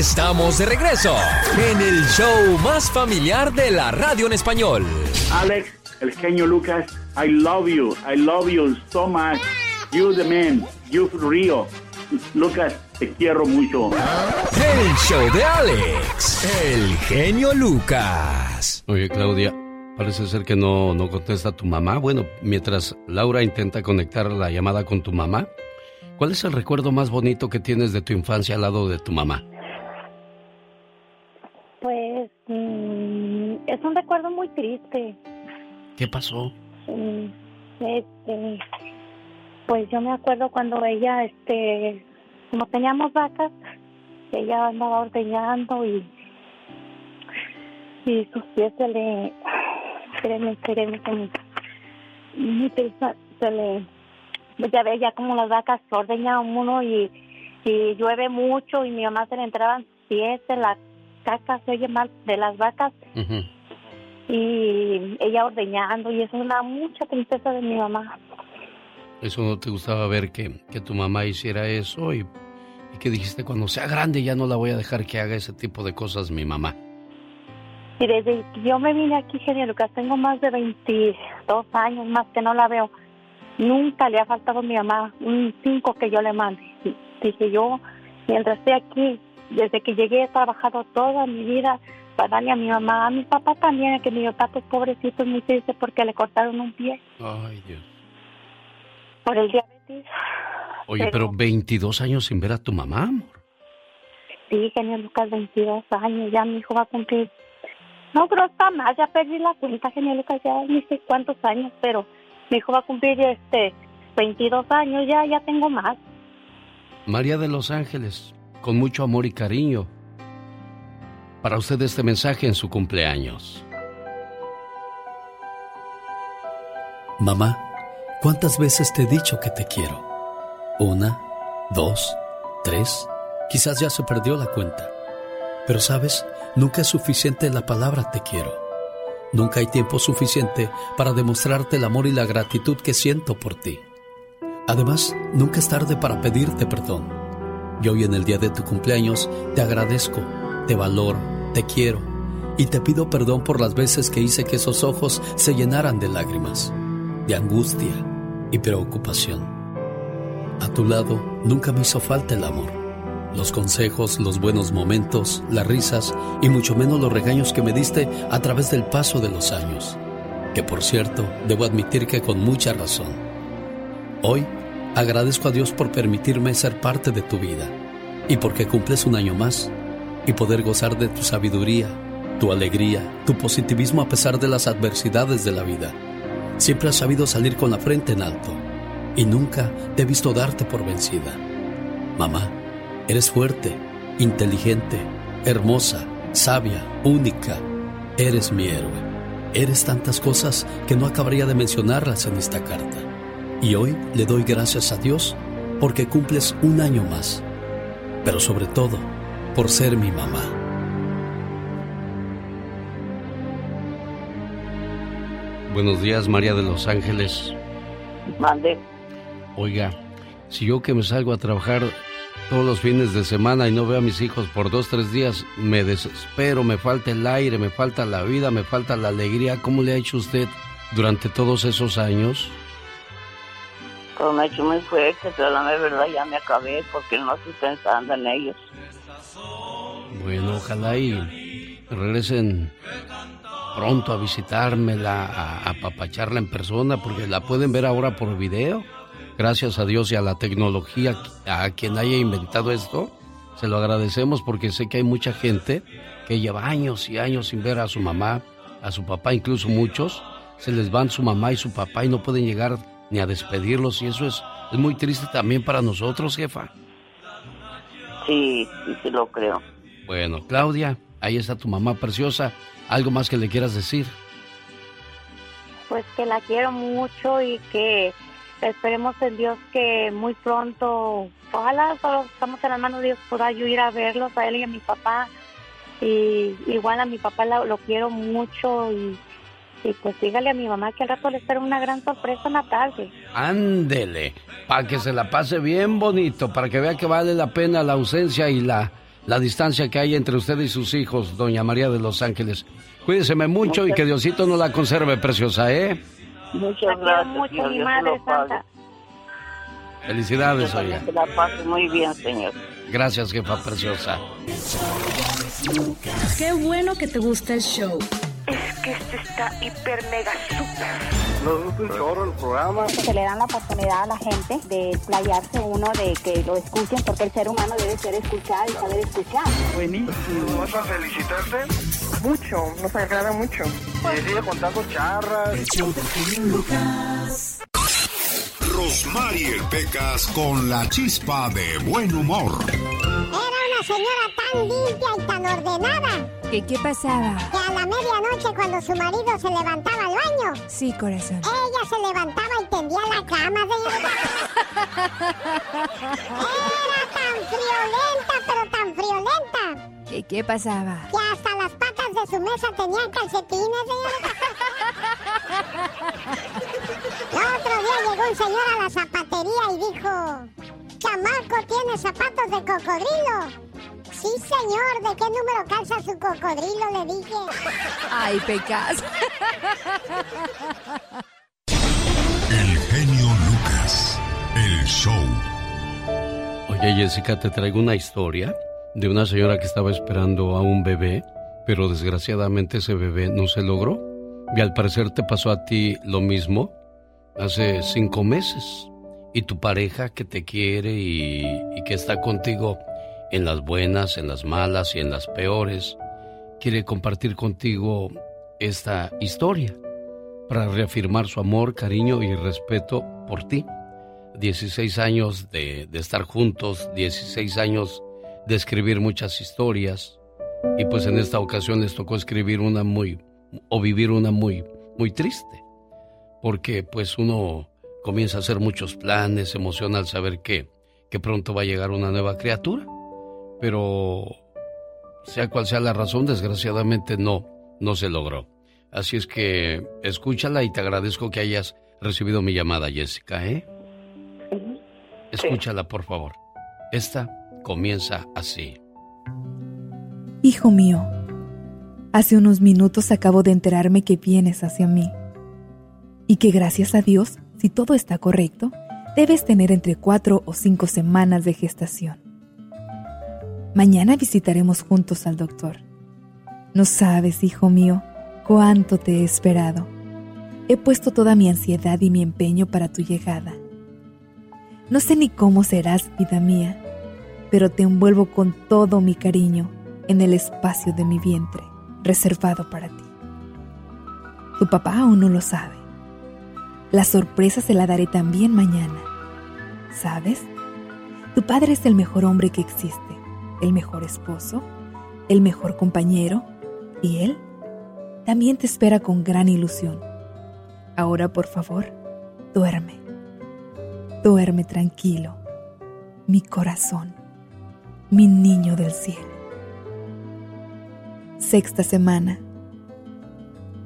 Estamos de regreso en el show más familiar de la radio en español. Alex, el genio Lucas, I love you. I love you so much. You the man. You Rio. Lucas, te quiero mucho. El show de Alex, el genio Lucas. Oye, Claudia, parece ser que no, no contesta tu mamá. Bueno, mientras Laura intenta conectar la llamada con tu mamá, ¿cuál es el recuerdo más bonito que tienes de tu infancia al lado de tu mamá? Pues mm, es un recuerdo muy triste. ¿Qué pasó? Mm, Este, pues yo me acuerdo cuando ella, este, como teníamos vacas, ella andaba ordeñando y y sus pies se le, créeme, créeme, que mi, mi prisa se le, ya ve ya como las vacas ordeñan uno y, y llueve mucho y mi mamá se le entraban pies de la caca, se oye mal, de las vacas Ujú. Y ella ordeñando y eso es una mucha tristeza de mi mamá. ¿Eso no te gustaba ver que, que tu mamá hiciera eso? Y, y que dijiste, cuando sea grande ya no la voy a dejar que haga ese tipo de cosas mi mamá. Y desde que yo me vine aquí, genio Lucas, tengo más de 22 años más que no la veo. Nunca le ha faltado a mi mamá un cinco que yo le mande. Dije yo, mientras esté aquí, desde que llegué he trabajado toda mi vida para darle a mi mamá, a mi papá también, que mi papá pues pobrecito es muy triste porque le cortaron un pie Ay, Dios. por el diabetes. Oye, pero 22 años sin ver a tu mamá, amor. Sí, genio Lucas, 22 años, ya mi hijo va a cumplir. No, creo que está más, ya perdí la cuenta, genio Lucas, ya ni sé cuántos años, pero mi hijo va a cumplir este 22 años, ya, ya tengo más. María de Los Ángeles, con mucho amor y cariño. Para usted este mensaje en su cumpleaños. Mamá, ¿cuántas veces te he dicho que te quiero? Una, dos, tres, quizás ya se perdió la cuenta. Pero sabes, nunca es suficiente la palabra te quiero. Nunca hay tiempo suficiente para demostrarte el amor y la gratitud que siento por ti. Además, nunca es tarde para pedirte perdón. Y hoy en el día de tu cumpleaños te agradezco, te valoro, te quiero y te pido perdón por las veces que hice que esos ojos se llenaran de lágrimas, de angustia y preocupación. A tu lado nunca me hizo falta el amor, los consejos, los buenos momentos, las risas y mucho menos los regaños que me diste a través del paso de los años, que por cierto debo admitir que con mucha razón. Hoy agradezco a Dios por permitirme ser parte de tu vida y porque cumples un año más y poder gozar de tu sabiduría, tu alegría, tu positivismo a pesar de las adversidades de la vida. Siempre has sabido salir con la frente en alto y nunca te he visto darte por vencida. Mamá, eres fuerte, inteligente, hermosa, sabia, única. Eres mi héroe. Eres tantas cosas que no acabaría de mencionarlas en esta carta. Y hoy le doy gracias a Dios porque cumples un año más. Pero sobre todo, por ser mi mamá. Buenos días, María de Los Ángeles. Mande. Oiga, si yo que me salgo a trabajar todos los fines de semana y no veo a mis hijos por dos, tres días, me desespero, me falta el aire, me falta la vida, me falta la alegría. ¿Cómo le ha hecho usted durante todos esos años? Pues me ha hecho muy fuerte, pero la verdad ya me acabé porque no estoy pensando en ellos. Bueno, ojalá regresen pronto a visitármela, a apapacharla en persona, porque la pueden ver ahora por video. Gracias a Dios y a la tecnología, a quien haya inventado esto, se lo agradecemos porque sé que hay mucha gente que lleva años y años sin ver a su mamá, a su papá, incluso muchos, se les van su mamá y su papá y no pueden llegar ni a despedirlos y eso es, es muy triste también para nosotros, jefa. Sí, sí, sí lo creo. Bueno, Claudia, ahí está tu mamá preciosa. ¿Algo más que le quieras decir? Pues que la quiero mucho y que esperemos en Dios que muy pronto, ojalá solo estamos en las manos de Dios, pueda yo ir a verlos a él y a mi papá. Y igual a mi papá lo, quiero mucho y, pues dígale a mi mamá que al rato le espera una gran sorpresa natal. Ándele, para que se la pase bien bonito, para que vea que vale la pena la ausencia y la la distancia que hay entre usted y sus hijos, doña María de Los Ángeles. Cuídeseme mucho y que Diosito no la conserve, preciosa, ¿eh? Muchas gracias. Mucho, mi madre santa. Felicidades, oiga. Que la pase muy bien, señor. Gracias, jefa preciosa. Qué bueno que te gusta el show es que este está hiper mega super. Nos gusta un chorro el programa. Se le dan la oportunidad a la gente de playarse uno, de que lo escuchen, porque el ser humano debe ser escuchado y saber escuchar. Buenísimo. ¿Vas a felicitarte? Mucho, nos agrada mucho. Y sigue contando charras. Rosmarie Pecas con la chispa de buen humor. Era una señora tan limpia y tan ordenada ¿Qué, ¿Qué pasaba? Que a la medianoche cuando su marido se levantaba al baño. Sí, corazón. Ella se levantaba y tendía la cama, señora. Era tan friolenta, pero tan friolenta. ¿Qué, ¿Qué pasaba? Que hasta las patas de su mesa tenían calcetines, señora. otro día llegó un señor a la zapatería y dijo, chamaco tiene zapatos de cocodrilo. Sí, señor. ¿De qué número calza su cocodrilo? Le dije. Ay, pecas. El genio Lucas. El show. Oye, Jessica, te traigo una historia de una señora que estaba esperando a un bebé, pero desgraciadamente ese bebé no se logró. Y al parecer te pasó a ti lo mismo hace cinco meses. Y tu pareja que te quiere y, y que está contigo en las buenas, en las malas y en las peores, quiere compartir contigo esta historia para reafirmar su amor, cariño y respeto por ti. 16 años de, estar juntos, 16 años de escribir muchas historias y pues en esta ocasión les tocó escribir una muy o vivir una muy muy triste porque pues uno comienza a hacer muchos planes, se emociona al saber que, que pronto va a llegar una nueva criatura pero sea cual sea la razón, desgraciadamente no, no se logró. Así es que escúchala y te agradezco que hayas recibido mi llamada, Jessica, ¿eh? Escúchala, por favor. Esta comienza así. Hijo mío, hace unos minutos acabo de enterarme que vienes hacia mí y que gracias a Dios, si todo está correcto, debes tener entre cuatro o cinco semanas de gestación. Mañana visitaremos juntos al doctor. No sabes, hijo mío, cuánto te he esperado. He puesto toda mi ansiedad y mi empeño para tu llegada. No sé ni cómo serás, vida mía, pero te envuelvo con todo mi cariño en el espacio de mi vientre, reservado para ti. Tu papá aún no lo sabe. La sorpresa se la daré también mañana. ¿Sabes? Tu padre es el mejor hombre que existe el mejor esposo, el mejor compañero, y Él también te espera con gran ilusión. Ahora, por favor, duerme. Duerme tranquilo, mi corazón, mi niño del cielo. Sexta semana.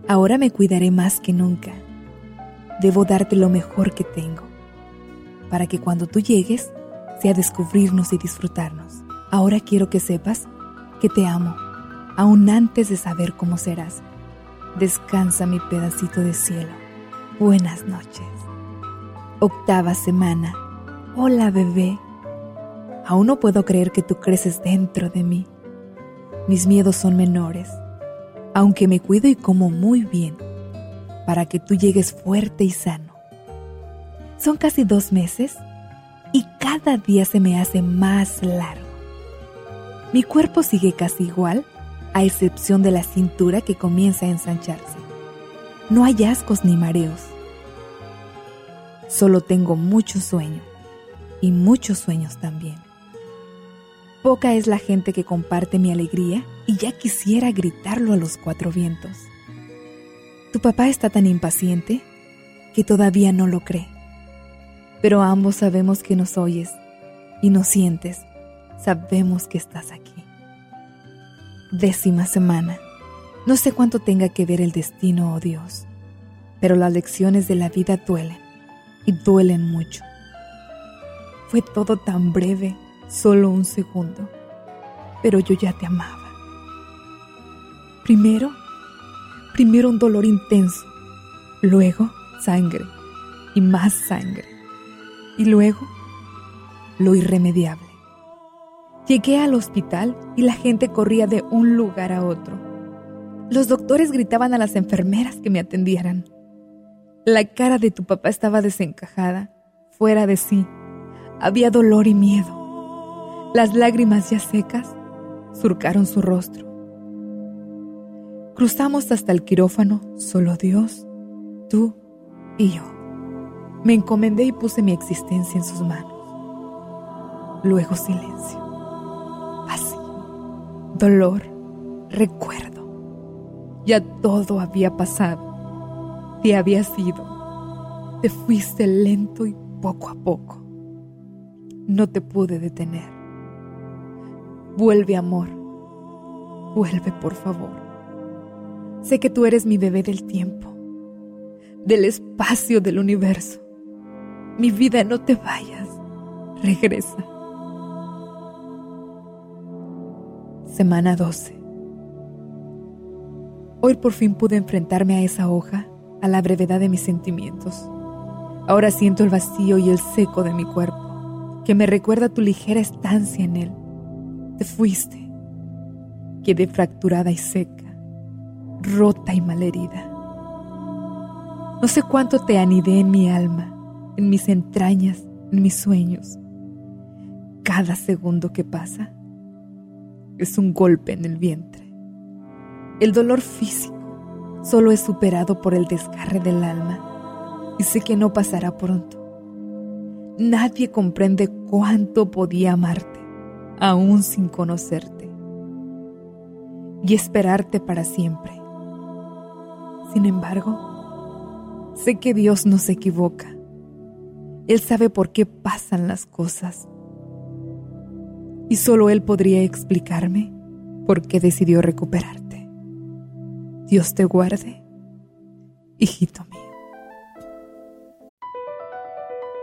Ahora me cuidaré más que nunca. Debo darte lo mejor que tengo, para que cuando tú llegues, sea descubrirnos y disfrutarnos. Ahora quiero que sepas que te amo, aún antes de saber cómo serás. Descansa mi pedacito de cielo. Buenas noches. Octava semana. Hola bebé. Aún no puedo creer que tú creces dentro de mí. Mis miedos son menores, aunque me cuido y como muy bien, para que tú llegues fuerte y sano. Son casi dos meses y cada día se me hace más largo. Mi cuerpo sigue casi igual, a excepción de la cintura que comienza a ensancharse. No hay ascos ni mareos. Solo tengo mucho sueño y muchos sueños también. Poca es la gente que comparte mi alegría y ya quisiera gritarlo a los cuatro vientos. Tu papá está tan impaciente que todavía no lo cree. Pero ambos sabemos que nos oyes y nos sientes. Sabemos que estás aquí. Décima semana. No sé cuánto tenga que ver el destino o Dios, pero las lecciones de la vida duelen y duelen mucho. Fue todo tan breve solo un segundo, pero yo ya te amaba. Primero, primero un dolor intenso, luego sangre y más sangre, y luego lo irremediable. Llegué al hospital y la gente corría de un lugar a otro. Los doctores gritaban a las enfermeras que me atendieran. La cara de tu papá estaba desencajada, fuera de sí. Había dolor y miedo. Las lágrimas ya secas surcaron su rostro. Cruzamos hasta el quirófano, solo Dios, tú y yo. Me encomendé y puse mi existencia en sus manos. Luego silencio, vacío, dolor, recuerdo. Ya todo había pasado. Te había sido. Te fuiste lento y poco a poco. No te pude detener. Vuelve, amor. Vuelve, por favor. Sé que tú eres mi bebé del tiempo, del espacio del universo. Mi vida, no te vayas. Regresa. Semana 12. Hoy por fin pude enfrentarme a esa hoja, a la brevedad de mis sentimientos. Ahora siento el vacío y el seco de mi cuerpo, que me recuerda tu ligera estancia en él te fuiste. Quedé fracturada y seca, rota y malherida. No sé cuánto te anidé en mi alma, en mis entrañas, en mis sueños. Cada segundo que pasa es un golpe en el vientre. El dolor físico solo es superado por el desgarre del alma y sé que no pasará pronto. Nadie comprende cuánto podía amarte aún sin conocerte, y esperarte para siempre. Sin embargo, sé que Dios no se equivoca. Él sabe por qué pasan las cosas. Y solo Él podría explicarme por qué decidió recuperarte. Dios te guarde, hijito mío.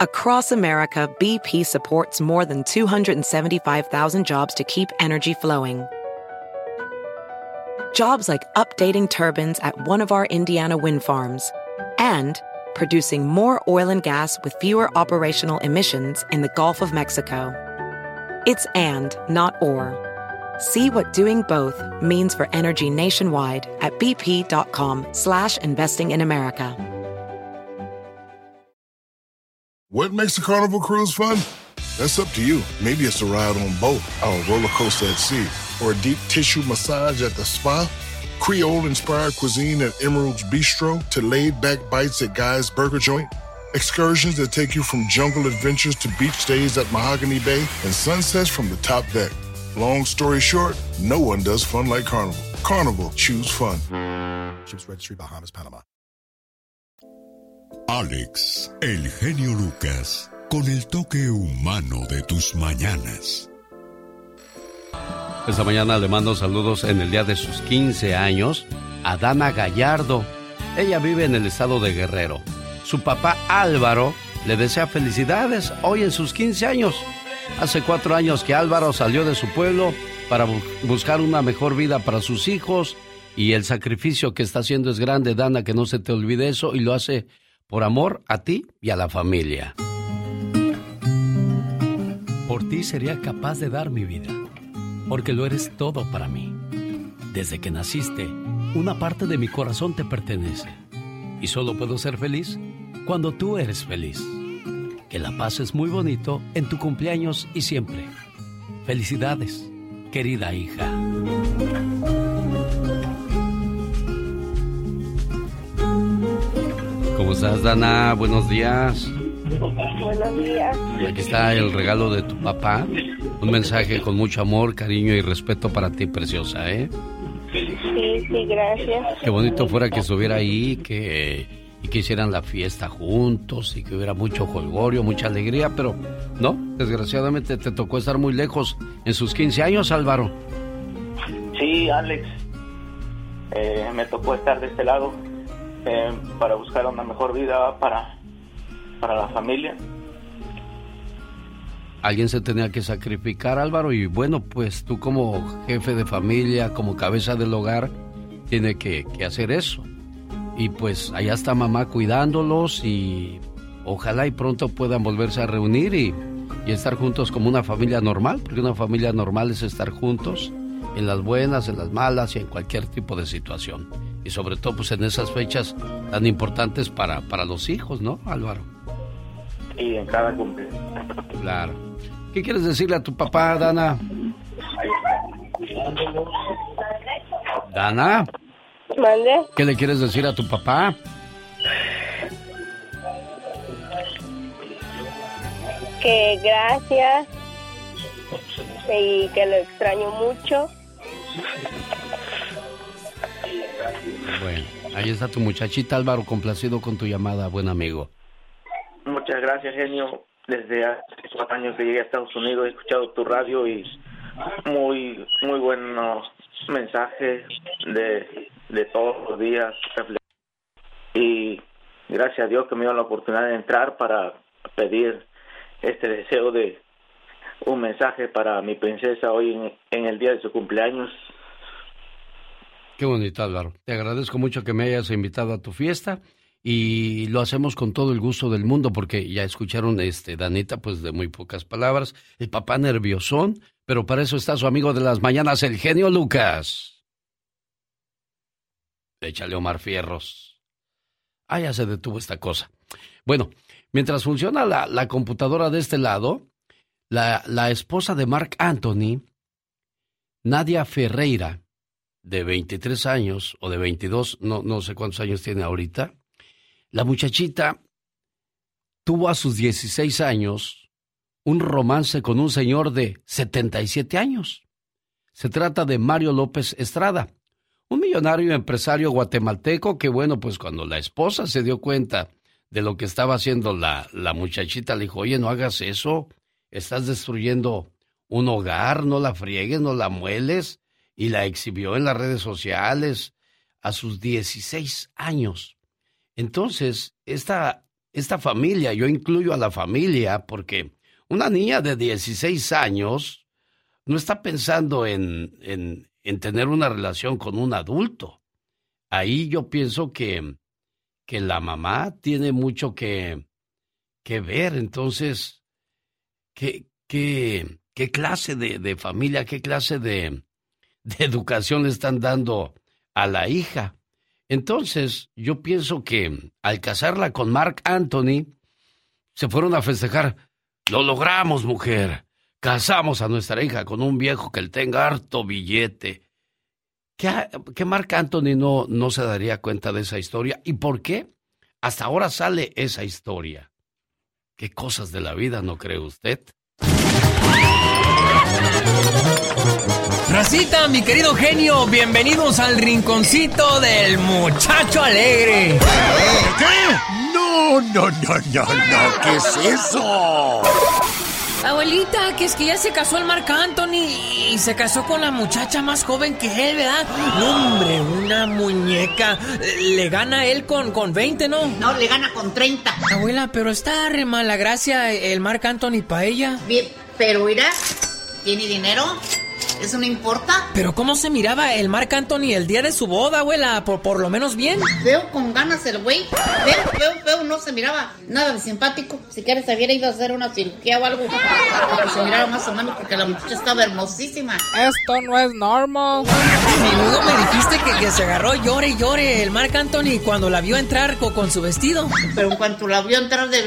Across America, BP supports more than 275,000 jobs to keep energy flowing. Jobs like updating turbines at one of our Indiana wind farms and producing more oil and gas with fewer operational emissions in the Gulf of Mexico. It's and, not or. See what doing both means for energy nationwide at bp.com slash investing in America. What makes a carnival cruise fun? That's up to you. Maybe it's a ride on boat, a roller coaster at sea, or a deep tissue massage at the spa. Creole inspired cuisine at Emerald's Bistro to laid back bites at Guy's Burger Joint. Excursions that take you from jungle adventures to beach stays at Mahogany Bay and sunsets from the top deck. Long story short, no one does fun like Carnival. Carnival, choose fun. Ships Registry, Bahamas, Panama. Alex, el genio Lucas, con el toque humano de tus mañanas. Esta mañana le mando saludos en el día de sus 15 años a Dana Gallardo. Ella vive en el estado de Guerrero. Su papá Álvaro le desea felicidades hoy en sus 15 años. Hace cuatro años que Álvaro salió de su pueblo para buscar una mejor vida para sus hijos y el sacrificio que está haciendo es grande, Dana, que no se te olvide eso y lo hace por amor a ti y a la familia. Por ti sería capaz de dar mi vida, porque lo eres todo para mí. Desde que naciste, una parte de mi corazón te pertenece y solo puedo ser feliz cuando tú eres feliz. Que la paz es muy bonito en tu cumpleaños y siempre. Felicidades, querida hija. ¿Cómo estás, Dana? Buenos días. Buenos días. aquí está el regalo de tu papá. Un mensaje con mucho amor, cariño y respeto para ti, preciosa, ¿eh? Sí, sí, gracias. Qué bonito fuera que estuviera ahí, que y que hicieran la fiesta juntos y que hubiera mucho jolgorio, mucha alegría, pero no, desgraciadamente te tocó estar muy lejos en sus 15 años, Álvaro. Sí, Alex, eh, me tocó estar de este lado eh, para buscar una mejor vida para, para la familia. Alguien se tenía que sacrificar, Álvaro, y bueno, pues tú como jefe de familia, como cabeza del hogar, tiene que, que hacer eso. Y pues allá está mamá cuidándolos y ojalá y pronto puedan volverse a reunir y, estar juntos como una familia normal, porque una familia normal es estar juntos en las buenas, en las malas y en cualquier tipo de situación. Y sobre todo pues en esas fechas tan importantes para, para los hijos, ¿no, Álvaro? Y en cada cumpleaños. Claro. ¿Qué quieres decirle a tu papá, Dana? Dana. ¿Qué le quieres decir a tu papá? Que gracias y que lo extraño mucho. Bueno, ahí está tu muchachita Álvaro, complacido con tu llamada, buen amigo. Muchas gracias, genio. Desde hace cuatro años que llegué a Estados Unidos he escuchado tu radio y muy, muy buenos mensajes de de todos los días y gracias a Dios que me dio la oportunidad de entrar para pedir este deseo de un mensaje para mi princesa hoy en, el día de su cumpleaños. Qué bonito, Álvaro. Te agradezco mucho que me hayas invitado a tu fiesta y lo hacemos con todo el gusto del mundo porque ya escucharon este Danita pues de muy pocas palabras, el papá nerviosón, pero para eso está su amigo de las mañanas el genio Lucas. Échale Omar Fierros. Ah, ya se detuvo esta cosa. Bueno, mientras funciona la, computadora de este lado, la, la, esposa de Mark Anthony, Nadia Ferreira, de 23 años o de 22, no, no sé cuántos años tiene ahorita, la muchachita tuvo a sus 16 años un romance con un señor de 77 años. Se trata de Mario López Estrada un millonario empresario guatemalteco que, bueno, pues cuando la esposa se dio cuenta de lo que estaba haciendo la, la muchachita, le dijo, oye, no hagas eso, estás destruyendo un hogar, no la friegues, no la mueles, y la exhibió en las redes sociales a sus 16 años. Entonces, esta, esta familia, yo incluyo a la familia, porque una niña de 16 años no está pensando en, en, en tener una relación con un adulto. Ahí yo pienso que, que la mamá tiene mucho que, que ver. Entonces, ¿qué, qué, qué clase de, de, familia, qué clase de, de educación le están dando a la hija? Entonces, yo pienso que al casarla con Mark Anthony, se fueron a festejar. Lo logramos, mujer. Casamos a nuestra hija con un viejo que él tenga harto billete. ¿Qué, qué Marc Anthony no, no se daría cuenta de esa historia? ¿Y por qué hasta ahora sale esa historia? ¿Qué cosas de la vida no cree usted? Racita, mi querido genio, bienvenidos al rinconcito del muchacho alegre. ¿Qué? No, no, no, no, no, ¿qué es eso? Abuelita, que es que ya se casó el Marc Anthony y se casó con la muchacha más joven que él, ¿verdad? hombre, una muñeca. Le gana él con, con 20, ¿no? No, le gana con 30. Abuela, pero está re mala gracia el Marc Anthony para ella. Bien, Pero mira, tiene dinero. ¿Eso no importa? Pero ¿cómo se miraba el Marc Anthony el día de su boda, abuela? Por, por lo menos bien. Veo con ganas el güey. Veo, veo, veo, no se miraba nada de simpático. Si quieres, se hubiera ido a hacer una cirugía o algo. Para que se mirara más o menos, porque la muchacha estaba hermosísima. Esto no es normal. Luego me dijiste que, que se agarró llore y llore el Marc Anthony cuando la vio entrar con, con su vestido. Pero en cuanto la vio entrar de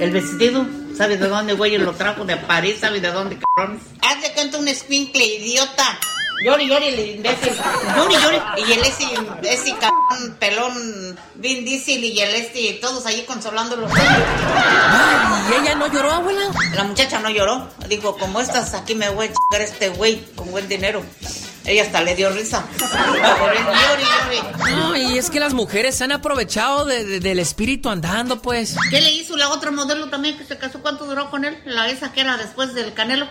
el vestido, ¿sabes de dónde, güey? Lo trajo de París, ¿sabes de dónde, cabrón? Haz de cuenta un escuincle, idiota. Llori, llori, el imbécil. Llori, llori. Y el ese, ese cabrón, pelón, Vin Diesel y el este, todos allí consolándolo. Ay, ¿y ella no lloró, abuela? La muchacha no lloró. Dijo, como estás aquí me voy a chingar este güey con buen dinero. Ella hasta le dio risa. No, y es que las mujeres se han aprovechado de- de- del espíritu andando, pues. ¿Qué le hizo la otra modelo también que se casó? ¿Cuánto duró con él? La esa que era después del Canelo.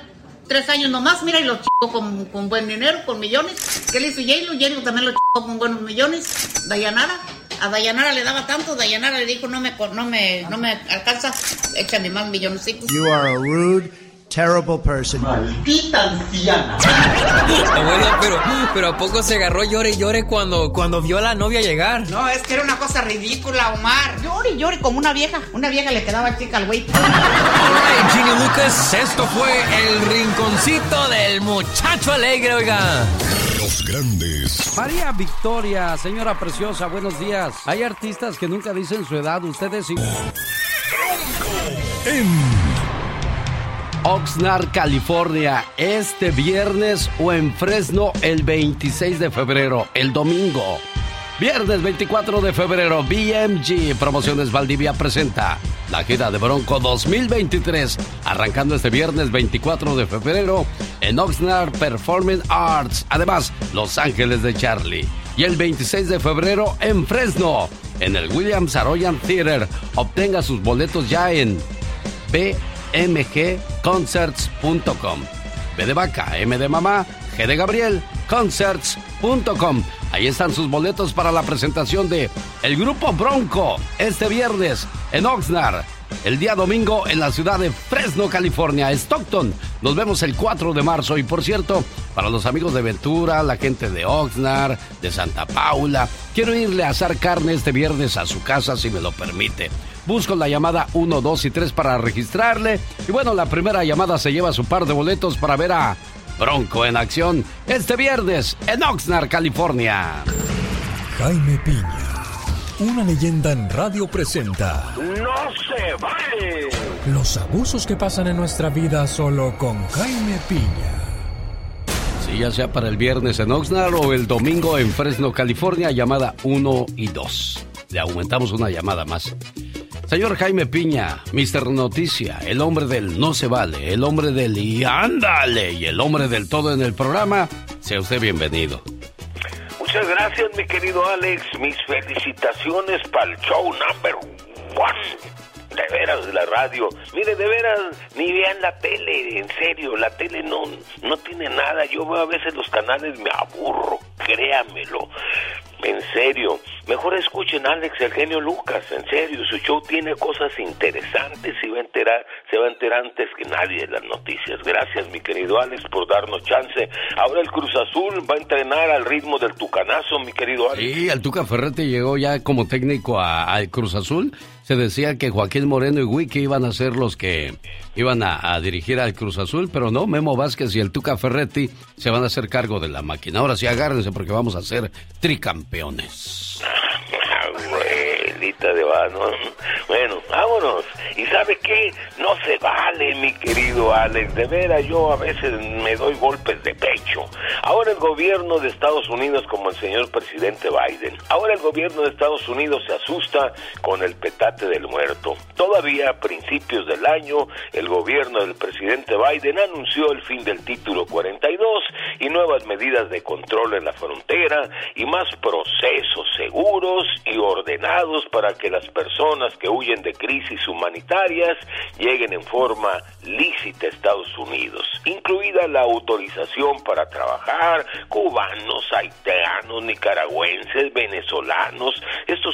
Tres años nomás, mira, y lo chico con, con buen dinero, con millones. ¿Qué le hizo J-Lo? J-Lo también lo chico con buenos millones. Dayanara. A Dayanara le daba tanto, Dayanara le dijo, no me, co- no me, no me alcanza, échame más milloncitos. You are a rude, terrible person. Maldita anciana. Abuela, pero, pero ¿a poco se agarró llore y llore cuando, cuando vio a la novia llegar? No, es que era una cosa ridícula, Omar. Llore y llore como una vieja. Una vieja le quedaba chica al güey. Alright, Ginny Lucas, esto fue el rinconcito del muchacho alegre, oiga. Los grandes. María Victoria, señora preciosa, buenos días. Hay artistas que nunca dicen su edad, ustedes sí. Oxnard, California, este viernes o en Fresno el 26 de febrero, el domingo. Viernes 24 de febrero, BMG Promociones Valdivia presenta la gira de Bronco 2023, arrancando este viernes 24 de febrero en Oxnard Performing Arts, además Los Ángeles de Charlie. Y el 26 de febrero en Fresno, en el Williams Arroyan Theater. Obtenga sus boletos ya en bmgconcerts.com. B de vaca, M de mamá, G de Gabriel, concerts.com. Ahí están sus boletos para la presentación de El Grupo Bronco este viernes en Oxnard. El día domingo en la ciudad de Fresno, California, Stockton. Nos vemos el 4 de marzo. Y por cierto, para los amigos de Ventura, la gente de Oxnard, de Santa Paula, quiero irle a asar carne este viernes a su casa si me lo permite. Busco la llamada 1, 2 y 3 para registrarle. Y bueno, la primera llamada se lleva su par de boletos para ver a Bronco en acción este viernes en Oxnard, California. Jaime Piña, una leyenda en radio presenta ¡No se vale! los abusos que pasan en nuestra vida solo con Jaime Piña. Sí, ya sea para el viernes en Oxnard o el domingo en Fresno, California, llamada 1 y 2. Le aumentamos una llamada más. Señor Jaime Piña, Mr. Noticia, el hombre del no se vale, el hombre del y ándale y el hombre del todo en el programa, sea usted bienvenido. Muchas gracias, mi querido Alex. Mis felicitaciones para el show number one. De veras, la radio. Mire, de veras, ni vean la tele, en serio. La tele no, no tiene nada. Yo veo a veces los canales, me aburro, créamelo. En serio, mejor escuchen a Alex el genio Lucas, en serio, su show tiene cosas interesantes y va a enterar, se va a enterar antes que nadie de las noticias. Gracias, mi querido Alex, por darnos chance. Ahora el Cruz Azul va a entrenar al ritmo del tucanazo, mi querido Alex. Sí, el Tuca Ferretti llegó ya como técnico al Cruz Azul. Se decía que Joaquín Moreno y Wiki iban a ser los que iban a, a dirigir al Cruz Azul, pero no, Memo Vázquez y el Tuca Ferretti se van a hacer cargo de la máquina. Ahora sí agárrense porque vamos a ser tricampeones. Abuelita de vano. Vámonos. ¿Y sabe qué? No se vale, mi querido Alex. De veras, yo a veces me doy golpes de pecho. Ahora el gobierno de Estados Unidos, como el señor presidente Biden, ahora el gobierno de Estados Unidos se asusta con el petate del muerto. Todavía a principios del año, el gobierno del presidente Biden anunció el fin del título 42 y nuevas medidas de control en la frontera y más procesos seguros y ordenados para que las personas que huyen de crisis humanitarias lleguen en forma lícita a Estados Unidos, incluida la autorización para trabajar cubanos, haitianos, nicaragüenses, venezolanos. Esto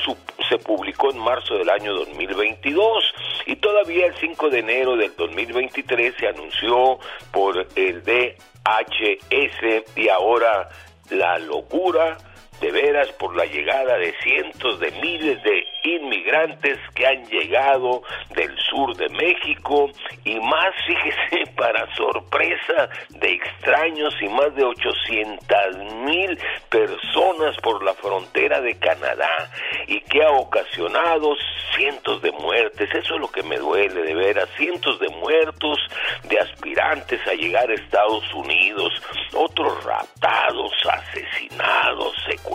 se publicó en marzo del año 2022 y todavía el 5 de enero del 2023 se anunció por el DHS y ahora la locura de veras por la llegada de cientos de miles de inmigrantes que han llegado del sur de México. Y más, fíjese, para sorpresa de extraños y más de 800 mil personas por la frontera de Canadá. Y que ha ocasionado cientos de muertes. Eso es lo que me duele de veras, cientos de muertos de aspirantes a llegar a Estados Unidos, otros raptados, asesinados, secuestrados,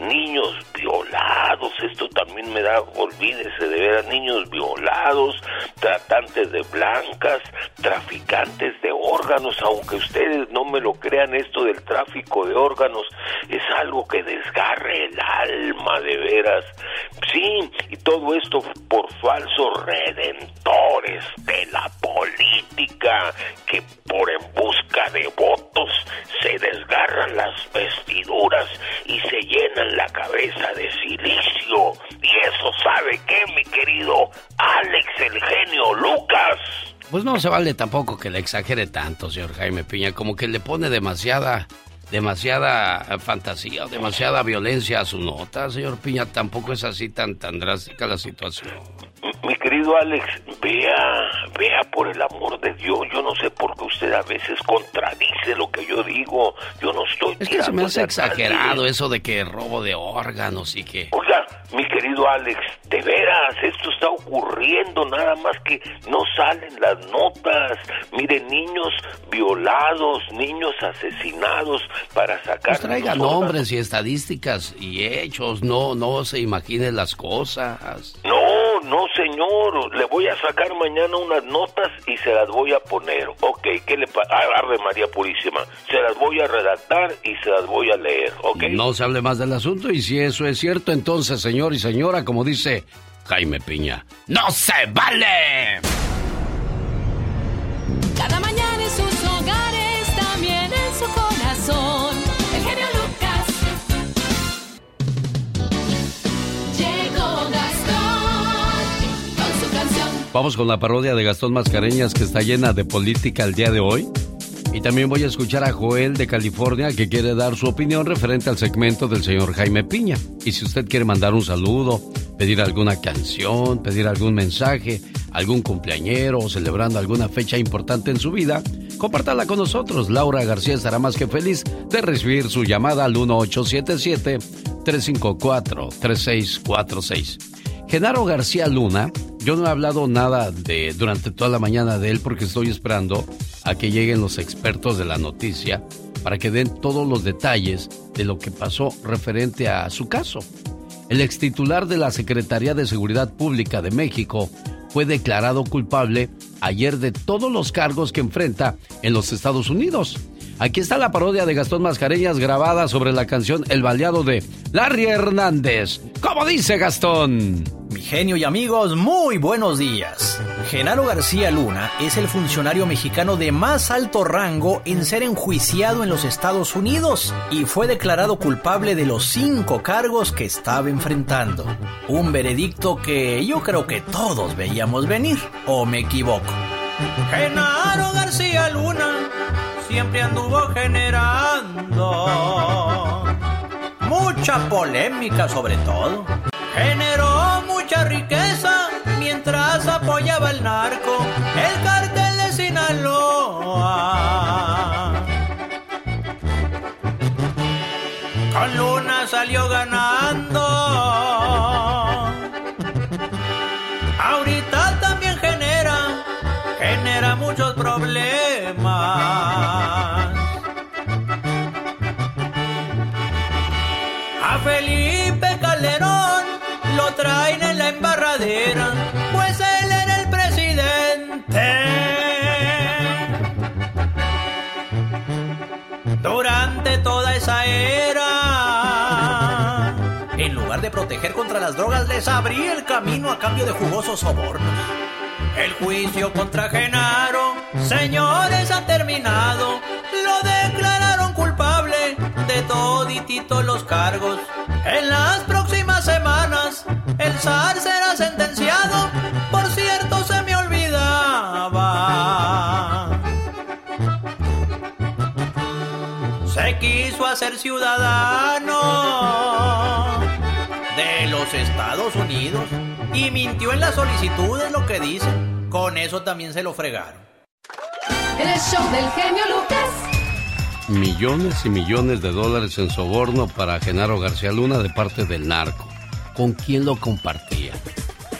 niños violados. Esto también me da, olvídese de ver a niños violados, tratantes de blancas, traficantes de órganos, aunque ustedes no me lo crean, esto del tráfico de órganos es algo que desgarre el alma de veras. Sí, y todo esto por falsos redentores de la política que por en busca de votos se desgarran las vestiduras y se llenan la cabeza de silicio. Y eso sabe qué, mi querido Alex el genio Lucas. Pues no se vale tampoco que le exagere tanto, señor Jaime Piña, como que le pone demasiada demasiada fantasía demasiada violencia a su nota, señor Piña. Tampoco es así tan, tan drástica la situación. Mi querido Alex, vea, vea por el amor de Dios. Yo no sé por qué usted a veces contradice lo que yo digo. Yo no estoy. Es que se me hace exagerado eso de que robo de órganos y que. Oiga, mi querido Alex, de veras, esto está ocurriendo, nada más que no salen las notas. Mire, niños violados, niños asesinados para sacar. Pues traiga nombres y estadísticas y hechos, no, no se imagine las cosas. No, no, señor, le voy a sacar mañana unas notas y se las voy a poner. Ok, ¿qué le pasa? Ave María Purísima, se las voy a redactar y se las voy a leer, ok. No se hable más del asunto y si eso es cierto, entonces, señor y señora, como dice Jaime Piña, ¡no se vale! Vamos con la parodia de Gastón Mascareñas que está llena de política el día de hoy. Y también voy a escuchar a Joel de California que quiere dar su opinión referente al segmento del señor Jaime Piña. Y si usted quiere mandar un saludo, pedir alguna canción, pedir algún mensaje, algún cumpleañero o celebrando alguna fecha importante en su vida, compártala con nosotros. Laura García estará más que feliz de recibir su llamada al 1877-354-3646. Genaro García Luna, yo no he hablado nada de durante toda la mañana de él porque estoy esperando a que lleguen los expertos de la noticia para que den todos los detalles de lo que pasó referente a su caso. El extitular de la Secretaría de Seguridad Pública de México fue declarado culpable ayer de todos los cargos que enfrenta en los Estados Unidos. Aquí está la parodia de Gastón Mascareñas grabada sobre la canción El Baleado de Larry Hernández. ¿Cómo dice Gastón? Mi genio y amigos, muy buenos días. Genaro García Luna es el funcionario mexicano de más alto rango en ser enjuiciado en los Estados Unidos y fue declarado culpable de los cinco cargos que estaba enfrentando. Un veredicto que yo creo que todos veíamos venir, ¿o me equivoco? Genaro García Luna siempre anduvo generando mucha polémica sobre todo. Generó mucha riqueza mientras apoyaba al narco, el cartel contra las drogas, les abría el camino a cambio de jugosos sobornos. El juicio contra Genaro, señores, ha terminado. Lo declararon poquitito los cargos. En las próximas semanas el zar será sentenciado. Por cierto, se me olvidaba. Se quiso hacer ciudadano de los Estados Unidos y mintió en la solicitud, es lo que dicen. Con eso también se lo fregaron. El show del genio Lucas. Millones y millones de dólares en soborno para Genaro García Luna de parte del narco. ¿Con quién lo compartía?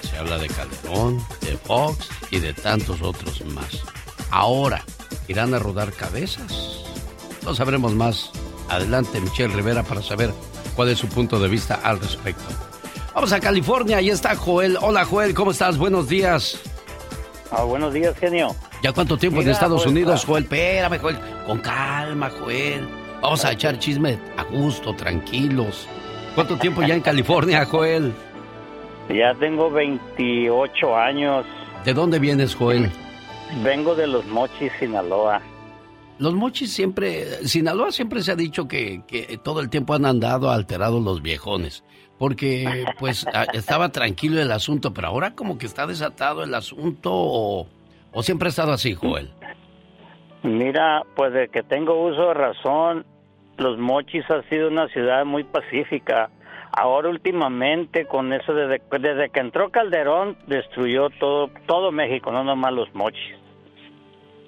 Se habla de Calderón, de Fox y de tantos otros más. Ahora, ¿irán a rodar cabezas? Lo sabremos más. Adelante, Michelle Rivera, para saber cuál es su punto de vista al respecto. Vamos a California, ahí está Joel. Hola Joel, ¿cómo estás? Buenos días. Ah, buenos días, genio. ¿Ya cuánto tiempo en Mira, Estados pues, Unidos, ah. Joel? Espérame, Joel. Con calma, Joel. Vamos a echar chisme a gusto, tranquilos. ¿Cuánto tiempo ya en California, Joel? Ya tengo 28 años. ¿De dónde vienes, Joel? Vengo de Los Mochis, Sinaloa. Los mochis siempre, Sinaloa siempre se ha dicho que, que todo el tiempo han andado alterados los viejones, porque pues estaba tranquilo el asunto, pero ahora como que está desatado el asunto o, o siempre ha estado así, Joel. Mira, pues de que tengo uso de razón, Los Mochis ha sido una ciudad muy pacífica. Ahora últimamente con eso desde, desde que entró Calderón destruyó todo todo México, no nomás Los Mochis.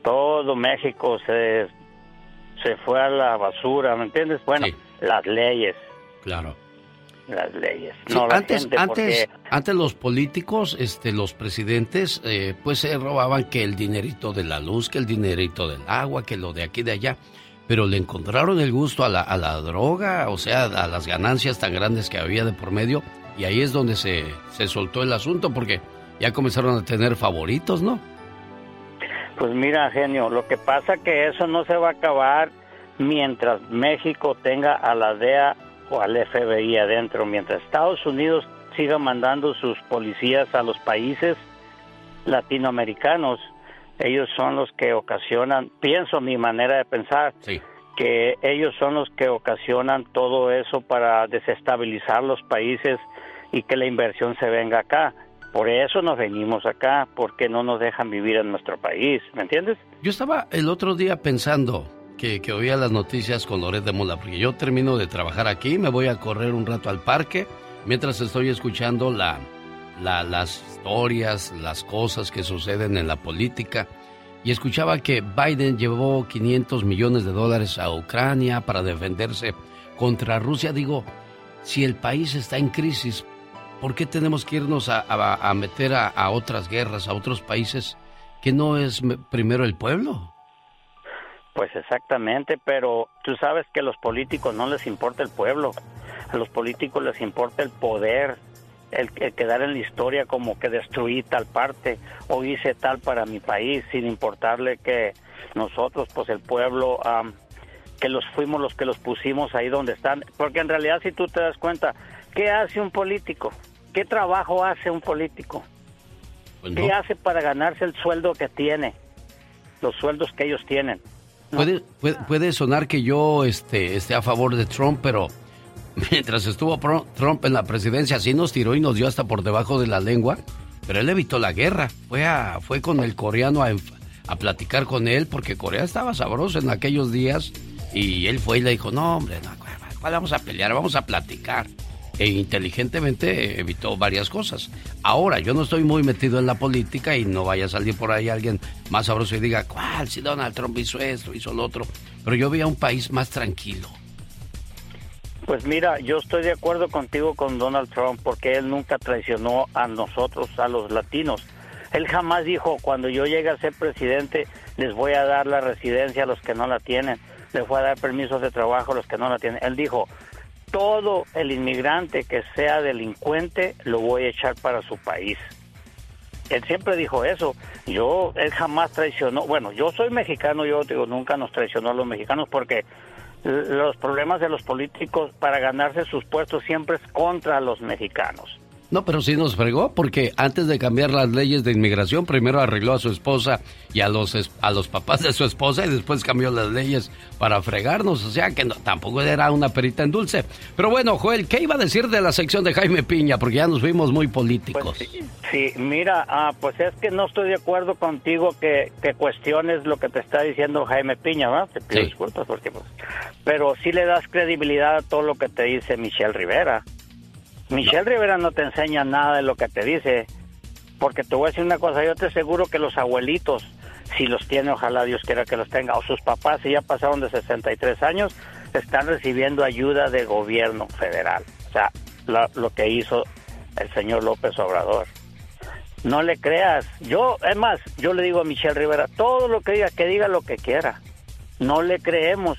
Todo México se se fue a la basura, ¿me entiendes? Bueno, las leyes, Claro. Las leyes. Sí, no la antes, gente, antes, porque- antes los políticos, este, los presidentes, eh, pues se robaban que el dinerito de la luz, que el dinerito del agua, que lo de aquí de allá. Pero le encontraron el gusto a la, a la droga, o sea, a las ganancias tan grandes que había de por medio. Y ahí es donde se, se soltó el asunto, porque ya comenzaron a tener favoritos, ¿no? Pues mira, genio, lo que pasa que eso no se va a acabar mientras México tenga a la DEA o al FBI adentro, mientras Estados Unidos siga mandando sus policías a los países latinoamericanos, ellos son los que ocasionan, pienso mi manera de pensar, que ellos son los que ocasionan todo eso para desestabilizar los países y que la inversión se venga acá. Por eso nos venimos acá, porque no nos dejan vivir en nuestro país, ¿me entiendes? Yo estaba el otro día pensando que, oía las noticias con Loret de Mola, porque yo termino de trabajar aquí, me voy a correr un rato al parque, mientras estoy escuchando la, la- las historias, las cosas que suceden en la política, y escuchaba que Biden llevó 500 millones de dólares a Ucrania para defenderse contra Rusia. Digo, si el país está en crisis, ¿por qué tenemos que irnos a, a- meter a, otras guerras, a otros países que no es me- primero el pueblo? Pues exactamente, pero tú sabes que a los políticos no les importa el pueblo, a los políticos les importa el poder, el, el quedar en la historia como que destruí tal parte o hice tal para mi país, sin importarle que nosotros, pues el pueblo, que los fuimos los que los pusimos ahí donde están, porque en realidad si tú te das cuenta, ¿qué hace un político? ¿Qué trabajo hace un político? Pues ¿Qué hace para ganarse el sueldo que tiene? Los sueldos que ellos tienen. Puede, puede, sonar que yo este, esté a favor de Trump, pero mientras estuvo Trump en la presidencia, sí nos tiró y nos dio hasta por debajo de la lengua, pero él evitó la guerra. Fue, a, fue con el coreano a, platicar con él, porque Corea estaba sabroso en aquellos días, y él fue y le dijo, no, hombre, no, ¿cuál cuál vamos a pelear? Vamos a platicar. E inteligentemente evitó varias cosas. Ahora, yo no estoy muy metido en la política y no vaya a salir por ahí alguien más sabroso y diga, ¿cuál? Si Donald Trump hizo esto, hizo lo otro. Pero yo veía un país más tranquilo. Pues mira, yo estoy de acuerdo contigo con Donald Trump porque él nunca traicionó a nosotros, a los latinos. Él jamás dijo, cuando yo llegue a ser presidente, les voy a dar la residencia a los que no la tienen, les voy a dar permisos de trabajo a los que no la tienen. Él dijo, todo el inmigrante que sea delincuente lo voy a echar para su país. Él siempre dijo eso. Yo, él jamás traicionó. Bueno, yo soy mexicano, yo digo, nunca nos traicionó a los mexicanos porque los problemas de los políticos para ganarse sus puestos siempre es contra los mexicanos. No, pero sí nos fregó porque antes de cambiar las leyes de inmigración, primero arregló a su esposa y a los, a los papás de su esposa y después cambió las leyes para fregarnos. O sea que no, tampoco era una perita en dulce. Pero bueno, Joel, ¿qué iba a decir de la sección de Jaime Piña? Porque ya nos fuimos muy políticos. Pues sí, mira, ah, pues es que no estoy de acuerdo contigo que, que cuestiones lo que te está diciendo Jaime Piña, ¿verdad? Te pido disculpas porque pues, pero sí le das credibilidad a todo lo que te dice Michelle Rivera. Michelle Rivera no te enseña nada de lo que te dice, porque te voy a decir una cosa, yo te aseguro que los abuelitos, si los tiene, ojalá Dios quiera que los tenga, o sus papás, si ya pasaron de 63 años, están recibiendo ayuda del gobierno federal. O sea, lo, que hizo el señor López Obrador. No le creas. Yo, es más, yo le digo a Michelle Rivera, todo lo que diga, que diga lo que quiera. No le creemos.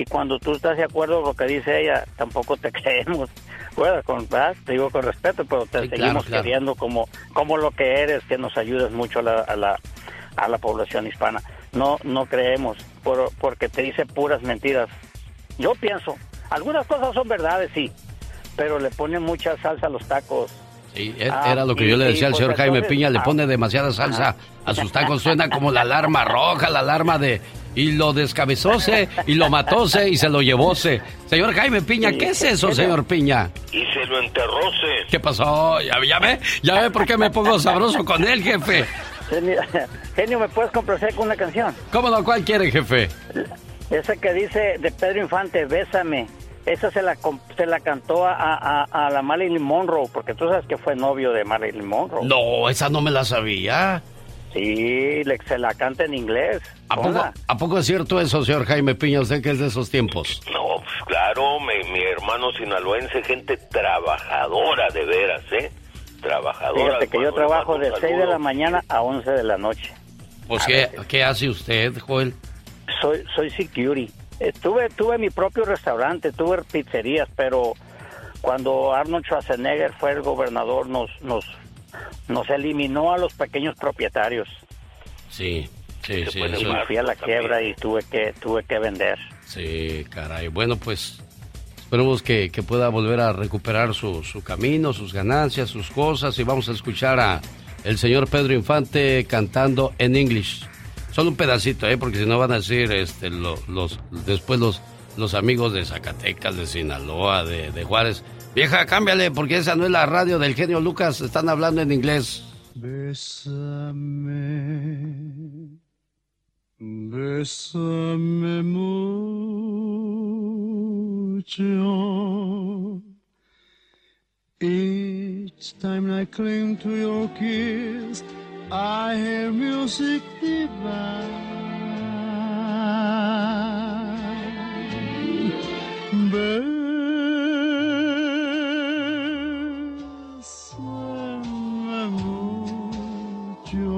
Y cuando tú estás de acuerdo con lo que dice ella, tampoco te creemos bueno, con, te digo con respeto, pero te seguimos queriendo como, como lo que eres, que nos ayudes mucho a la, a la, a la población hispana. No, no creemos, por, porque te dice puras mentiras. Yo pienso, algunas cosas son verdades, sí, pero le pone mucha salsa a los tacos. Sí, e, ah, era lo que yo le decía al señor Jaime Piña, le ah, pone demasiada salsa a sus tacos, suena como la alarma roja, la alarma de... Y lo descabezóse, y lo matóse, y se lo llevóse. Señor Jaime Piña, ¿qué es eso, señor Piña? Y se lo enterróse. ¿Qué pasó? ¿Ya, ya ve? ¿Ya ve por qué me pongo sabroso con él, jefe? Genio, ¿me puedes complacer con una canción? ¿Cómo no? ¿Cuál quiere, jefe? Esa que dice de Pedro Infante, Bésame. Esa se la, se la cantó a, a, la Marilyn Monroe, porque tú sabes que fue novio de Marilyn Monroe. No, esa no me la sabía. Sí, le, se la canta en inglés. ¿A poco, ¿A poco, es cierto eso, señor Jaime Piña? ¿Usted que es de esos tiempos? No, pues claro, mi, mi hermano sinaloense, gente trabajadora de veras, ¿eh? Trabajadora. Fíjate que yo trabajo de 6 de la mañana a 11 de la noche. Pues, ¿qué, ¿qué hace usted, Joel? Soy, soy security. Eh, tuve, tuve mi propio restaurante, tuve pizzerías, pero cuando Arnold Schwarzenegger fue el gobernador nos, nos, nos eliminó a los pequeños propietarios. Sí, sí, sí. Y fui a la quiebra y tuve que, tuve que vender. Sí, caray. Bueno, pues esperemos que, que pueda volver a recuperar su, su camino, sus ganancias, sus cosas y vamos a escuchar a el señor Pedro Infante cantando en inglés. Solo un pedacito, ¿eh? Porque si no van a decir este, los, después los, los amigos de Zacatecas, de Sinaloa, de, de Juárez. Vieja, cámbiale, porque esa no es la radio del genio Lucas. Están hablando en inglés. Bésame, bésame mucho. Each time I cling to your kiss. I hear music divine. Bésame mucho.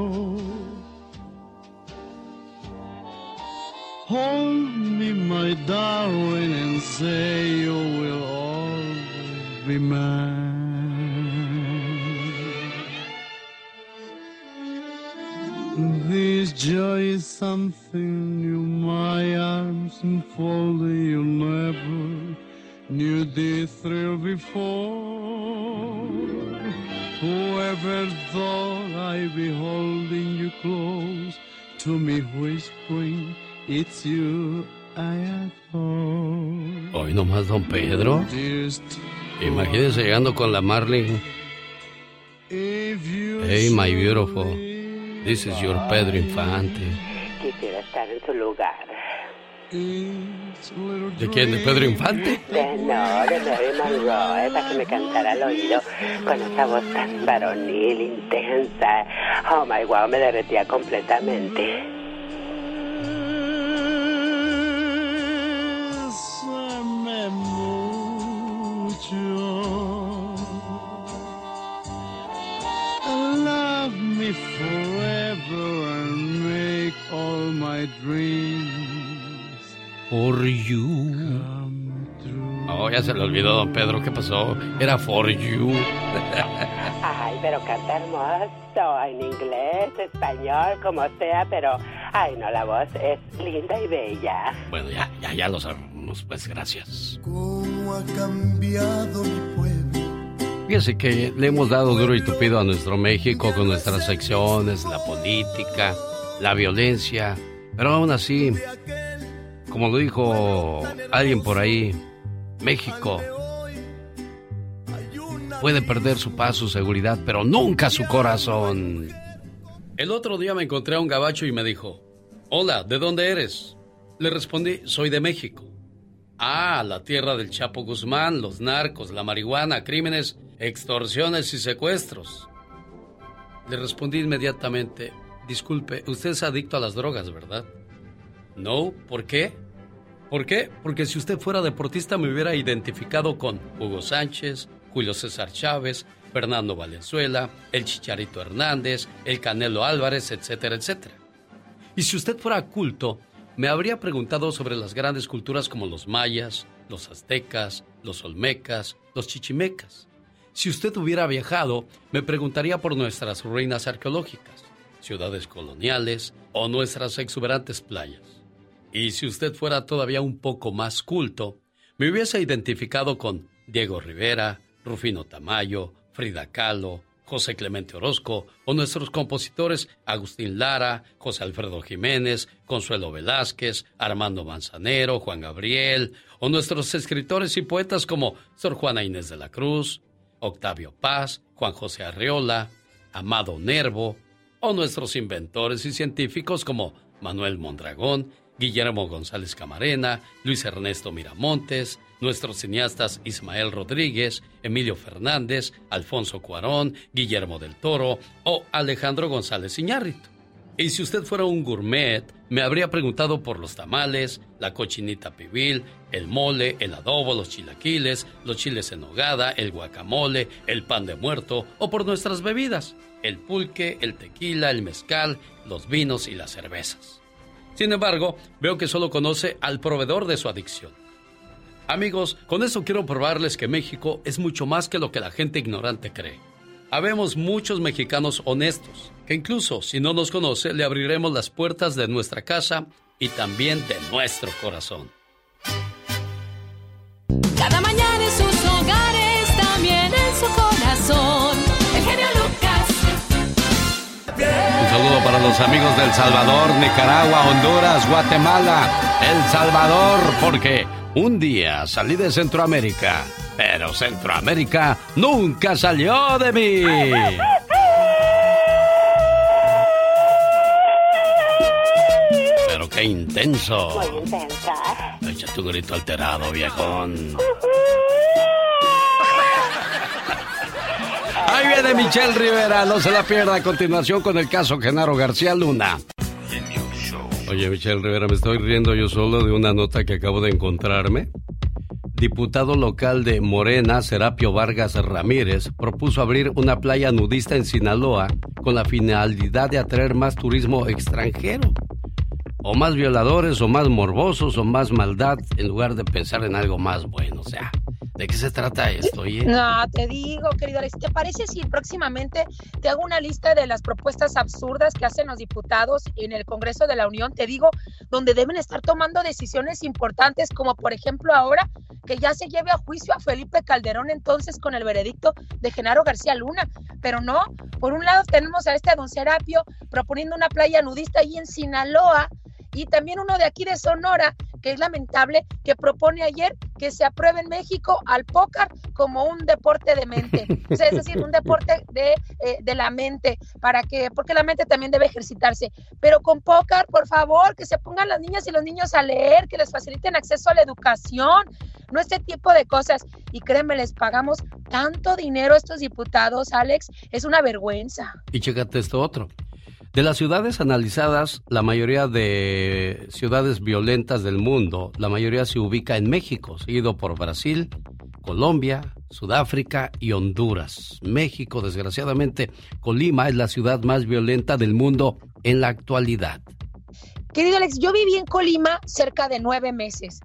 Hold me, my darling, and say you will always be mine. This joy is something new, my arms enfolding you never knew this thrill before. Whoever thought I'd be holding you close to me, whispering, it's you I adore. Hoy nomás, don Pedro. Imagínese llegando con la Marley. Hey, my beautiful. This is your Pedro Infante. Quisiera estar en su lugar. ¿De quién? ¿De Pedro Infante? De, no, de Mary Monroe, para que me cantara al oído con esa voz tan varonil, intensa. Oh my wow, me derretía completamente. Ya se le olvidó, don Pedro. ¿Qué pasó? Era for you. Ay, pero canta hermoso. En inglés, español, como sea, pero. Ay, no, la voz es linda y bella. Bueno, ya, ya, ya lo sabemos. Pues gracias. ¿Cómo ha cambiado mi pueblo? Fíjese que le hemos dado duro y tupido a nuestro México con nuestras secciones, la política, la violencia, pero aún así, como lo dijo alguien por ahí, México puede perder su paz, su seguridad, pero nunca su corazón. El otro día me encontré a un gabacho y me dijo, hola, ¿de dónde eres? Le respondí, soy de México. Ah, la tierra del Chapo Guzmán, los narcos, la marihuana, crímenes, extorsiones y secuestros. Le respondí inmediatamente, disculpe, usted es adicto a las drogas, ¿verdad? No, ¿por qué? ¿Por qué? Porque si usted fuera deportista me hubiera identificado con Hugo Sánchez, Julio César Chávez, Fernando Valenzuela, el Chicharito Hernández, el Canelo Álvarez, etcétera, etcétera. Y si usted fuera culto, me habría preguntado sobre las grandes culturas como los mayas, los aztecas, los olmecas, los chichimecas. Si usted hubiera viajado, me preguntaría por nuestras ruinas arqueológicas, ciudades coloniales o nuestras exuberantes playas. Y si usted fuera todavía un poco más culto, me hubiese identificado con Diego Rivera, Rufino Tamayo, Frida Kahlo, José Clemente Orozco o nuestros compositores Agustín Lara, José Alfredo Jiménez, Consuelo Velázquez, Armando Manzanero, Juan Gabriel o nuestros escritores y poetas como Sor Juana Inés de la Cruz, Octavio Paz, Juan José Arreola, Amado Nervo o nuestros inventores y científicos como Manuel Mondragón, Guillermo González Camarena, Luis Ernesto Miramontes, nuestros cineastas Ismael Rodríguez, Emilio Fernández, Alfonso Cuarón, Guillermo del Toro o Alejandro González Iñárritu. Y si usted fuera un gourmet, me habría preguntado por los tamales, la cochinita pibil, el mole, el adobo, los chilaquiles, los chiles en nogada, el guacamole, el pan de muerto o por nuestras bebidas, el pulque, el tequila, el mezcal, los vinos y las cervezas. Sin embargo, veo que solo conoce al proveedor de su adicción. Amigos, con eso quiero probarles que México es mucho más que lo que la gente ignorante cree. Habemos muchos mexicanos honestos, que incluso si no nos conoce, le abriremos las puertas de nuestra casa y también de nuestro corazón. Para los amigos del Salvador, Nicaragua, Honduras, Guatemala, El Salvador, porque un día salí de Centroamérica, pero Centroamérica nunca salió de mí. Pero qué intenso. Echa tu grito alterado, viejón. Ahí viene Michelle Rivera, no se la pierda a continuación con el caso Genaro García Luna. Oye, Michelle Rivera, me estoy riendo yo solo de una nota que acabo de encontrarme. Diputado local de Morena, Serapio Vargas Ramírez, propuso abrir una playa nudista en Sinaloa con la finalidad de atraer más turismo extranjero. O más violadores, o más morbosos, o más maldad, en lugar de pensar en algo más bueno. O sea, ¿de qué se trata esto? No, te digo, querido Alex, ¿te parece si próximamente te hago una lista de las propuestas absurdas que hacen los diputados en el Congreso de la Unión? Te digo, donde deben estar tomando decisiones importantes, como por ejemplo ahora que ya se lleve a juicio a Felipe Calderón entonces con el veredicto de Genaro García Luna. Pero no, por un lado tenemos a este don Serapio proponiendo una playa nudista ahí en Sinaloa y también uno de aquí de Sonora, que es lamentable, que propone ayer que se apruebe en México al póker como un deporte de mente. O sea, es decir, un deporte de, eh, de la mente, para que, porque la mente también debe ejercitarse. Pero con póker, por favor, que se pongan las niñas y los niños a leer, que les faciliten acceso a la educación, no este tipo de cosas. Y créeme, les pagamos tanto dinero a estos diputados, Alex, es una vergüenza. Y chécate esto otro. De las ciudades analizadas, la mayoría de ciudades violentas del mundo, la mayoría se ubica en México, seguido por Brasil, Colombia, Sudáfrica y Honduras. México, desgraciadamente, Colima es la ciudad más violenta del mundo en la actualidad. Querido Alex, yo viví en Colima cerca de nueve meses.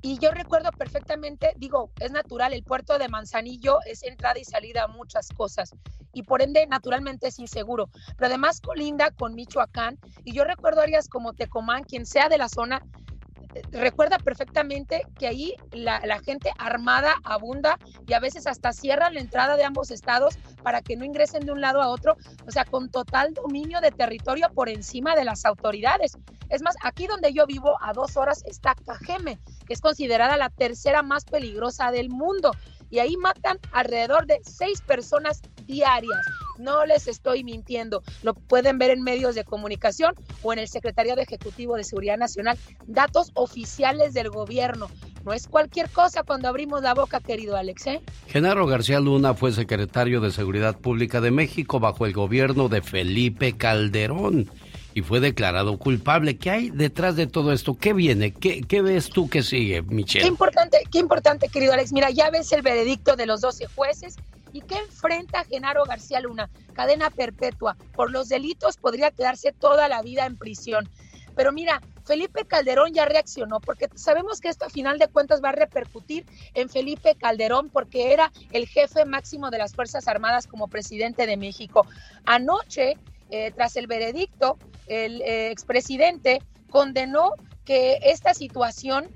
Y yo recuerdo perfectamente, digo, es natural, el puerto de Manzanillo es entrada y salida a muchas cosas y por ende naturalmente es inseguro, pero además colinda con Michoacán y yo recuerdo áreas como Tecomán, quien sea de la zona, recuerda perfectamente que ahí la, gente armada abunda y a veces hasta cierran la entrada de ambos estados para que no ingresen de un lado a otro, o sea, con total dominio de territorio por encima de las autoridades. Es más, aquí donde yo vivo, a dos horas, está Cajeme, que es considerada la tercera más peligrosa del mundo. Y ahí matan alrededor de seis personas diarias. No les estoy mintiendo. Lo pueden ver en medios de comunicación o en el Secretariado Ejecutivo de Seguridad Nacional. Datos oficiales del gobierno. No es cualquier cosa cuando abrimos la boca, querido Alex. ¿eh? Genaro García Luna fue secretario de Seguridad Pública de México bajo el gobierno de Felipe Calderón y fue declarado culpable. ¿Qué hay detrás de todo esto? ¿Qué viene? ¿Qué, qué ves tú que sigue, Michelle? Qué importante, qué importante, querido Alex. Mira, ya ves el veredicto de los 12 jueces y qué enfrenta Genaro García Luna. Cadena perpetua. Por los delitos podría quedarse toda la vida en prisión. Pero mira, Felipe Calderón ya reaccionó porque sabemos que esto a final de cuentas va a repercutir en Felipe Calderón porque era el jefe máximo de las Fuerzas Armadas como presidente de México. Anoche eh, tras el veredicto, el eh, expresidente condenó que esta situación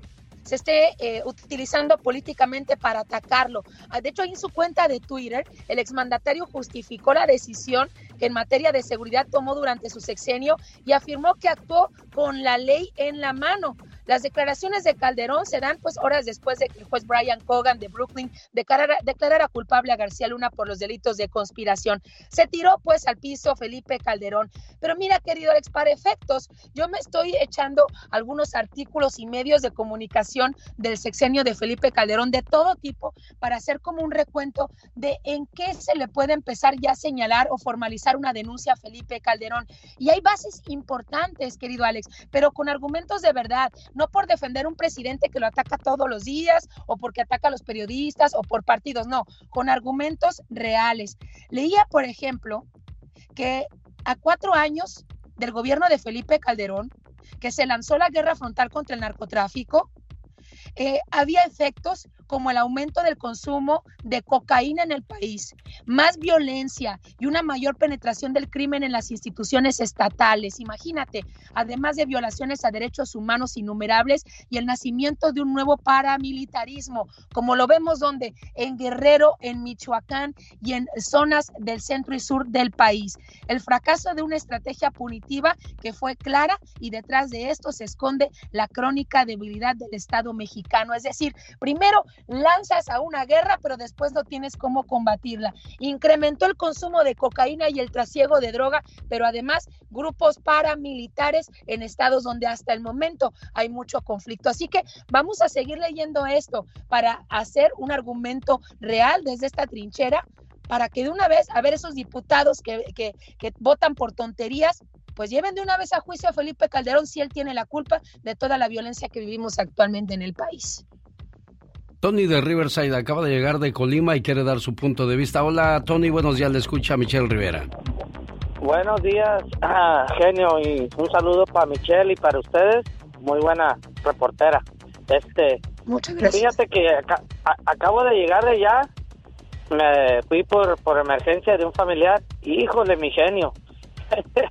se esté eh, utilizando políticamente para atacarlo. Ah, de hecho, en su cuenta de Twitter, el exmandatario justificó la decisión que en materia de seguridad tomó durante su sexenio y afirmó que actuó con la ley en la mano. Las declaraciones de Calderón se dan pues horas después de que el juez Brian Cogan de Brooklyn declarara, culpable a García Luna por los delitos de conspiración. Se tiró pues al piso Felipe Calderón. Pero mira, querido Alex, para efectos, yo me estoy echando algunos artículos y medios de comunicación del sexenio de Felipe Calderón de todo tipo para hacer como un recuento de en qué se le puede empezar ya a señalar o formalizar una denuncia a Felipe Calderón. Y hay bases importantes, querido Alex, pero con argumentos de verdad no por defender un presidente que lo ataca todos los días o porque ataca a los periodistas o por partidos, no, con argumentos reales. Leía, por ejemplo, que a cuatro años del gobierno de Felipe Calderón, que se lanzó la guerra frontal contra el narcotráfico, eh, había efectos como el aumento del consumo de cocaína en el país, más violencia y una mayor penetración del crimen en las instituciones estatales. Imagínate, además de violaciones a derechos humanos innumerables y el nacimiento de un nuevo paramilitarismo, como lo vemos donde en Guerrero, en Michoacán y en zonas del centro y sur del país. El fracaso de una estrategia punitiva que fue clara y detrás de esto se esconde la crónica debilidad del Estado mexicano. Es decir, primero lanzas a una guerra, pero después no tienes cómo combatirla. Incrementó el consumo de cocaína y el trasiego de droga, pero además grupos paramilitares en estados donde hasta el momento hay mucho conflicto. Así que vamos a seguir leyendo esto para hacer un argumento real desde esta trinchera para que de una vez, a ver, esos diputados que, que, que votan por tonterías, pues lleven de una vez a juicio a Felipe Calderón si él tiene la culpa de toda la violencia que vivimos actualmente en el país. Tony de Riverside acaba de llegar de Colima y quiere dar su punto de vista. Hola Tony, buenos días, le escucha Michelle Rivera. Buenos días, ah, genio, y un saludo para Michelle y para ustedes. Muy buena reportera. Este, Muchas gracias. Fíjate que acabo de llegar de allá, me fui por, por emergencia de un familiar. Híjole, mi genio.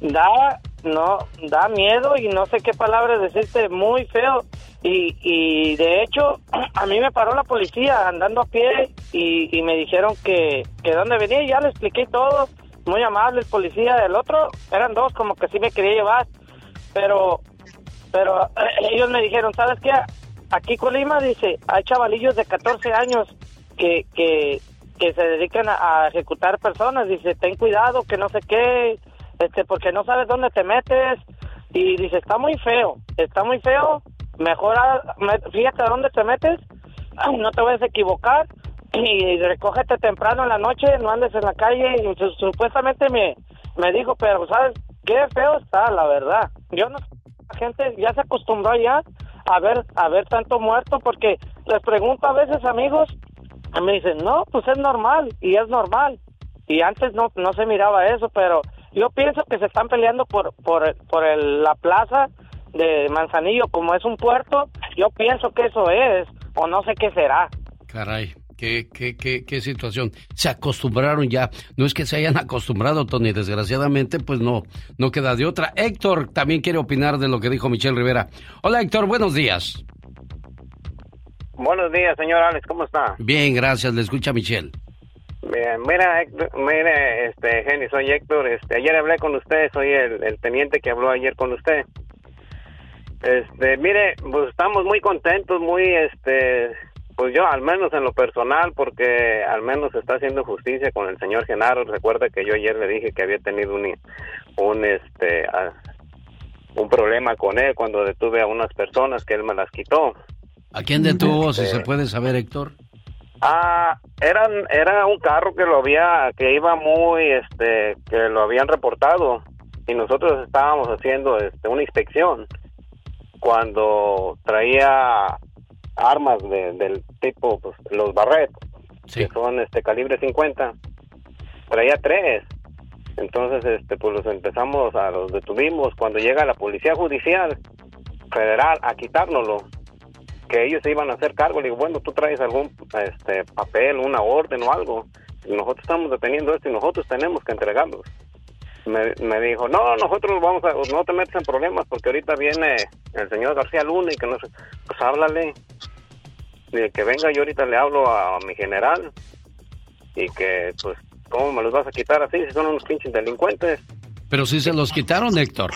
da, no, da miedo y no sé qué palabras decirte, muy feo. Y, y de hecho, a mí me paró la policía andando a pie y, me dijeron que, que dónde venía y ya le expliqué todo. Muy amable el policía. El otro, eran dos, como que sí me quería llevar. Pero, pero ellos me dijeron, ¿sabes qué? Aquí Colima dice, hay chavalillos de 14 años que, que, que se dedican a, a ejecutar personas. Dice, ten cuidado, que no sé qué, este, porque no sabes dónde te metes. Y dice, está muy feo, está muy feo mejor fíjate a dónde te metes, no te vayas a equivocar y recógete temprano en la noche, no andes en la calle y supuestamente me, me dijo, pero sabes, qué feo está, la verdad. Yo no la gente ya se acostumbró ya a ver a ver tanto muerto porque les pregunto a veces amigos y me dicen, "No, pues es normal" y es normal. Y antes no no se miraba eso, pero yo pienso que se están peleando por por por el, la plaza de Manzanillo, como es un puerto, yo pienso que eso es, o no sé qué será. Caray, Qué, qué, qué, qué situación. Se acostumbraron ya. No es que se hayan acostumbrado, Tony. Desgraciadamente, pues no, no queda de otra. Héctor también quiere opinar de lo que dijo Michelle Rivera. Hola, Héctor, buenos días. Buenos días, señor Alex, ¿cómo está? Bien, gracias. Le escucha Michelle. Mira, Héctor, mire, este, Jenny, soy Héctor. Este, ayer hablé con usted, soy el, el teniente que habló ayer con usted. Este, mire, pues estamos muy contentos, muy, este, pues yo, al menos en lo personal, porque al menos está haciendo justicia con el señor Genaro. Recuerda que yo ayer le dije que había tenido un, un este, un problema con él cuando detuve a unas personas que él me las quitó. ¿A quién detuvo, si Este, se puede saber, Héctor? Ah, eran, era un carro que lo había, que iba muy, este, que lo habían reportado y nosotros estábamos haciendo, este, una inspección cuando traía armas de- del tipo, pues, los Barret, que son, este, calibre 50, traía tres. Entonces, este, pues los empezamos a los detuvimos. Cuando llega la policía judicial federal a quitárnoslo que ellos se iban a hacer cargo. Le digo, bueno, tú traes algún este papel, una orden o algo. Nosotros estamos deteniendo esto y nosotros tenemos que entregarlos. Me, me dijo, no, nosotros vamos a, no te metes en problemas porque ahorita viene el señor García Luna y que no pues háblale. Y que venga, yo ahorita le hablo a, mi general y que, pues, ¿cómo me los vas a quitar así si son unos pinches delincuentes? Pero sí se los quitaron, Héctor.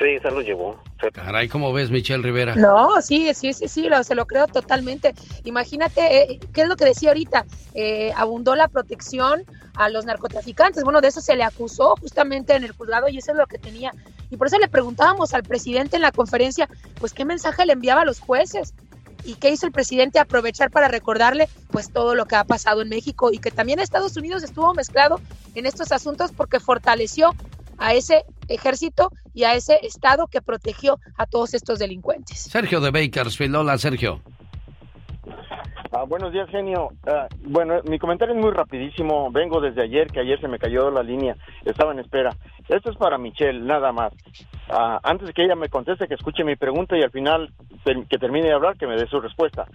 Sí, se los llevó. Caray, ¿cómo ves, Michelle Rivera? No, sí, sí, sí, sí, lo- se lo creo totalmente. Imagínate, eh, ¿qué es lo que decía ahorita? Eh, abundó la protección a los narcotraficantes. Bueno, de eso se le acusó justamente en el juzgado y eso es lo que tenía. Y por eso le preguntábamos al presidente en la conferencia, pues, ¿qué mensaje le enviaba a los jueces? ¿Y qué hizo el presidente? Aprovechar para recordarle, pues, todo lo que ha pasado en México y que también Estados Unidos estuvo mezclado en estos asuntos porque fortaleció a ese ejército y a ese estado que protegió a todos estos delincuentes. Sergio de Bakersfield. Hola, Sergio. Ah, buenos días, genio. Ah, bueno, mi comentario es muy rapidísimo. Vengo desde ayer, que ayer se me cayó la línea. Estaba en espera. Esto es para Michelle, nada más. Ah, antes de que ella me conteste, que escuche mi pregunta y al final que termine de hablar, que me dé su respuesta.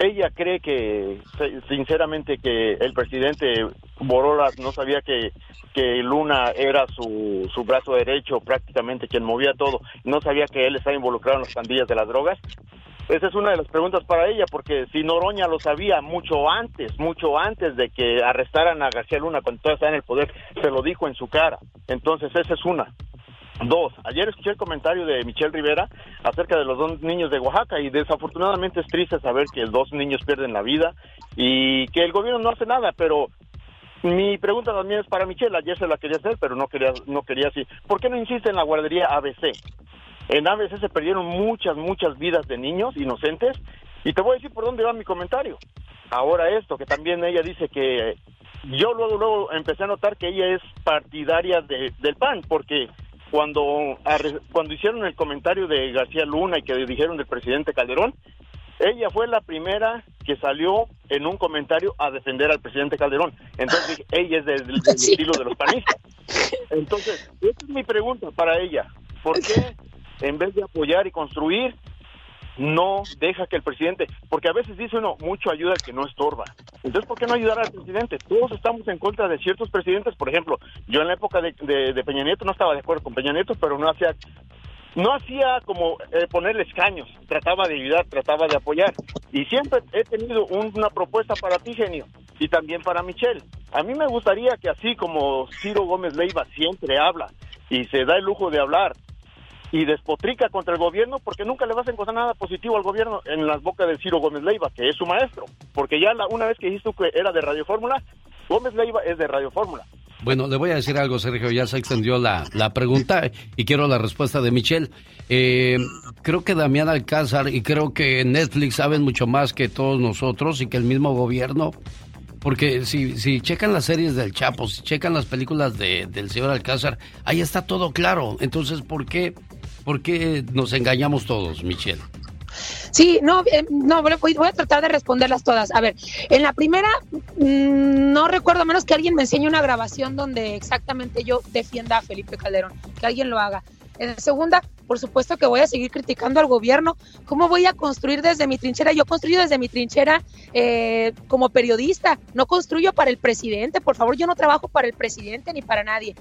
Ella cree que, sinceramente, que el presidente Borolas no sabía que, que Luna era su, su brazo derecho, prácticamente quien movía todo. No sabía que él estaba involucrado en las pandillas de las drogas. Esa es una de las preguntas para ella, porque si Noroña lo sabía mucho antes, mucho antes de que arrestaran a García Luna cuando estaba en el poder, se lo dijo en su cara. Entonces, esa es una. Dos, ayer escuché el comentario de Michelle Rivera acerca de los dos niños de Oaxaca y desafortunadamente es triste saber que dos niños pierden la vida y que el gobierno no hace nada, pero mi pregunta también es para Michelle, ayer se la quería hacer, pero no quería, no quería así. ¿Por qué no insiste en la guardería ABC? En ABC se perdieron muchas, muchas vidas de niños inocentes y te voy a decir por dónde va mi comentario. Ahora esto, que también ella dice que yo luego, luego empecé a notar que ella es partidaria de- del PAN, porque cuando, cuando hicieron el comentario de García Luna y que dijeron del presidente Calderón, ella fue la primera que salió en un comentario a defender al presidente Calderón. Entonces ella es del, del estilo de los panistas. Entonces, esa es mi pregunta para ella. ¿Por qué en vez de apoyar y construir, no deja que el presidente, porque a veces dice uno, mucho ayuda que no estorba. Entonces, ¿por qué no ayudar al presidente? Todos estamos en contra de ciertos presidentes, por ejemplo, yo en la época de, Peña Nieto no estaba de acuerdo con Peña Nieto, pero no hacía no hacía como eh, ponerle escaños, trataba de ayudar, trataba de apoyar. Y siempre he tenido un- una propuesta para ti, genio, y también para Michelle. A mí me gustaría que así como Ciro Gómez Leiva siempre habla y se da el lujo de hablar y despotrica contra el gobierno, porque nunca le vas a encontrar nada positivo al gobierno en las bocas de Ciro Gómez Leiva, que es su maestro. Porque ya la, una vez que dijiste que era de Radio Fórmula, Gómez Leiva es de Radio Fórmula. Bueno, le voy a decir algo, Sergio. Ya se extendió la, la pregunta y quiero la respuesta de Michelle. Eh, creo que Damián Alcázar y creo que Netflix saben mucho más que todos nosotros y que el mismo gobierno. Porque si, si checan las series del Chapo, si checan las películas de- del señor Alcázar, ahí está todo claro. Entonces, ¿por qué, ¿por qué nos engañamos todos, Michelle? Sí, no, eh, no, voy, a tratar de responderlas todas. A ver, en la primera, mm, no recuerdo menos que alguien me enseñe una grabación donde exactamente yo defienda a Felipe Calderón, que alguien lo haga. En segunda, por supuesto que voy a seguir criticando al gobierno. ¿Cómo voy a construir desde mi trinchera? Yo construyo desde mi trinchera eh, como periodista, no construyo para el presidente. Por favor, yo no trabajo para el presidente ni para nadie.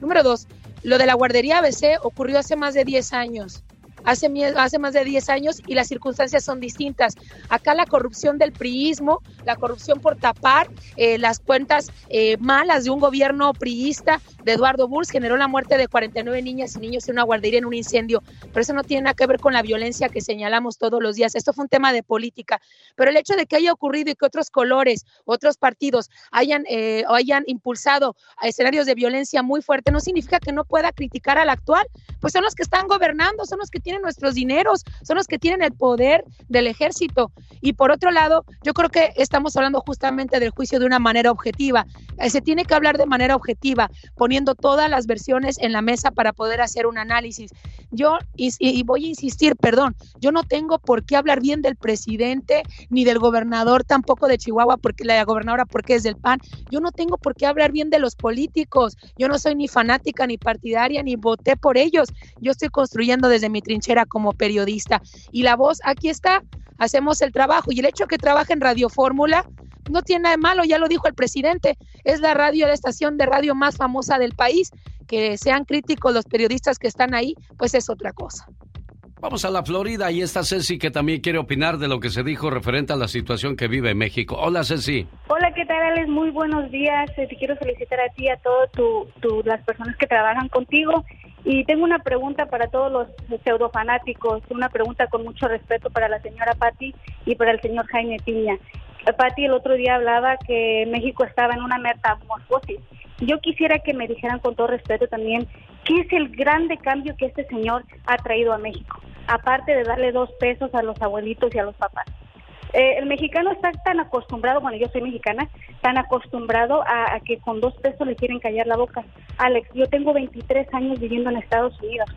Número dos, lo de la guardería ABC ocurrió hace más de 10 años hace, hace más de 10 años y las circunstancias son distintas. Acá la corrupción del priismo, la corrupción por tapar eh, las cuentas eh, malas de un gobierno priista de Eduardo Bulls generó la muerte de 49 niñas y niños en una guardería en un incendio. Pero eso no tiene nada que ver con la violencia que señalamos todos los días. Esto fue un tema de política. Pero el hecho de que haya ocurrido y que otros colores, otros partidos hayan, eh, hayan impulsado a escenarios de violencia muy fuerte, no significa que no pueda criticar al actual. Pues son los que están gobernando, son los que tienen nuestros dineros, son los que tienen el poder del ejército. Y por otro lado, yo creo que estamos hablando justamente del juicio de una manera objetiva. Eh, se tiene que hablar de manera objetiva, poniendo todas las versiones en la mesa para poder hacer un análisis. Yo, y, voy a insistir, perdón, yo no tengo por qué hablar bien del presidente ni del gobernador, tampoco de Chihuahua, porque la gobernadora, porque es del PAN. Yo no tengo por qué hablar bien de los políticos. Yo no soy ni fanática, ni partidaria, ni voté por ellos. Yo estoy construyendo desde mi trinchera como periodista. Y la voz, aquí está, hacemos el trabajo. Y el hecho que trabaje en Radio Fórmula no tiene nada de malo, ya lo dijo el presidente, es la radio, la estación de radio más famosa del país. Que sean críticos los periodistas que están ahí, pues es otra cosa. Vamos a la Florida y está Ceci que también quiere opinar de lo que se dijo referente a la situación que vive México. Hola Ceci. Hola, ¿qué tal Alex? Muy buenos días. Eh, te quiero felicitar a ti y a todas tu, las personas que trabajan contigo y tengo una pregunta para todos los pseudofanáticos, una pregunta con mucho respeto para la señora Patti y para el señor Jaime Piña. Patti el otro día hablaba que México estaba en una metamorfosis. Yo quisiera que me dijeran con todo respeto también qué es el grande cambio que este señor ha traído a México, aparte de darle dos pesos a los abuelitos y a los papás. Eh, el mexicano está tan acostumbrado, bueno, yo soy mexicana, tan acostumbrado a, que con dos pesos le quieren callar la boca. Alex, yo tengo 23 años viviendo en Estados Unidos.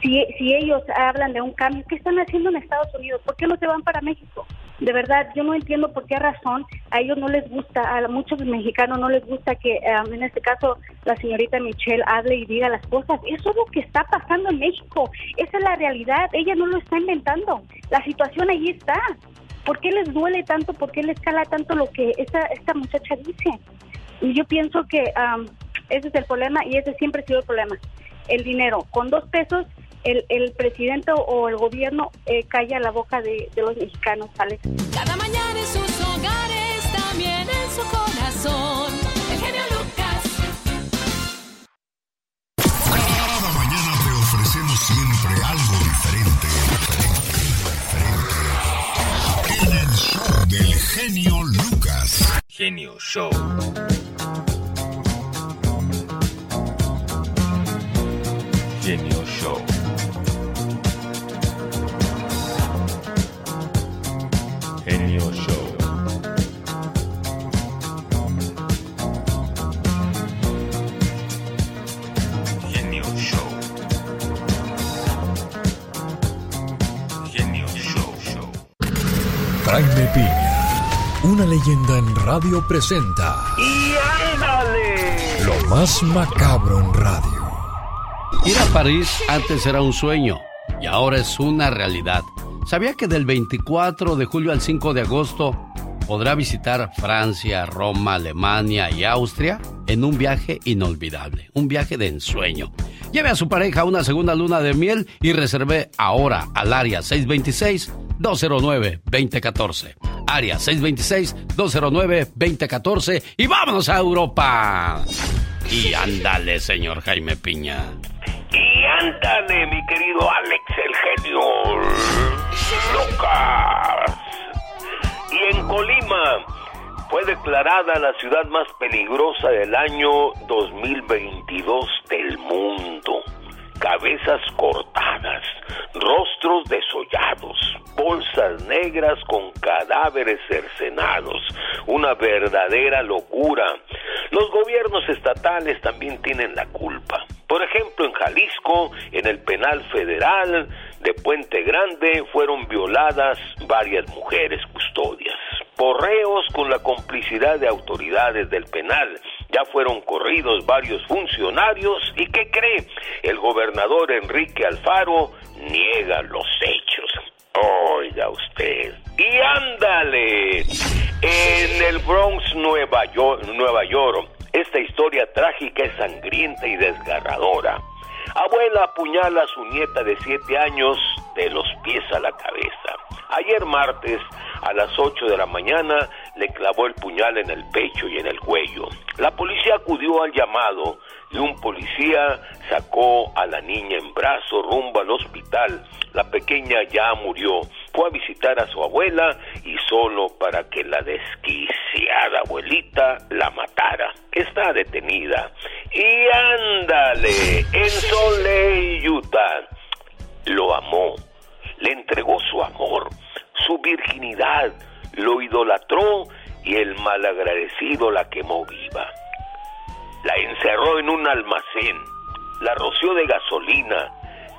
Si, si ellos hablan de un cambio, ¿qué están haciendo en Estados Unidos? ¿Por qué no se van para México? De verdad, yo no entiendo por qué razón a ellos no les gusta, a muchos mexicanos no les gusta que, um, en este caso, la señorita Michelle hable y diga las cosas. Eso es lo que está pasando en México. Esa es la realidad. Ella no lo está inventando. La situación ahí está. ¿Por qué les duele tanto? ¿Por qué les cala tanto lo que esta, esta muchacha dice? Y yo pienso que ese es el problema y ese siempre ha sido el problema. El dinero. Con dos pesos, el, el presidente o el gobierno eh, calla la boca de, de los mexicanos, ¿sale? Cada mañana en sus hogares, también en su corazón. El genio Lucas. Cada mañana te ofrecemos siempre algo diferente. Genio Lucas. Genio Show. Genio Show. Leyenda en radio presenta ¡Y ándale! lo más macabro en radio. Ir a París antes era un sueño y ahora es una realidad. ¿Sabía que del 24 de julio al 5 de agosto podrá visitar Francia, Roma, Alemania y Austria en un viaje inolvidable, un viaje de ensueño? Lleve a su pareja una segunda luna de miel y reserve ahora al área 626-209-2014. Área 626-209-2014 y vámonos a Europa. Y ándale, señor Jaime Piña. Y ándale, mi querido Alex, el genio Lucas. Y en Colima fue declarada la ciudad más peligrosa del año 2022 del mundo. Cabezas cortadas, rostros desollados, bolsas negras con cadáveres cercenados. Una verdadera locura. Los gobiernos estatales también tienen la culpa. Por ejemplo, en Jalisco, en el penal federal de Puente Grande, fueron violadas varias mujeres custodias. Porreos con la complicidad de autoridades del penal Ya fueron corridos varios funcionarios y ¿qué cree? El gobernador Enrique Alfaro niega los hechos. Oiga usted. Y ándale. En el Bronx, Nueva York, Nueva York, esta historia trágica es sangrienta y desgarradora. Abuela apuñala a su nieta de siete años de los pies a la cabeza. Ayer martes, a las 8 de la mañana, le clavó el puñal en el pecho y en el cuello. La policía acudió al llamado y un policía sacó a la niña en brazo rumbo al hospital. La pequeña ya murió. Fue a visitar a su abuela y solo para que la desquiciada abuelita la matara. Está detenida. Y ándale, en Lake, Utah. Lo amó, le entregó su amor, su virginidad, lo idolatró y el malagradecido la quemó viva. La encerró en un almacén, la roció de gasolina,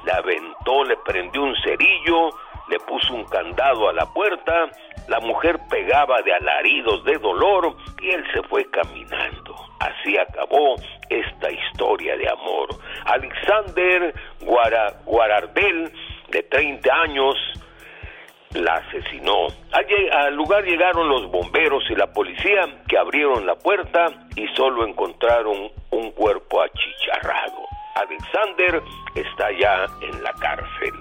la aventó, le prendió un cerillo, le puso un candado a la puerta, la mujer pegaba de alaridos de dolor y él se fue caminando. Así acabó esta historia de amor. Alexander Guara- Guarardel, de 30 años, la asesinó. Al, al lugar llegaron los bomberos y la policía que abrieron la puerta y solo encontraron un cuerpo achicharrado. Alexander está ya en la cárcel.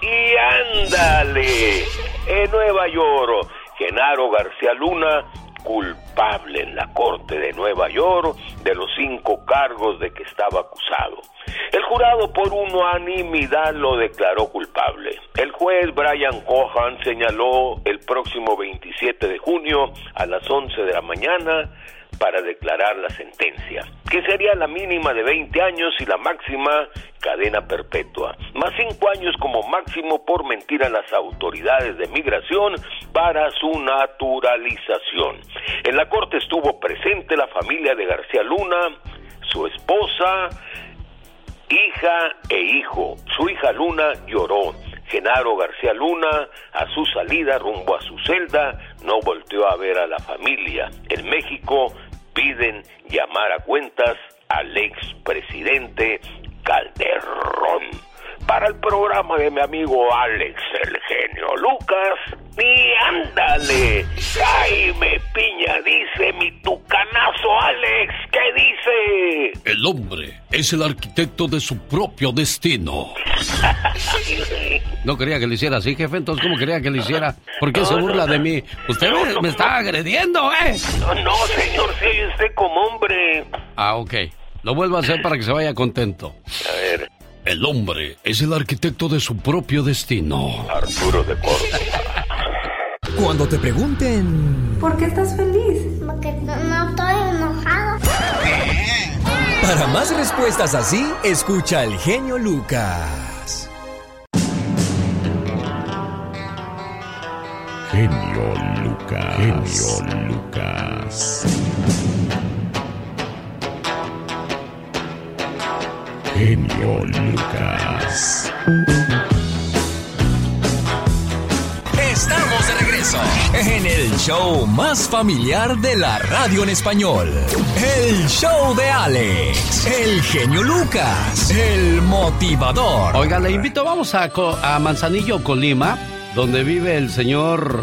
Y ándale, en Nueva York, Genaro García Luna, culpable en la corte de Nueva York de los cinco cargos de que estaba acusado. El jurado por unanimidad lo declaró culpable. El juez Brian Cohan señaló el próximo 27 de junio a las 11 de la mañana para declarar la sentencia, que sería la mínima de 20 años y la máxima cadena perpetua, más cinco años como máximo por mentir a las autoridades de migración para su naturalización. En la corte estuvo presente la familia de García Luna, su esposa, hija e hijo. Su hija Luna lloró. Genaro García Luna, a su salida rumbo a su celda, no volteó a ver a la familia. En México piden llamar a cuentas al expresidente Calderón. Para el programa de mi amigo Alex, el genio Lucas, y ándale, Jaime Piña dice mi tucanazo Alex, ¿qué dice? El hombre es el arquitecto de su propio destino. No quería que le hiciera así, jefe, entonces ¿cómo quería que le hiciera? ¿Por qué se burla de mí? Usted me, me está agrediendo, ¿eh? No, no, señor, se oye usted como hombre. Ah, ok. Lo vuelvo a hacer para que se vaya contento. A ver, El hombre es el arquitecto de su propio destino. Arturo de Córdoba. Cuando te pregunten ¿Por qué estás feliz? Porque no estoy enojado. para más respuestas así, escucha al genio Lucas. Genio Lucas. Genio Lucas. Genio Lucas. Estamos de regreso en el show más familiar de la radio en español. El show de Alex, el genio Lucas, el motivador. Oiga, le invito, vamos a, a Manzanillo, Colima, donde vive el señor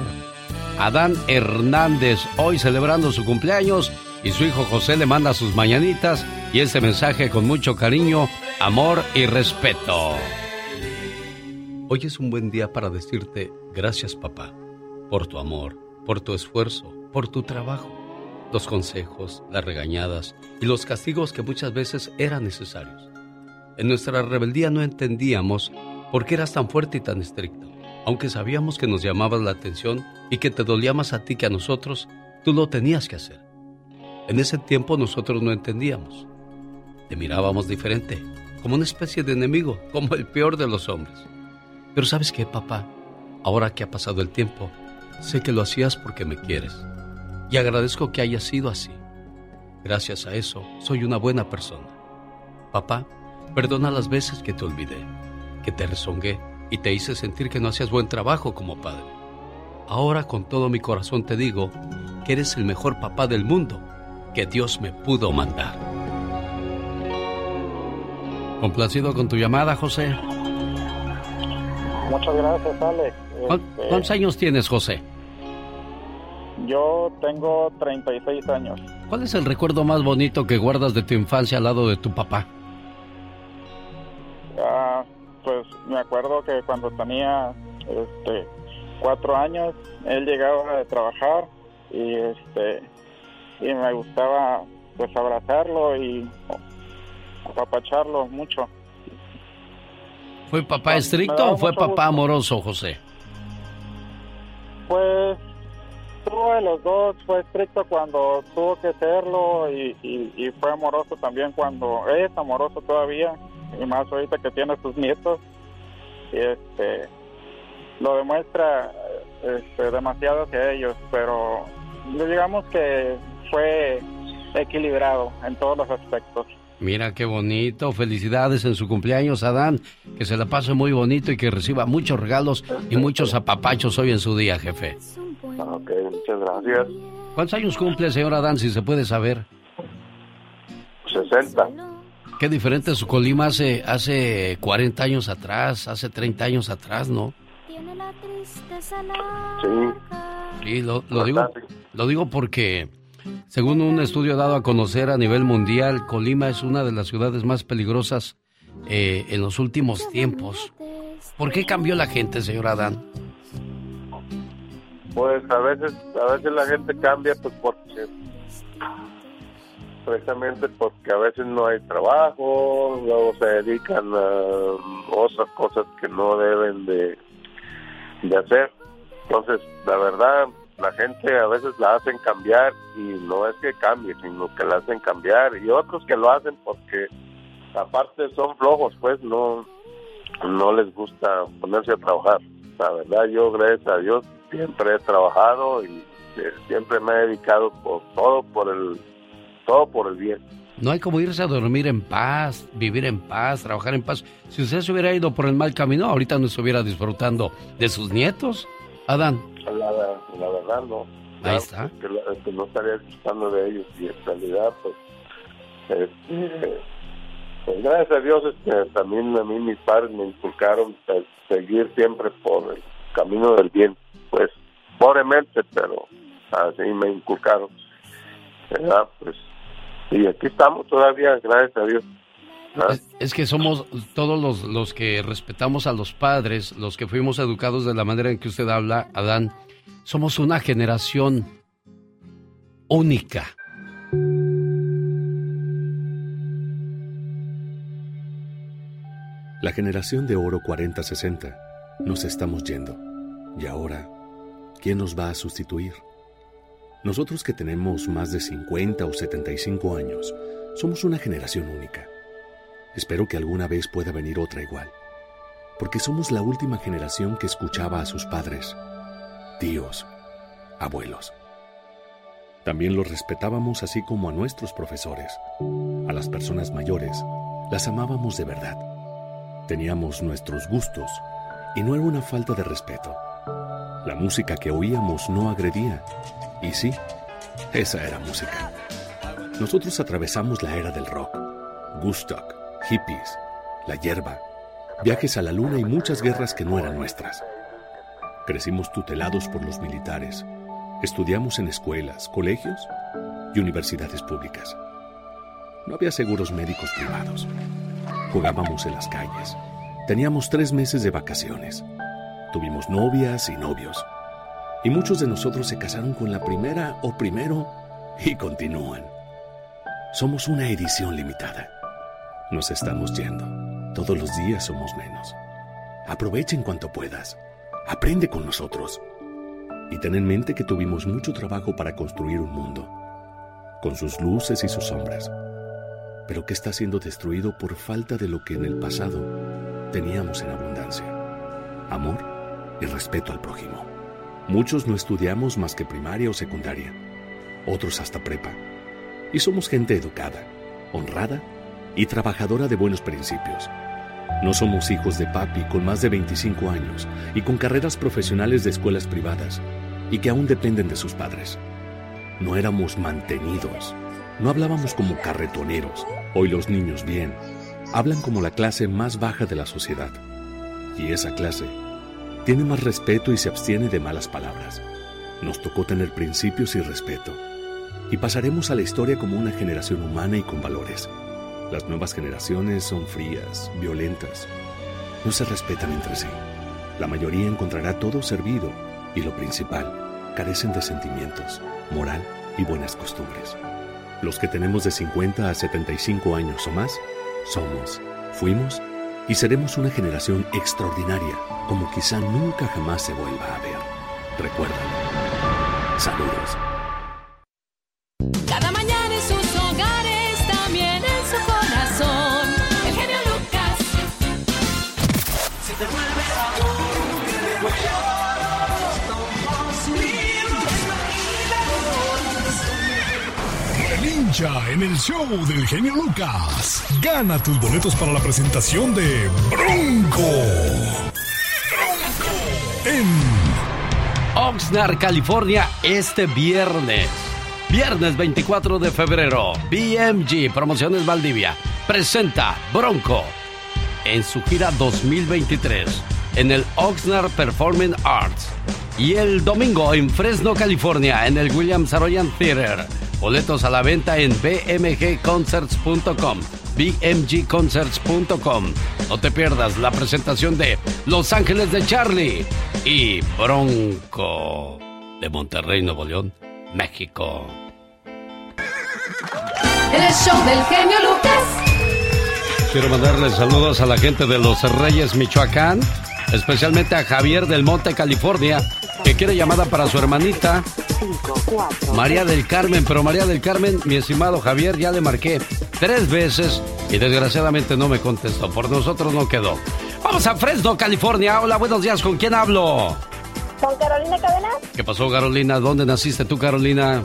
Adán Hernández, hoy celebrando su cumpleaños y su hijo José le manda sus mañanitas y este mensaje con mucho cariño, amor y respeto. Hoy es un buen día para decirte gracias papá, por tu amor, por tu esfuerzo, por tu trabajo, los consejos, las regañadas y los castigos que muchas veces eran necesarios. En nuestra rebeldía no entendíamos por qué eras tan fuerte y tan estricto. Aunque sabíamos que nos llamabas la atención y que te dolía más a ti que a nosotros, tú lo tenías que hacer. En ese tiempo nosotros no entendíamos. Te mirábamos diferente, como una especie de enemigo, como el peor de los hombres. Pero sabes qué, papá, ahora que ha pasado el tiempo, sé que lo hacías porque me quieres. Y agradezco que haya sido así. Gracias a eso, soy una buena persona. Papá, perdona las veces que te olvidé, que te rezongué y te hice sentir que no hacías buen trabajo como padre. Ahora con todo mi corazón te digo que eres el mejor papá del mundo que Dios me pudo mandar. Complacido con tu llamada, José. Muchas gracias, Alex. Este, ¿Cuántos años tienes, José? Yo tengo 36 años. ¿Cuál es el recuerdo más bonito que guardas de tu infancia al lado de tu papá? Ah, pues me acuerdo que cuando tenía este, cuatro años, él llegaba de trabajar y este y me gustaba pues abrazarlo y apapacharlo mucho. ¿Fue papá estricto o fue papá amoroso, José? Pues tuvo de los dos, fue estricto cuando tuvo que serlo y, y, fue amoroso también cuando es amoroso todavía y más ahorita que tiene sus nietos y este lo demuestra este, demasiado hacia ellos, pero digamos que fue equilibrado en todos los aspectos. Mira qué bonito. Felicidades en su cumpleaños, Adán. Que se la pase muy bonito y que reciba muchos regalos y muchos apapachos hoy en su día, jefe. Ok, muchas gracias. ¿Cuántos años cumple, señor Adán, si se puede saber? 60. Qué diferente su Colima hace, hace 40 años atrás, hace 30 años atrás, ¿no? Sí. Sí, lo, lo digo, lo digo porque según un estudio dado a conocer a nivel mundial, Colima es una de las ciudades más peligrosas eh, en los últimos tiempos. ¿Por qué cambió la gente, señor Adán? Pues a veces, a veces la gente cambia, pues porque precisamente porque a veces no hay trabajo, luego se dedican a otras cosas que no deben de, de hacer. Entonces, la verdad, la gente a veces la hacen cambiar y no es que cambie, sino que la hacen cambiar y otros que lo hacen porque aparte son flojos, pues no no les gusta ponerse a trabajar. La verdad yo gracias a Dios siempre he trabajado y eh, siempre me he dedicado por todo por el todo por el bien. No hay como irse a dormir en paz, vivir en paz, trabajar en paz. Si usted se hubiera ido por el mal camino, ahorita no estuviera disfrutando de sus nietos. Adán. La, verdad no. Ahí está. Que, no estaría disfrutando de ellos y en realidad pues, este, pues gracias a Dios este, también a mí mis padres me inculcaron seguir siempre por el camino del bien. Pues pobremente, pero así me inculcaron. ¿verdad? Pues, y aquí estamos todavía, gracias a Dios. Es, que somos todos los, los que respetamos a los padres, los que fuimos educados de la manera en que usted habla, Adán, somos una generación única. La generación de oro 40-60 nos estamos yendo. Y ahora, ¿quién nos va a sustituir? Nosotros que tenemos más de 50 o 75 años, somos una generación única. Espero que alguna vez pueda venir otra igual, porque somos la última generación que escuchaba a sus padres, tíos, abuelos. También los respetábamos así como a nuestros profesores. A las personas mayores las amábamos de verdad. Teníamos nuestros gustos y no era una falta de respeto. La música que oíamos no agredía. Y sí, esa era música. Nosotros atravesamos la era del rock, Woodstock, hippies, la hierba, viajes a la luna y muchas guerras que no eran nuestras. Crecimos tutelados por los militares. Estudiamos en escuelas, colegios y universidades públicas. No había seguros médicos privados. Jugábamos en las calles. Teníamos tres meses de vacaciones. Tuvimos novias y novios. Y muchos de nosotros se casaron con la primera o primero y continúan. Somos una edición limitada. Nos estamos yendo. Todos los días somos menos. Aprovechen cuanto puedas. Aprende con nosotros. Y ten en mente que tuvimos mucho trabajo para construir un mundo, con sus luces y sus sombras, pero que está siendo destruido por falta de lo que en el pasado teníamos en abundancia. Amor y respeto al prójimo. Muchos no estudiamos más que primaria o secundaria, otros hasta prepa. Y somos gente educada, honrada y trabajadora de buenos principios. No somos hijos de papi con más de 25 años y con carreras profesionales de escuelas privadas y que aún dependen de sus padres. No éramos mantenidos, No hablábamos como carretoneros. Hoy los niños bien. Hablan como la clase más baja de la sociedad. Y esa clase tiene más respeto y se abstiene de malas palabras. Nos tocó tener principios y respeto. Y pasaremos a la historia como una generación humana y con valores. Las nuevas generaciones son frías, violentas. No se respetan entre sí. La mayoría encontrará todo servido y lo principal, carecen de sentimientos, moral y buenas costumbres. Los que tenemos de 50 a 75 años o más, somos, fuimos y seremos una generación extraordinaria como quizá nunca jamás se vuelva a ver. Recuerda. Saludos. En el show del genio Lucas. Gana tus boletos para la presentación de Bronco. Bronco. En Oxnard, California, este viernes. Viernes 24 de febrero, BMG Promociones Valdivia presenta Bronco en su gira 2023 en el Oxnard Performing Arts. Y el domingo en Fresno, California, en el Williams Saroyan Theater. Boletos a la venta en bmgconcerts.com. bmgconcerts.com. No te pierdas la presentación de Los Ángeles de Charlie y Bronco de Monterrey, Nuevo León, México. El show del genio Lucas. Quiero mandarle saludos a la gente de Los Reyes, Michoacán, especialmente a Javier del Monte, California, que quiere llamada para su hermanita María del Carmen. Pero María del Carmen, mi estimado Javier, ya le marqué tres veces y desgraciadamente no me contestó. Por nosotros no quedó. Vamos a Fresno, California. Hola, buenos días. ¿Con quién hablo? ¿Con Carolina Cadena? ¿Qué pasó, Carolina? ¿Dónde naciste tú, Carolina?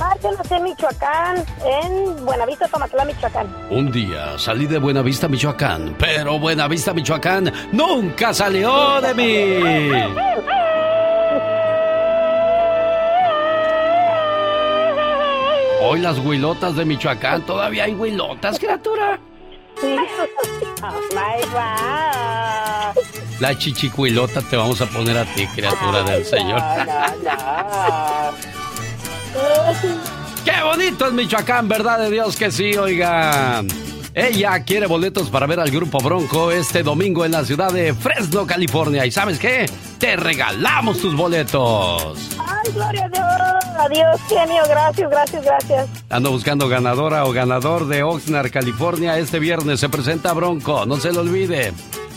Ah, yo nací en Michoacán, en Buenavista, Tomatlán, Michoacán. Un día salí de Buenavista, Michoacán, pero Buenavista, Michoacán nunca salió de mí. Hoy las huilotas de Michoacán, todavía hay huilotas, criatura. Sí. Oh, my God. La chichicuilota te vamos a poner a ti, criatura del Señor. ¡Qué bonito es Michoacán, verdad de Dios que sí, oiga! Ella quiere boletos para ver al grupo Bronco este domingo en la ciudad de Fresno, California. ¿Y sabes qué? Te regalamos tus boletos. Ay, gloria a Dios. Adiós, genio. Gracias, gracias, gracias. Ando buscando ganadora o ganador de Oxnard, California. Este viernes se presenta Bronco, no se lo olvide.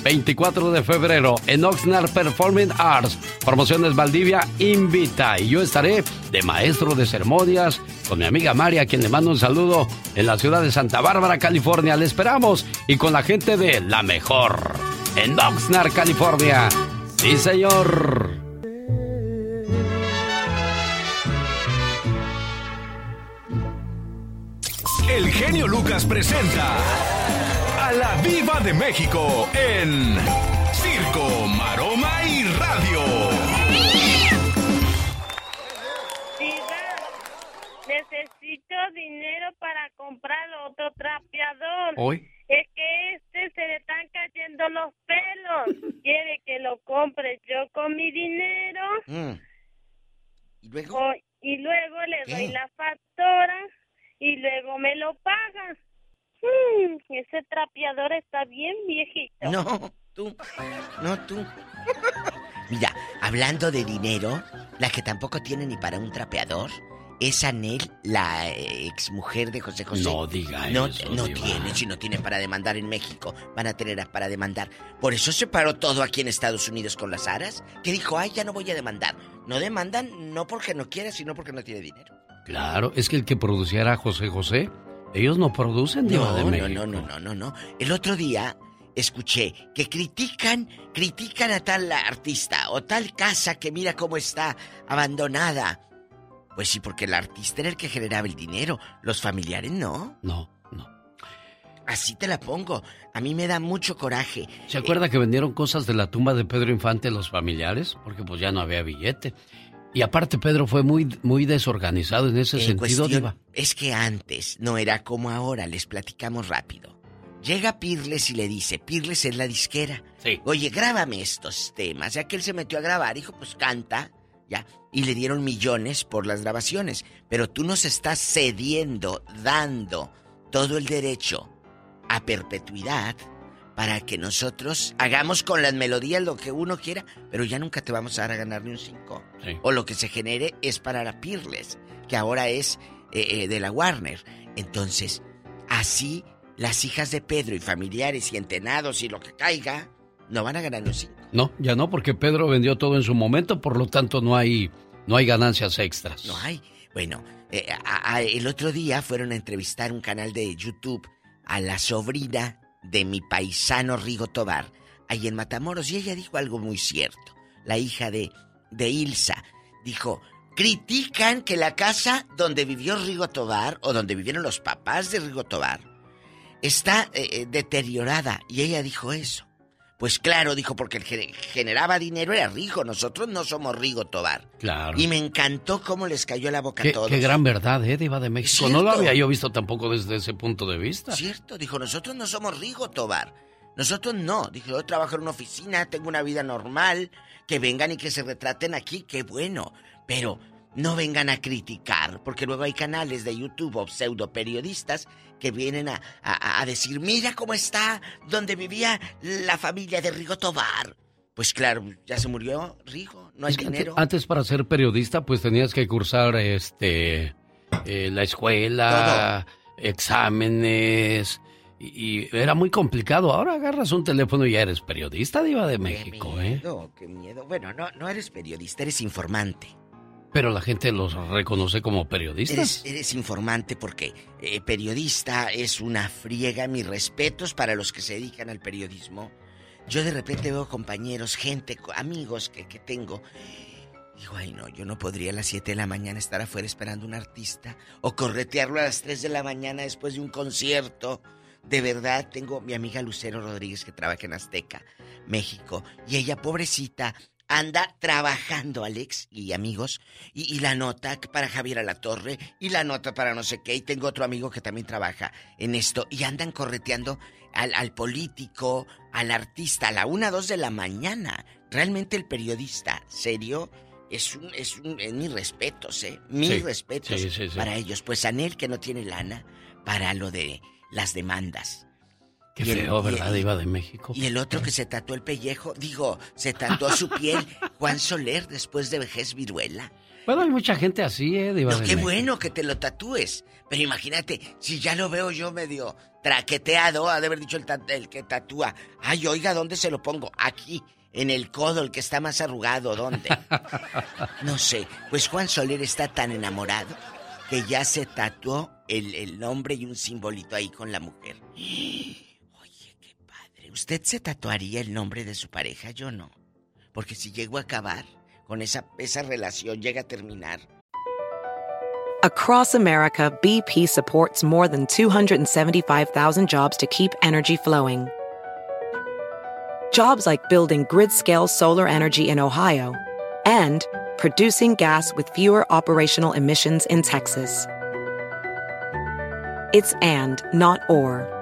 24 de febrero en Oxnard Performing Arts. Promociones Valdivia invita. Y yo estaré de maestro de ceremonias con mi amiga María, quien le mando un saludo en la ciudad de Santa Bárbara, California. Le esperamos. Y con la gente de La Mejor en Oxnard, California. Sí, señor. El genio Lucas presenta a la Viva de México en Circo, Maroma y Radio. Necesito dinero para comprar otro trapeador. ¿Hoy? Es que este se le están cayendo los pelos. Quiere que lo compre yo con mi dinero. ¿Y luego? o- y luego le doy la factura y luego me lo paga. Hmm, ese trapeador está bien viejito. No, tú. No, tú. Mira, hablando de dinero, la que tampoco tiene ni para un trapeador es Anel, la eh, exmujer de José José. No diga no, eso, No Diva. tiene, si no tienen para demandar en México, van a tener para demandar. Por eso se paró todo aquí en Estados Unidos con las aras, que dijo, ay, ya no voy a demandar. No demandan no porque no quiere, sino porque no tiene dinero. Claro, es que el que produciera a José José, ellos no producen Diva No, de no, México. no, no, no, no, no. El otro día escuché que critican, critican a tal artista o tal casa que mira cómo está abandonada. Pues sí, porque el artista era el que generaba el dinero, los familiares no. No, no. Así te la pongo. A mí me da mucho coraje. ¿Se acuerda que vendieron cosas de la tumba de Pedro Infante los familiares? Porque pues ya no había billete. Y aparte Pedro fue muy, muy desorganizado en ese En sentido, cuestión- Diva. Es que antes no era como ahora, les platicamos rápido. Llega Pirles y le dice, Pirles es la disquera. Oye, grábame estos temas. Ya que él se metió a grabar, dijo, pues canta, ya. Y le dieron millones por las grabaciones. Pero tú nos estás cediendo, dando todo el derecho a perpetuidad para que nosotros hagamos con las melodías lo que uno quiera, pero ya nunca te vamos a dar a ganar ni un 5. Sí. O lo que se genere es para la Pirles, que ahora es eh, eh, de la Warner. Entonces, así las hijas de Pedro y familiares y entenados y lo que caiga, no van a ganar ni un 5. No, ya no, porque Pedro vendió todo en su momento, por lo tanto no hay, no hay ganancias extras. No hay. Bueno, eh, a- a- el otro día fueron a entrevistar un canal de YouTube a la sobrina de mi paisano Rigo Tobar, ahí en Matamoros, y ella dijo algo muy cierto. La hija de, de Ilsa dijo, critican que la casa donde vivió Rigo Tobar, o donde vivieron los papás de Rigo Tobar, está eh, eh, deteriorada. Y ella dijo eso. Pues claro, dijo, porque el que generaba dinero era Rigo, nosotros no somos Rigo Tobar. Claro. Y me encantó cómo les cayó la boca a todos. qué gran verdad, ¿eh, Diva de México? No lo había yo visto tampoco desde ese punto de vista. Cierto, dijo, nosotros no somos Rigo Tobar. Nosotros no. Dijo, yo trabajo en una oficina, tengo una vida normal. Que vengan y que se retraten aquí, qué bueno. Pero no vengan a criticar, porque luego hay canales de YouTube o pseudo periodistas que vienen a, a- a decir, mira cómo está donde vivía la familia de Rigo Tobar. Pues claro, ya se murió Rigo, no hay Es que ante- dinero. Antes para ser periodista pues tenías que cursar este eh, la escuela, exámenes y, y era muy complicado. Ahora agarras un teléfono y ya eres periodista diva de México, ¿eh? miedo, qué miedo. Bueno, no, no eres periodista, eres informante. Pero la gente los reconoce como periodistas. Eres, eres informante porque eh, periodista es una friega. Mis respetos para los que se dedican al periodismo. Yo de repente veo compañeros, gente, amigos que, que tengo. Digo, ay no, yo no podría a las 7 de la mañana estar afuera esperando a un artista o corretearlo a las 3 de la mañana después de un concierto. De verdad, tengo mi amiga Lucero Rodríguez que trabaja en Azteca, México, y ella, pobrecita, anda trabajando, Alex y amigos, y, y la nota para Javier Alatorre, y la nota para no sé qué, y tengo otro amigo que también trabaja en esto, y andan correteando al, al político, al artista, a la una, dos de la mañana. Realmente el periodista, serio, es un, es un, es mis respetos, ¿eh? Mis Sí, respetos sí, sí, sí. para ellos. Pues Anel, que no tiene lana, para lo de las demandas. Qué Y feo, ¿verdad, diva de México? y el otro que se tatuó el pellejo, digo, se tatuó su piel, Juan Soler, después de vejez viruela. Bueno, hay mucha gente así, ¿eh? Diva No, de qué México. bueno que te lo tatúes. Pero imagínate, si ya lo veo yo medio traqueteado, ha de haber dicho el que tatúa. Ay, oiga, ¿dónde se lo pongo? Aquí, en el codo, el que está más arrugado, ¿dónde? No sé. Pues Juan Soler está tan enamorado que ya se tatuó el, el nombre y un simbolito ahí con la mujer. ¿Usted se tatuaría el nombre de su pareja? Yo no. Porque si llego a acabar con esa, esa relación, llega a terminar. Across America, BP supports more than 275,000 jobs to keep energy flowing. Jobs like building grid scale solar energy in Ohio and producing gas with fewer operational emissions in Texas. It's and, not or.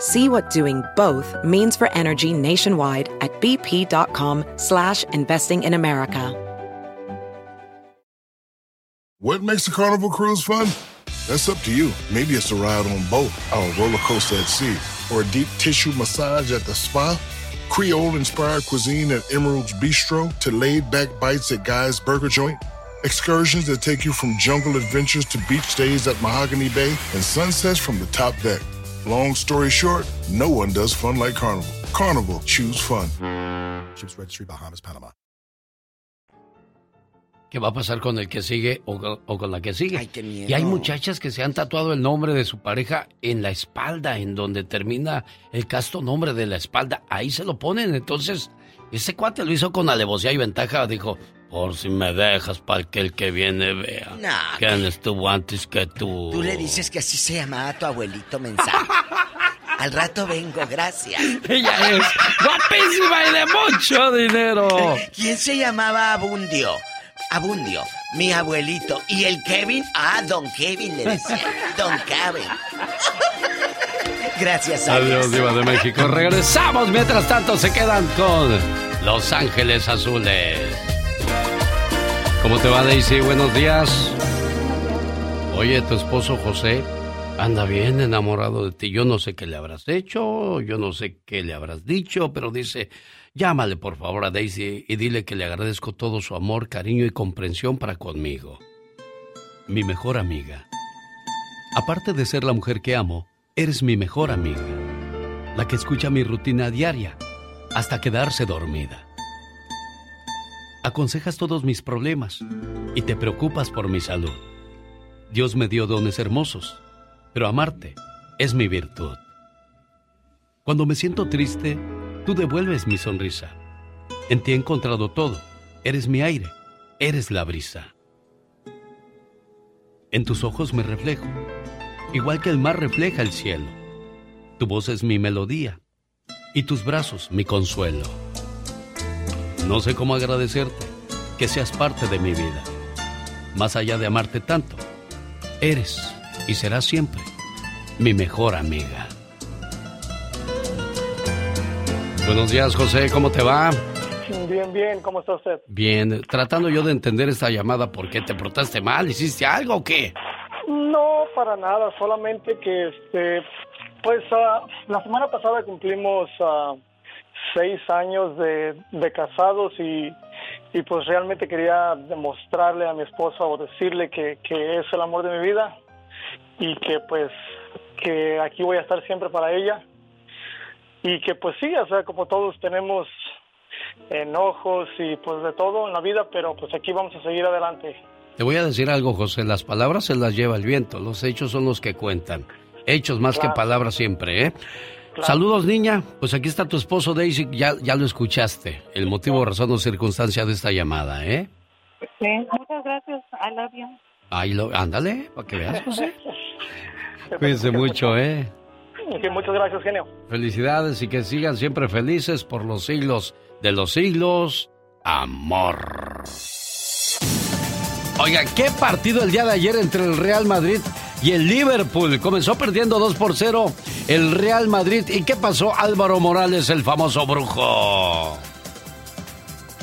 See what doing both means for energy nationwide at bp.com slash investing in America. What makes a carnival cruise fun? That's up to you. Maybe it's a ride on boat, or a roller coaster at sea, or a deep tissue massage at the spa. Creole inspired cuisine at Emerald's Bistro to laid back bites at Guy's Burger Joint. Excursions that take you from jungle adventures to beach stays at Mahogany Bay and sunsets from the top deck. Long story short, no one does fun like Carnival. Carnival, choose fun. Ships Registry, Bahamas, Panama. ¿Qué va a pasar con el que sigue o, con- o con la que sigue? Ay, qué miedo. Y hay muchachas que se han tatuado el nombre de su pareja en la espalda, en donde termina el casto nombre de la espalda. Ahí se lo ponen. Entonces, ese cuate lo hizo con alevosía y ventaja. Dijo, por si me dejas para que el que viene vea. No, ¿Quién estuvo antes que tú? Tú le dices que así se llamaba tu abuelito mensaje. Al rato vengo, gracias. Ella es guapísima y de mucho dinero. ¿Quién se llamaba Abundio? Abundio, mi abuelito. Y el Kevin, ah, don Kevin le decía. Don Kevin. Gracias, Alex. Adiós, Diva de México. Regresamos. Mientras tanto, se quedan con Los Ángeles Azules. ¿Cómo te va, Daisy? Buenos días. Oye, tu esposo José anda bien enamorado de ti. Yo no sé qué le habrás hecho, yo no sé qué le habrás dicho, pero dice, llámale por favor a Daisy y dile que le agradezco todo su amor, cariño y comprensión para conmigo. Mi mejor amiga. Aparte de ser la mujer que amo, eres mi mejor amiga. La que escucha mi rutina diaria hasta quedarse dormida. Aconsejas todos mis problemas y te preocupas por mi salud. Dios me dio dones hermosos, pero amarte es mi virtud. Cuando me siento triste, tú devuelves mi sonrisa. En ti he encontrado todo. Eres mi aire, eres la brisa. En tus ojos me reflejo, igual que el mar refleja el cielo. Tu voz es mi melodía y tus brazos mi consuelo. No sé cómo agradecerte que seas parte de mi vida. Más allá de amarte tanto, eres y serás siempre mi mejor amiga. Buenos días, José, ¿cómo te va? Bien, bien, ¿cómo está usted? Bien, tratando yo de entender esta llamada, ¿por qué te portaste mal? ¿Hiciste algo o qué? No, para nada, solamente que, este, pues, ah, la semana pasada cumplimos ah, seis años de, de casados y, y, pues realmente quería demostrarle a mi esposa o decirle que, que es el amor de mi vida y que pues que aquí voy a estar siempre para ella y que pues sí, o sea, como todos tenemos enojos y pues de todo en la vida, pero pues aquí vamos a seguir adelante. Te voy a decir algo, José, las palabras se las lleva el viento, los hechos son los que cuentan. Hechos más que palabras siempre, ¿eh? Saludos, niña. Pues aquí está tu esposo Daisy, ya, ya lo escuchaste. El motivo, razón o circunstancia de esta llamada, ¿eh? Sí, muchas gracias. I love you. Ahí lo, ándale, para que veas, José. Cuídense mucho, ¿eh? muchas gracias, genio. Felicidades y que sigan siempre felices por los siglos de los siglos. Amor. Oiga, ¿qué partido el día de ayer entre el Real Madrid y el Liverpool? Comenzó perdiendo 2 por 0 el Real Madrid. ¿Y qué pasó Álvaro Morales, el famoso brujo?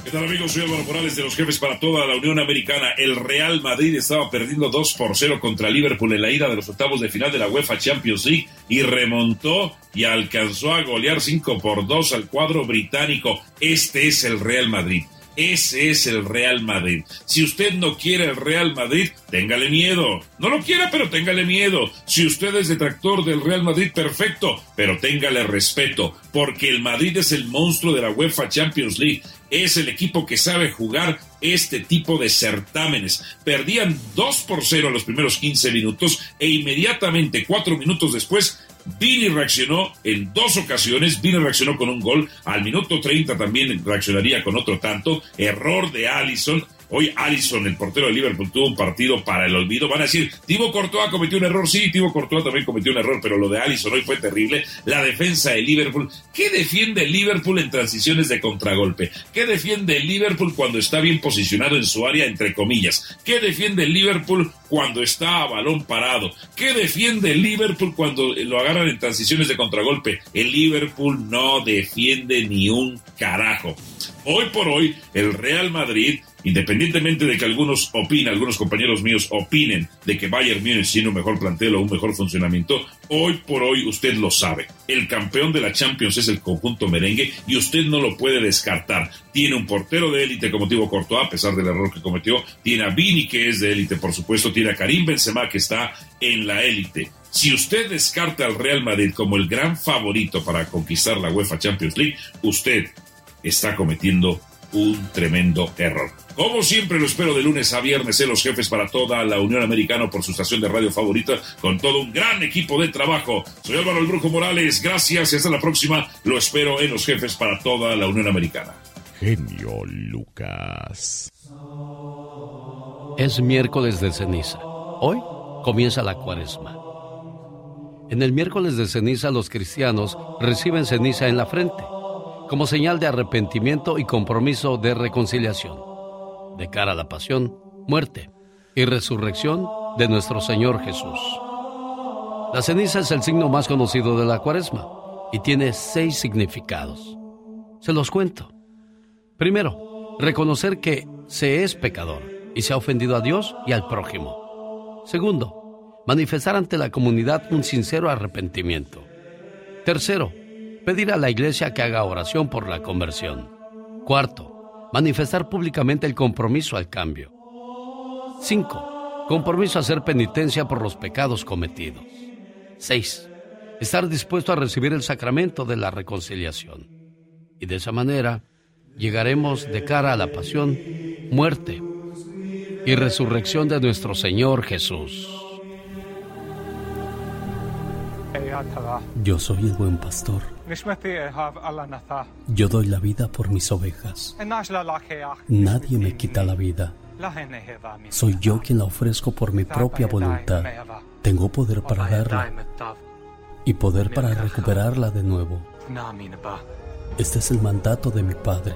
¿Qué tal amigos? Soy Álvaro Morales de los jefes para toda la Unión Americana. El Real Madrid estaba perdiendo 2 por 0 contra Liverpool en la ida de los octavos de final de la UEFA Champions League y remontó y alcanzó a golear 5 por 2 al cuadro británico. Este es el Real Madrid. Ese es el Real Madrid. Si usted no quiere el Real Madrid, téngale miedo. No lo quiera, pero téngale miedo. Si usted es detractor del Real Madrid, perfecto, pero téngale respeto, porque el Madrid es el monstruo de la UEFA Champions League. Es el equipo que sabe jugar este tipo de certámenes. Perdían 2 por 0 los primeros 15 minutos e inmediatamente, 4 minutos después, Vini reaccionó en dos ocasiones. Vini reaccionó con un gol. Al minuto 30 también reaccionaría con otro tanto. Error de Allison. Hoy Allison, el portero de Liverpool, tuvo un partido para el olvido. Van a decir, Tibo Courtois cometió un error. Sí, Tibo Courtois también cometió un error, pero lo de Allison hoy fue terrible. La defensa de Liverpool. ¿Qué defiende Liverpool en transiciones de contragolpe? ¿Qué defiende Liverpool cuando está bien posicionado en su área, entre comillas? ¿Qué defiende Liverpool cuando está a balón parado? ¿Qué defiende Liverpool cuando lo agarran en transiciones de contragolpe? El Liverpool no defiende ni un carajo. Hoy por hoy, el Real Madrid independientemente de que algunos opinen, algunos compañeros míos opinen de que Bayern Múnich tiene un mejor plantel o un mejor funcionamiento, hoy por hoy usted lo sabe. El campeón de la Champions es el conjunto merengue y usted no lo puede descartar. Tiene un portero de élite como Thibaut Courtois, a pesar del error que cometió. Tiene a Vini, que es de élite, por supuesto. Tiene a Karim Benzema, que está en la élite. Si usted descarta al Real Madrid como el gran favorito para conquistar la UEFA Champions League, usted está cometiendo un tremendo error. Como siempre lo espero de lunes a viernes en Los Jefes para toda la Unión Americana por su estación de radio favorita con todo un gran equipo de trabajo. Soy Álvaro el Brujo Morales, gracias y hasta la próxima. Lo espero en Los Jefes para toda la Unión Americana. Genio Lucas. Es miércoles de ceniza. Hoy comienza la cuaresma. En el miércoles de ceniza los cristianos reciben ceniza en la frente como señal de arrepentimiento y compromiso de reconciliación. De cara a la pasión, muerte y resurrección de nuestro Señor Jesús. La ceniza es el signo más conocido de la cuaresma y tiene seis significados. Se los cuento. Primero, reconocer que se es pecador y se ha ofendido a Dios y al prójimo. Segundo, manifestar ante la comunidad un sincero arrepentimiento. Tercero, pedir a la iglesia que haga oración por la conversión. Cuarto, manifestar públicamente el compromiso al cambio. Cinco, compromiso a hacer penitencia por los pecados cometidos. Seis, estar dispuesto a recibir el sacramento de la reconciliación. Y de esa manera llegaremos de cara a la pasión, muerte y resurrección de nuestro Señor Jesús. Yo soy el buen pastor. Yo doy la vida por mis ovejas. Nadie me quita la vida. Soy yo quien la ofrezco por mi propia voluntad. Tengo poder para darla y poder para recuperarla de nuevo. Este es el mandato de mi Padre.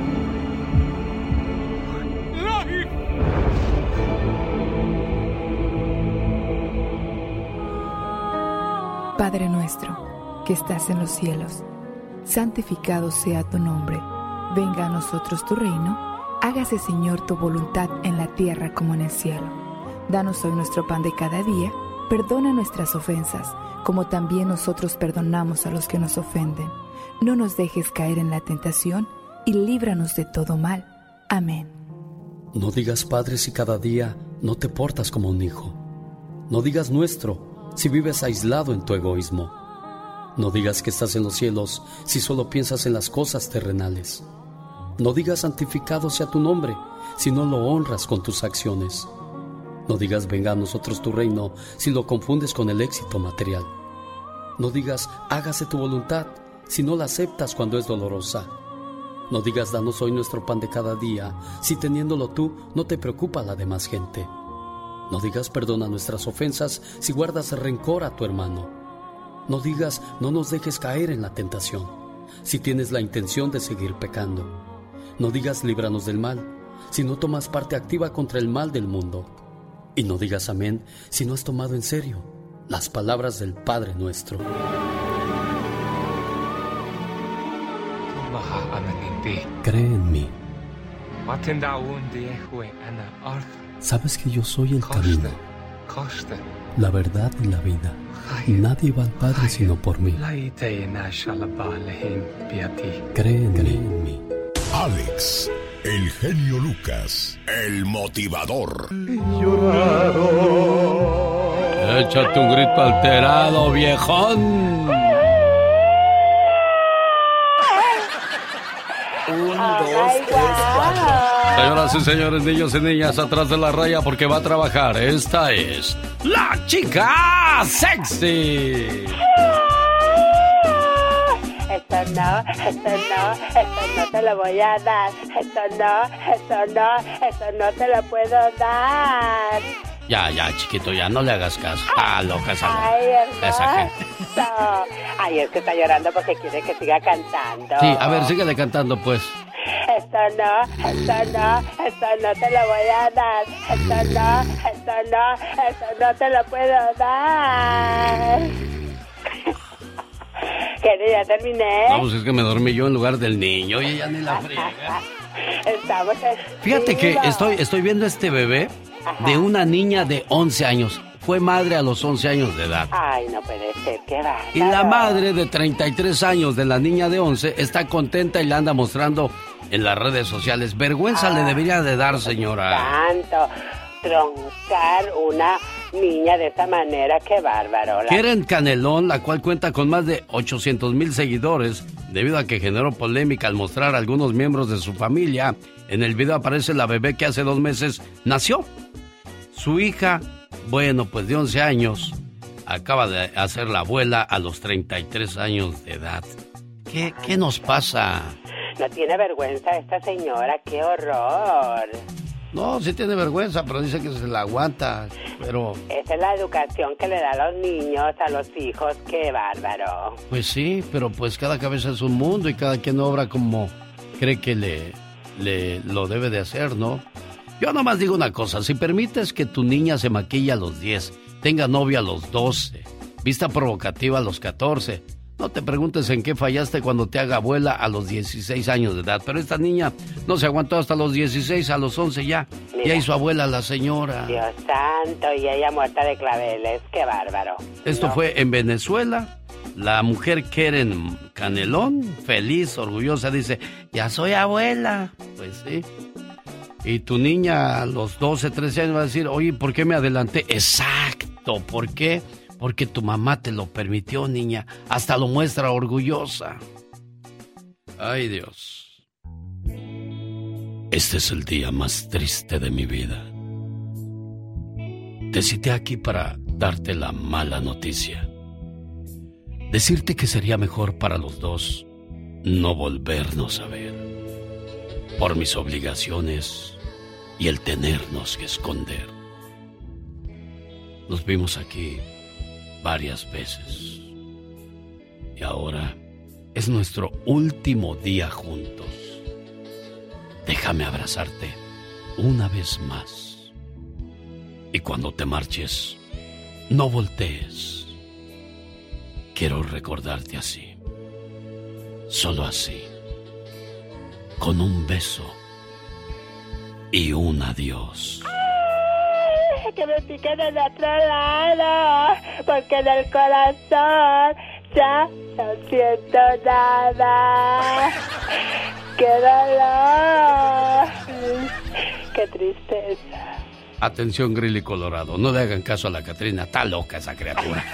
Padre nuestro, que estás en los cielos, santificado sea tu nombre, venga a nosotros tu reino, hágase Señor tu voluntad en la tierra como en el cielo. Danos hoy nuestro pan de cada día, perdona nuestras ofensas, como también nosotros perdonamos a los que nos ofenden. No nos dejes caer en la tentación y líbranos de todo mal. Amén. No digas Padre si cada día no te portas como un hijo. No digas nuestro si vives aislado en tu egoísmo. No digas que estás en los cielos si solo piensas en las cosas terrenales. No digas santificado sea tu nombre si no lo honras con tus acciones. No digas venga a nosotros tu reino si lo confundes con el éxito material. No digas hágase tu voluntad si no la aceptas cuando es dolorosa. No digas danos hoy nuestro pan de cada día si teniéndolo tú no te preocupa la demás gente. No digas perdona nuestras ofensas si guardas rencor a tu hermano. No digas no nos dejes caer en la tentación si tienes la intención de seguir pecando. No digas líbranos del mal si no tomas parte activa contra el mal del mundo. Y no digas amén si no has tomado en serio las palabras del Padre nuestro. Cree en mí. Sabes que yo soy el camino, la verdad y la vida. Nadie va al Padre sino por mí. Cree en, Cree mí. en mí. Alex, el genio Lucas, el motivador. Échate un grito alterado, viejón. Dos, tres, cuatro. Señoras y señores, niños y niñas, atrás de la raya porque va a trabajar. Esta es la chica sexy. Esto no, esto no, esto no te lo voy a dar. Esto no, esto no, esto no te lo puedo dar. Ya, ya, chiquito, ya no le hagas caso. Ah, loca esa. Ay, Esa. Ay, es que está llorando porque quiere que siga cantando. Sí, a ver, síguele cantando, pues. Esto no, esto no, esto no te lo voy a dar. Esto no, esto no, esto no te lo puedo dar. Que ya terminé. No, pues es que me dormí yo en lugar del niño. Oye, ya ni la friega. Estamos en... Fíjate que estoy, estoy viendo este bebé de una niña de 11 años. Fue madre a los 11 años de edad. Ay, no puede ser, qué va. Y la madre de 33 años de la niña de 11 está contenta y la anda mostrando en las redes sociales. Vergüenza le debería de dar, señora. Tanto troncar una niña de esa manera, qué bárbaro. Keren Canelón, la cual cuenta con más de 800 mil seguidores, debido a que generó polémica al mostrar a algunos miembros de su familia. En el video aparece la bebé que hace dos meses nació. Su hija, bueno, pues de 11 años, acaba de hacer la abuela a los 33 años de edad. ¿Qué, qué nos pasa? No tiene vergüenza esta señora, qué horror. No, sí tiene vergüenza, pero dice que se la aguanta. Pero. Esa es la educación que le da a los niños, a los hijos, qué bárbaro. Pues sí, pero pues cada cabeza es un mundo y cada quien obra como cree que le, le lo debe de hacer, ¿no? Yo nomás digo una cosa, si permites que tu niña se maquille a los 10, tenga novia a los 12, vista provocativa a los 14, no te preguntes en qué fallaste cuando te haga abuela a los 16 años de edad. Pero esta niña no se aguantó hasta los 16, a los 11 ya. Ya hizo abuela la señora. Dios santo, y ella muerta de claveles. Qué bárbaro. Esto fue en Venezuela. La mujer Keren Canelón, feliz, orgullosa, dice, ya soy abuela. Pues sí. Y tu niña a los 12, 13 años va a decir, oye, ¿por qué me adelanté? Exacto, ¿por qué? Porque tu mamá te lo permitió, niña. Hasta lo muestra orgullosa. Ay, Dios. Este es el día más triste de mi vida. Te cité aquí para darte la mala noticia. Decirte que sería mejor para los dos no volvernos a ver. Por mis obligaciones y el tenernos que esconder. Nos vimos aquí varias veces. Y ahora es nuestro último día juntos. Déjame abrazarte una vez más. Y cuando te marches, no voltees. Quiero recordarte así. Solo así. Con un beso y un adiós que me piquen en otro lado, porque en el corazón ya no siento nada. ¡Qué dolor! ¡Qué tristeza! Atención, Grilly Colorado, no le hagan caso a la Catrina, está loca esa criatura.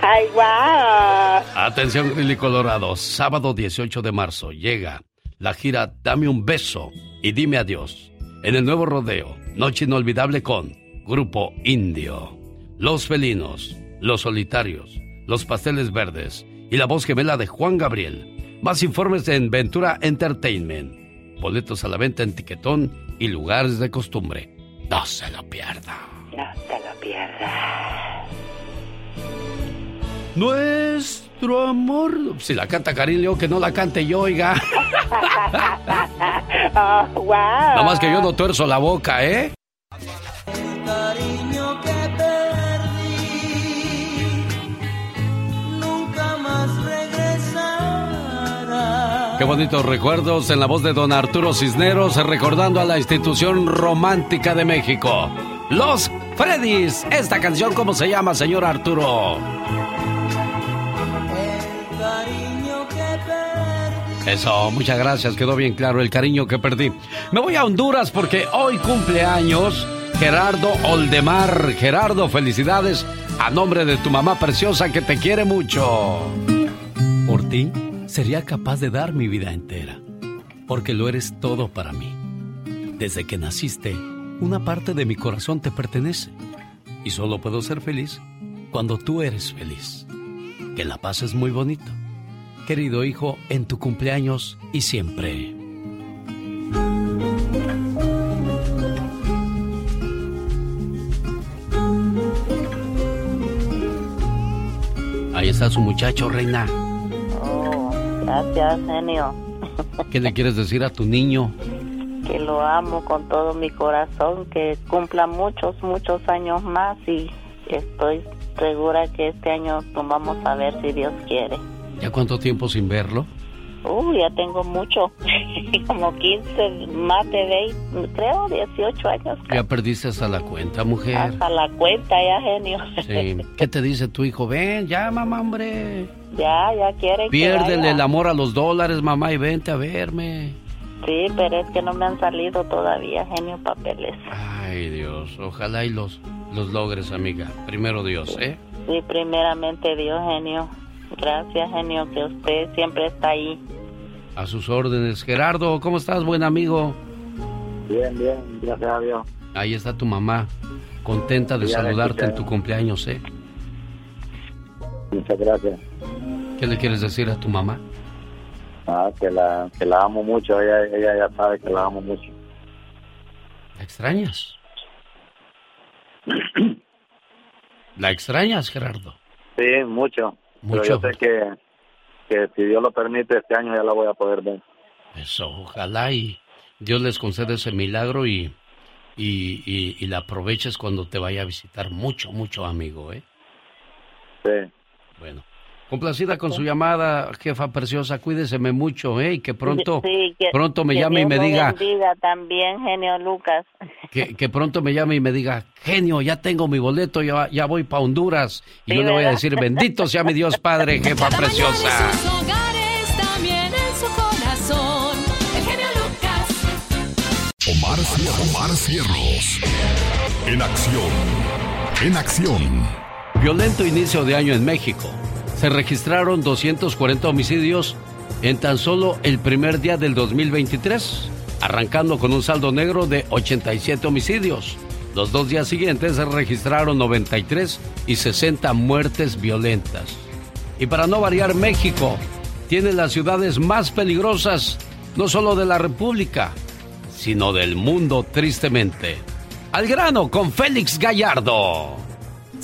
¡Ay, wow! Atención, Grilly Colorado, sábado 18 de marzo llega la gira Dame un beso y dime adiós en el nuevo rodeo Noche inolvidable con Grupo Indio, Los Felinos, Los Solitarios, Los Pasteles Verdes y la voz gemela de Juan Gabriel. Más informes en Ventura Entertainment. Boletos a la venta en Tiquetón y lugares de costumbre. No se lo pierda. No se lo pierda. Nuestro amor. Si la canta Karim León, que no la cante yo, oiga. oh, wow. Nada más que yo no tuerzo la boca, ¿eh? El cariño que perdí nunca más regresará. Qué bonitos recuerdos en la voz de don Arturo Cisneros, recordando a la institución romántica de México. Los Freddys. Esta canción, ¿cómo se llama, señor Arturo? Eso, muchas gracias, quedó bien claro el cariño que perdí. Me voy a Honduras porque hoy cumple años Gerardo Oldemar. Gerardo, felicidades a nombre de tu mamá preciosa que te quiere mucho. Por ti, sería capaz de dar mi vida entera, porque lo eres todo para mí. Desde que naciste, una parte de mi corazón te pertenece, y solo puedo ser feliz cuando tú eres feliz. Que la paz es muy bonito querido hijo, en tu cumpleaños y siempre. Ahí está su muchacho, reina. Oh, gracias, genio. ¿Qué le quieres decir a tu niño? Que lo amo con todo mi corazón, que cumpla muchos, muchos años más y estoy segura que este año nos vamos a ver si Dios quiere. ¿Ya cuánto tiempo sin verlo? Uh, ya tengo mucho, como 15, más de 20, creo 18 años. Ya perdiste hasta la cuenta, mujer. Hasta la cuenta ya, genio. Sí. ¿Qué te dice tu hijo? Ven, ya, mamá, hombre. Ya, ya quiere Piérdele el amor a los dólares, mamá, y vente a verme. Sí, pero es que no me han salido todavía, genio, papeles. Ay, Dios, ojalá y los los logres, amiga. Primero Dios, ¿eh? Sí, primeramente Dios, genio. Gracias, genio, que usted siempre está ahí. A sus órdenes. Gerardo, ¿cómo estás, buen amigo? Bien, bien, gracias a Dios. Ahí está tu mamá, contenta de Ya saludarte en tu cumpleaños, ¿eh? Muchas gracias. ¿Qué le quieres decir a tu mamá? Ah, que la, que la amo mucho, ella, ella ya sabe que la amo mucho. ¿La extrañas? ¿La extrañas, Gerardo? Sí, mucho. Mucho. Pero yo sé que, que si Dios lo permite, este año ya la voy a poder ver. Eso, ojalá y Dios les conceda ese milagro y, y, y, y la aproveches cuando te vaya a visitar mucho, mucho, amigo, ¿eh? Sí. Bueno. Complacida con su llamada, jefa preciosa, cuídeseme mucho, ¿eh? Y que pronto, Sí, que- pronto me que llame y me diga, bendiga también, genio Lucas. que, que pronto me llame y me diga, genio, ya tengo mi boleto, ya, ya voy para Honduras. Y Sí, yo le voy a decir, bendito sea mi Dios Padre, jefa preciosa. sus hogares, también en su corazón. El genio Lucas. Omar, Cier- Omar Cierros. En acción. En acción. Violento inicio de año en México. Se registraron 240 homicidios en tan solo el primer día del 2023, arrancando con un saldo negro de 87 homicidios. Los dos días siguientes se registraron 93 y 60 muertes violentas. Y para no variar, México tiene las ciudades más peligrosas, no solo de la República, sino del mundo, tristemente. Al grano con Félix Gallardo.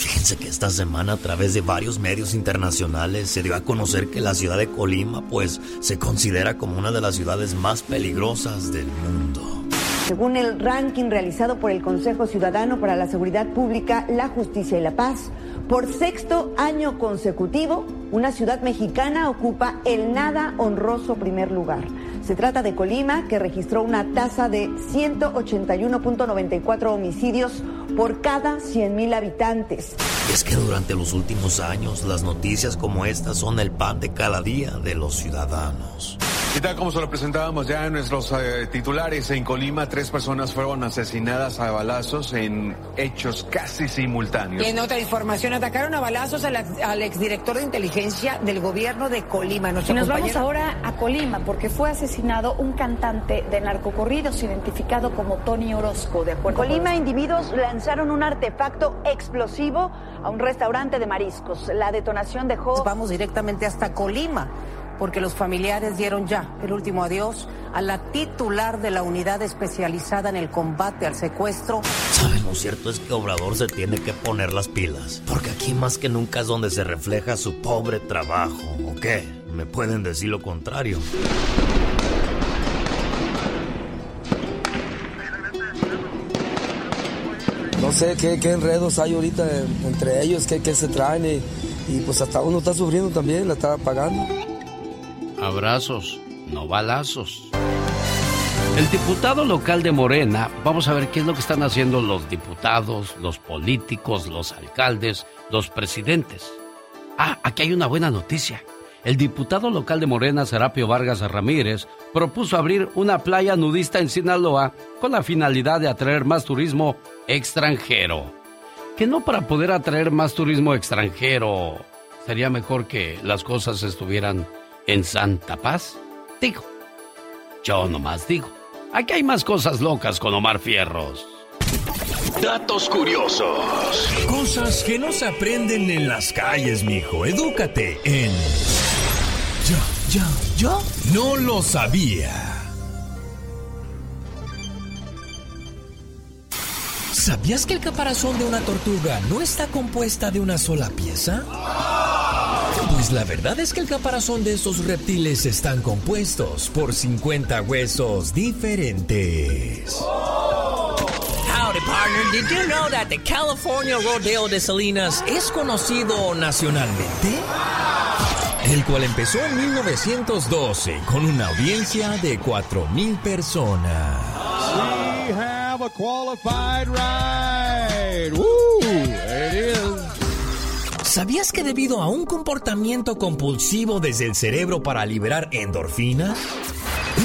Fíjense que esta semana a través de varios medios internacionales se dio a conocer que la ciudad de Colima pues se considera como una de las ciudades más peligrosas del mundo. Según el ranking realizado por el Consejo Ciudadano para la Seguridad Pública, la Justicia y la Paz, por sexto año consecutivo, una ciudad mexicana ocupa el nada honroso primer lugar. Se trata de Colima, que registró una tasa de 181.94 homicidios por cada 100.000 habitantes. Es que durante los últimos años las noticias como estas son el pan de cada día de los ciudadanos. ¿Qué tal? Como se lo presentábamos ya en nuestros eh, titulares, en Colima tres personas fueron asesinadas a balazos en hechos casi simultáneos. Y en otra información, atacaron a balazos al, ex- al exdirector de inteligencia del gobierno de Colima. Y nos vamos ahora a Colima porque fue asesinado un cantante de narcocorridos identificado como Tony Orozco, de acuerdo Colima, con... individuos lanzaron un artefacto explosivo a un restaurante de mariscos. La detonación dejó... Vamos directamente hasta Colima, porque los familiares dieron ya el último adiós a la titular de la unidad especializada en el combate al secuestro. ¿Saben? Lo cierto es que Obrador se tiene que poner las pilas, porque aquí más que nunca es donde se refleja su pobre trabajo. ¿O qué? ¿Me pueden decir lo contrario? No sé qué, qué enredos hay ahorita en- entre ellos, qué, qué se traen y, y pues hasta uno está sufriendo también, la está pagando. Abrazos, no balazos. El diputado local de Morena, vamos a ver qué es lo que están haciendo los diputados, los políticos, los alcaldes, los presidentes. Ah, aquí hay una buena noticia. El diputado local de Morena, Serapio Vargas Ramírez, propuso abrir una playa nudista en Sinaloa con la finalidad de atraer más turismo extranjero. Que no para poder atraer más turismo extranjero sería mejor que las cosas estuvieran en Santa Paz. Digo, yo nomás digo. Aquí hay más cosas locas con Omar Fierros. Datos curiosos. Cosas que no se aprenden en las calles, mijo. Edúcate en. Yo, yo, yo no lo sabía. ¿Sabías que el caparazón de una tortuga no está compuesta de una sola pieza? Pues la verdad es que el caparazón de estos reptiles están compuestos por 50 huesos diferentes. Howdy, partner. Did you know that the California Rodeo de Salinas es conocido nacionalmente? El cual empezó en 1912 con una audiencia de 4.000 personas. Have a qualified ride. Woo! There it is. ¿Sabías que debido a un comportamiento compulsivo desde el cerebro para liberar endorfinas?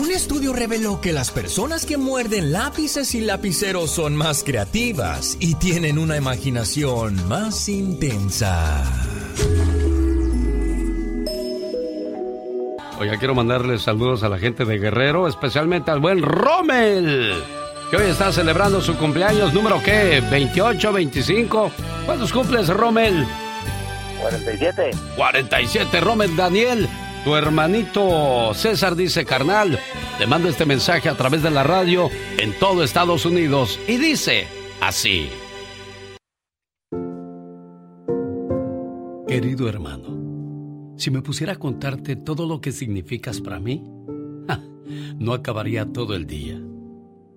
Un estudio reveló que las personas que muerden lápices y lapiceros son más creativas y tienen una imaginación más intensa. Oye, quiero mandarles saludos a la gente de Guerrero, especialmente al buen Rommel, que hoy está celebrando su cumpleaños número qué, 28, 25. ¿Cuántos cumples, Rommel? 47. 47, Rommel Daniel. Tu hermanito César dice, carnal, te mando este mensaje a través de la radio en todo Estados Unidos y dice así. Querido hermano, si me pusiera a contarte todo lo que significas para mí, ja, no acabaría todo el día.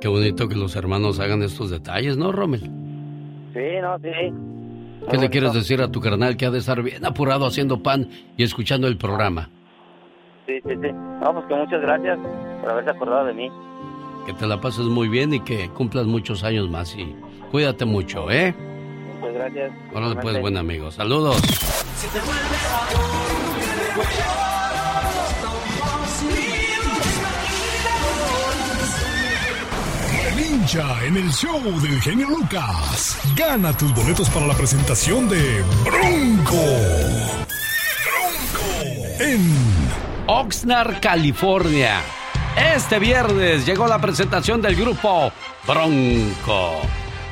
Qué bonito que los hermanos hagan estos detalles, ¿no, Rommel? Sí, no, sí. ¿Qué le quieres decir a tu carnal que ha de estar bien apurado haciendo pan y escuchando el programa? Sí, sí, sí. No, pues que muchas gracias por haberse acordado de mí. Que te la pases muy bien y que cumplas muchos años más y cuídate mucho, ¿eh? Muchas gracias. Órale pues, buen amigo. Saludos. En el show del genio Lucas. Gana tus boletos para la presentación de Bronco. Bronco. En Oxnard, California. Este viernes llegó la presentación del grupo Bronco.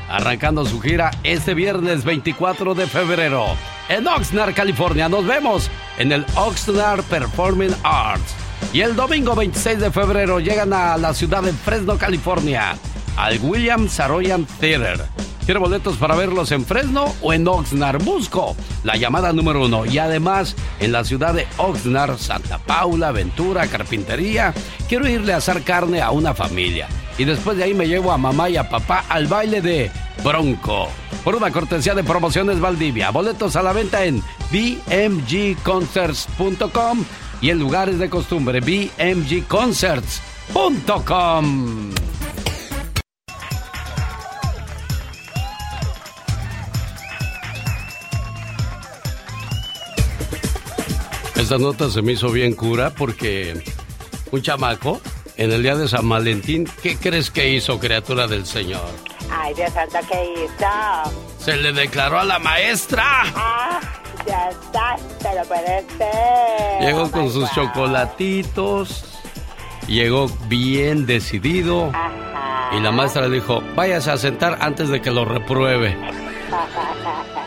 Arrancando su gira este viernes 24 de febrero en Oxnard, California. Nos vemos en el Oxnard Performing Arts. Y el domingo 26 de febrero llegan a la ciudad de Fresno, California, al William Saroyan Theater. ¿Quiere boletos para verlos en Fresno o en Oxnard? Busco la llamada número uno. Y además, en la ciudad de Oxnard, Santa Paula, Ventura, Carpintería, quiero irle a hacer carne a una familia. Y después de ahí me llevo a mamá y a papá al baile de Bronco. Por una cortesía de promociones Valdivia. Boletos a la venta en bmgconcerts.com y en lugares de costumbre bmgconcerts.com. Esta nota se me hizo bien cura porque un chamaco en el día de San Valentín, ¿qué crees que hizo, criatura del Señor? Ay, Dios santo, ¿qué hizo? Se le declaró a la maestra. Ah, ya está, pero puede ser. Llegó Oh, con sus God. chocolatitos. Llegó bien decidido. Y la maestra le dijo, váyase a sentar antes de que lo repruebe.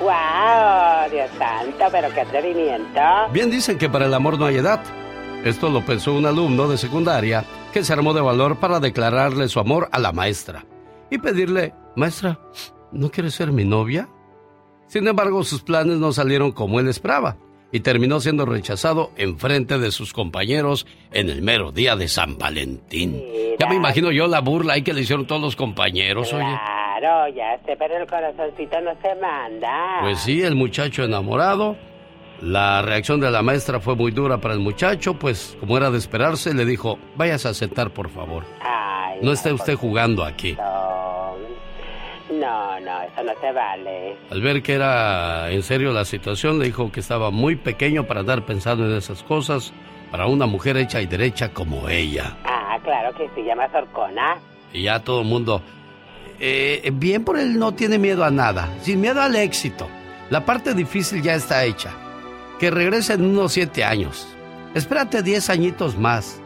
wow, Dios santo, pero qué atrevimiento. Bien dicen que para el amor no hay edad. Esto lo pensó un alumno de secundaria que se armó de valor para declararle su amor a la maestra y pedirle, maestra, ¿no quiere ser mi novia? Sin embargo, sus planes no salieron como él esperaba y terminó siendo rechazado en frente de sus compañeros en el mero día de San Valentín. Ya me imagino yo la burla ahí que le hicieron todos los compañeros, oye. Claro, ya sé, pero el corazoncito no se manda. Pues sí, el muchacho enamorado. La reacción de la maestra fue muy dura para el muchacho, pues como era de esperarse, le dijo, váyase a sentar, por favor. Ay, No esté usted jugando aquí. no. No, no, eso no se vale. Al ver que era en serio la situación, le dijo que estaba muy pequeño para andar pensando en esas cosas, para una mujer hecha y derecha como ella. Ah, claro que sí, llama Sorcona. Y ya todo el mundo, eh, bien por él no tiene miedo a nada, sin miedo al éxito. La parte difícil ya está hecha. Que regrese en unos siete años. Espérate diez añitos más.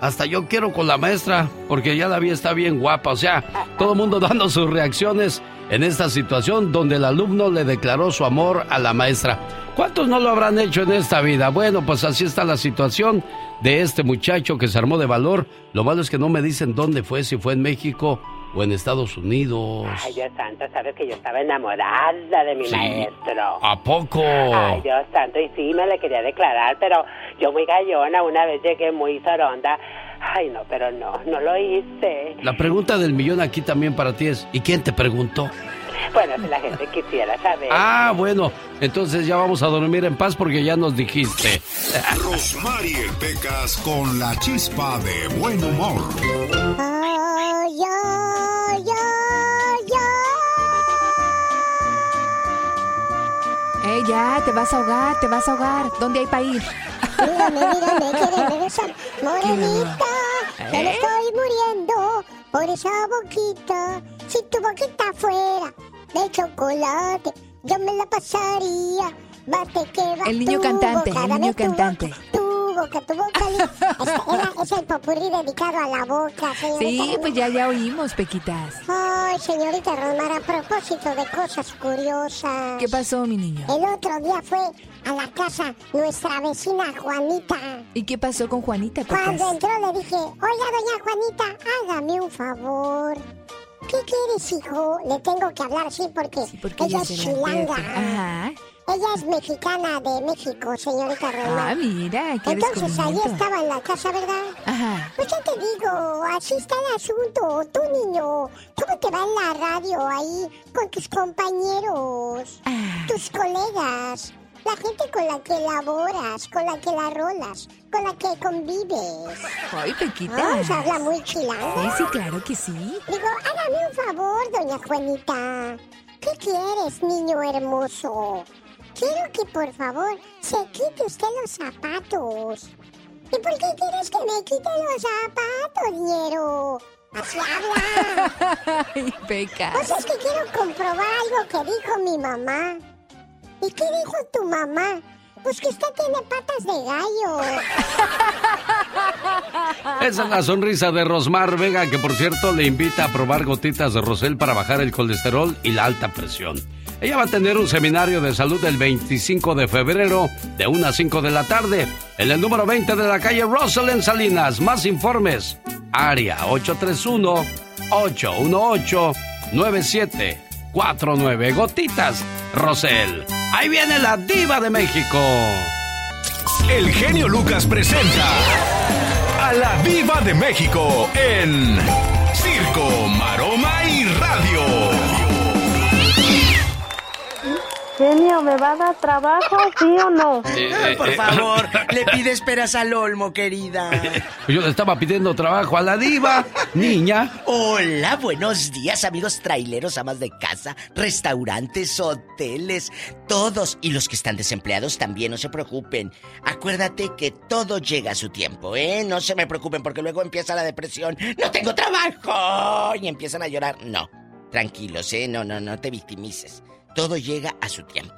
Hasta yo quiero con la maestra, porque ya la vi está bien guapa. O sea, todo el mundo dando sus reacciones en esta situación donde el alumno le declaró su amor a la maestra. ¿Cuántos no lo habrán hecho en esta vida? Bueno, pues así está la situación de este muchacho que se armó de valor. Lo malo es que no me dicen dónde fue, si fue en México o en Estados Unidos. Ay, Dios santo, sabes que yo estaba enamorada de mi Sí. maestro. ¿A poco? Ay, Dios santo, y sí, me le quería declarar, pero yo muy gallona, una vez llegué muy zoronda Ay, no, pero no, no lo hice. La pregunta del millón aquí también para ti es, ¿y quién te preguntó? Bueno, si la gente quisiera saber. Ah, bueno, entonces ya vamos a dormir en paz porque ya nos dijiste. Rosmarie Pecas con la chispa de buen humor. Ay, ay, ay, Eh, ya, te vas a ahogar, te vas a ahogar. ¿Dónde hay para ir? Mírame, mírame, quieren besar. Morenita, ya me estoy muriendo por esa boquita. Si tu boquita fuera de chocolate, yo me la pasaría. Bate que va El niño tu cantante, boca, el niño cantante. Tu boca, tu boca. era- es el popurrí dedicado a la boca, señorita. Sí, pues ya, ya oímos, Pequitas. Ay, señorita Rosmar, a propósito de cosas curiosas. ¿Qué pasó, mi niño? El otro día fue a la casa nuestra vecina Juanita. ¿Y qué pasó con Juanita, Cuando Pecas? entró le dije, oiga, doña Juanita, hágame un favor. ¿Qué quieres, hijo? Le tengo que hablar así porque, porque ella es chilanga. Ajá. Ella es mexicana de México, señorita Rosmar. Ah, mira, qué Entonces ahí estaba en la casa, ¿verdad? Ajá. Pues ya te digo, así está el asunto. Tú, niño, ¿cómo te va en la radio ahí con tus compañeros, Ah. tus colegas, la gente con la que laboras, con la que la rolas, con la que convives? Ay, Pequitas. Ah, se habla muy chilanga. Sí, sí, claro que sí. Digo, hágame un favor, doña Juanita. ¿Qué quieres, niño hermoso? Quiero que por favor se quite usted los zapatos. ¿Y por qué quieres que me quite los zapatos, ñero? Así habla. Ay, Pecas. Pues es que quiero comprobar algo que dijo mi mamá. ¿Y qué dijo tu mamá? Pues que usted tiene patas de gallo. Esa es la sonrisa de Rosmar Vega, que por cierto le invita a probar gotitas de Rosel para bajar el colesterol y la alta presión. Ella va a tener un seminario de salud el 25 de febrero de 1 a 5 de la tarde en el número 20 de la calle Rosel en Salinas. Más informes, área 831-818-9749. Gotitas Rosel. Ahí viene la diva de México. El genio Lucas presenta a la Viva de México en Circo, Genio, ¿me va a dar trabajo, sí o no? Eh, Por favor, le pide esperas al olmo, querida. Yo le estaba pidiendo trabajo a la diva, niña. Hola, buenos días, amigos traileros, amas de casa, restaurantes, hoteles, todos. Y los que están desempleados también, no se preocupen. Acuérdate que todo llega a su tiempo, ¿eh? No se me preocupen porque luego empieza la depresión. ¡No tengo trabajo! Y empiezan a llorar. No, tranquilos, ¿eh? No, no, no te victimices. Todo llega a su tiempo.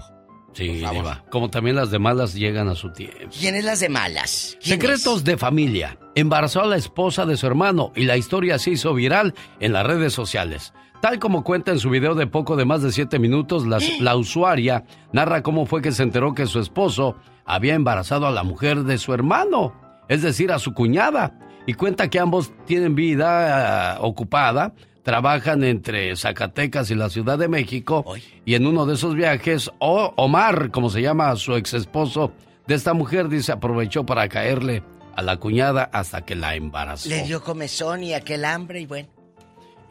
Sí, diva. Como también las de malas llegan a su tiempo. ¿Quién es las de malas? ¿Quién Secretos de familia. Embarazó a la esposa de su hermano y la historia se hizo viral en las redes sociales. Tal como cuenta en su video de poco de más de 7 minutos, la, la usuaria narra cómo fue que se enteró que su esposo había embarazado a la mujer de su hermano, es decir, a su cuñada, y cuenta que ambos tienen vida ah, ocupada, trabajan entre Zacatecas y la Ciudad de México, y en uno de esos viajes, O- Omar, como se llama su ex esposo de esta mujer, dice, aprovechó para caerle a la cuñada hasta que la embarazó. Le dio comezón y aquel hambre y bueno.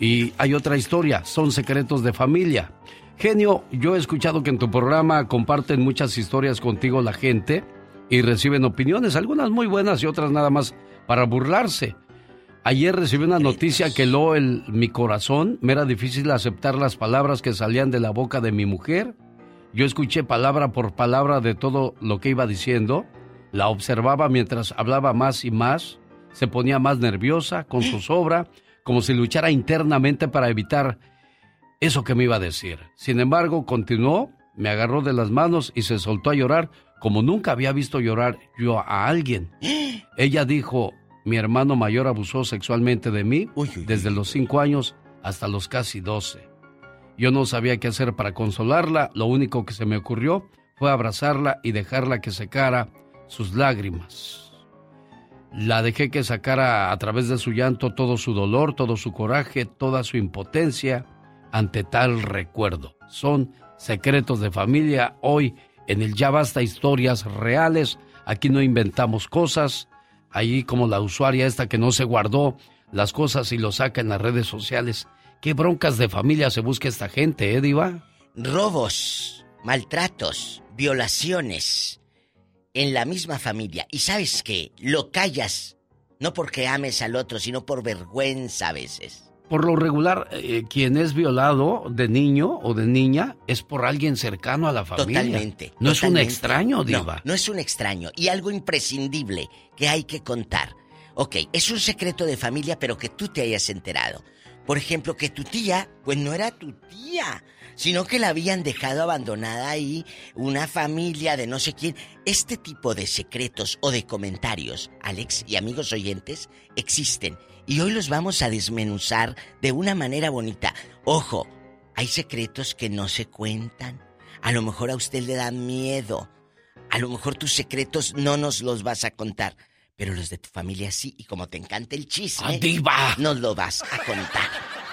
Y hay otra historia, son secretos de familia. Genio, yo he escuchado que en tu programa comparten muchas historias contigo la gente y reciben opiniones, algunas muy buenas y otras nada más para burlarse. Ayer recibí una noticia que heló el, mi corazón, me era difícil aceptar las palabras que salían de la boca de mi mujer. Yo escuché palabra por palabra de todo lo que iba diciendo, la observaba mientras hablaba más y más, se ponía más nerviosa, con zozobra, como si luchara internamente para evitar eso que me iba a decir. Sin embargo, continuó, me agarró de las manos y se soltó a llorar como nunca había visto llorar yo a alguien. Ella dijo, mi hermano mayor abusó sexualmente de mí desde los cinco años hasta los casi doce. Yo no sabía qué hacer para consolarla, lo único que se me ocurrió fue abrazarla y dejarla que secara sus lágrimas. La dejé que sacara a través de su llanto todo su dolor, todo su coraje, toda su impotencia ante tal recuerdo. Son secretos de familia hoy en el Ya Basta Historias Reales. Aquí no inventamos cosas, ahí como la usuaria esta que no se guardó las cosas y lo saca en las redes sociales. ¿Qué broncas de familia se busca esta gente, eh, Diva? Robos, maltratos, violaciones en la misma familia. Y sabes qué, lo callas, no porque ames al otro, sino por vergüenza a veces. Por lo regular, eh, quien es violado de niño o de niña es por alguien cercano a la familia. Totalmente. No es un extraño, Diva. No, no es un extraño. Y algo imprescindible que hay que contar. Ok, es un secreto de familia, pero que tú te hayas enterado. Por ejemplo, que tu tía, pues no era tu tía, sino que la habían dejado abandonada ahí, una familia de no sé quién. Este tipo de secretos o de comentarios, Alex y amigos oyentes, existen. Y hoy los vamos a desmenuzar de una manera bonita. Ojo, hay secretos que no se cuentan. A lo mejor a usted le da miedo. A lo mejor tus secretos no nos los vas a contar. Pero los de tu familia sí. Y como te encanta el chisme, ¡Ah, diva! nos lo vas a contar.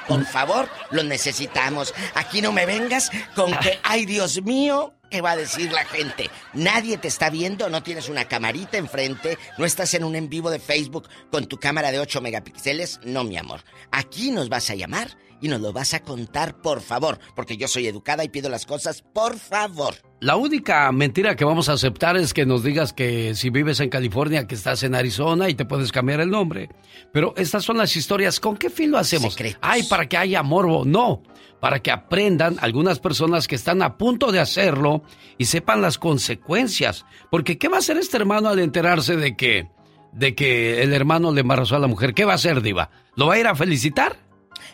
Por favor, los necesitamos. Aquí no me vengas con que, ay Dios mío, ¿qué va a decir la gente? Nadie te está viendo, no tienes una camarita enfrente, no estás en un en vivo de Facebook con tu cámara de 8 megapíxeles. No, mi amor. Aquí nos vas a llamar y nos lo vas a contar, por favor, porque yo soy educada y pido las cosas, por favor. La única mentira que vamos a aceptar es que nos digas que si vives en California, que estás en Arizona y te puedes cambiar el nombre. Pero estas son las historias. ¿Con qué fin lo hacemos? Ay, para que haya morbo. No, para que aprendan algunas personas que están a punto de hacerlo y sepan las consecuencias. Porque ¿qué va a hacer este hermano al enterarse de que, de que el hermano le embarazó a la mujer? ¿Qué va a hacer, Diva? ¿Lo va a ir a felicitar?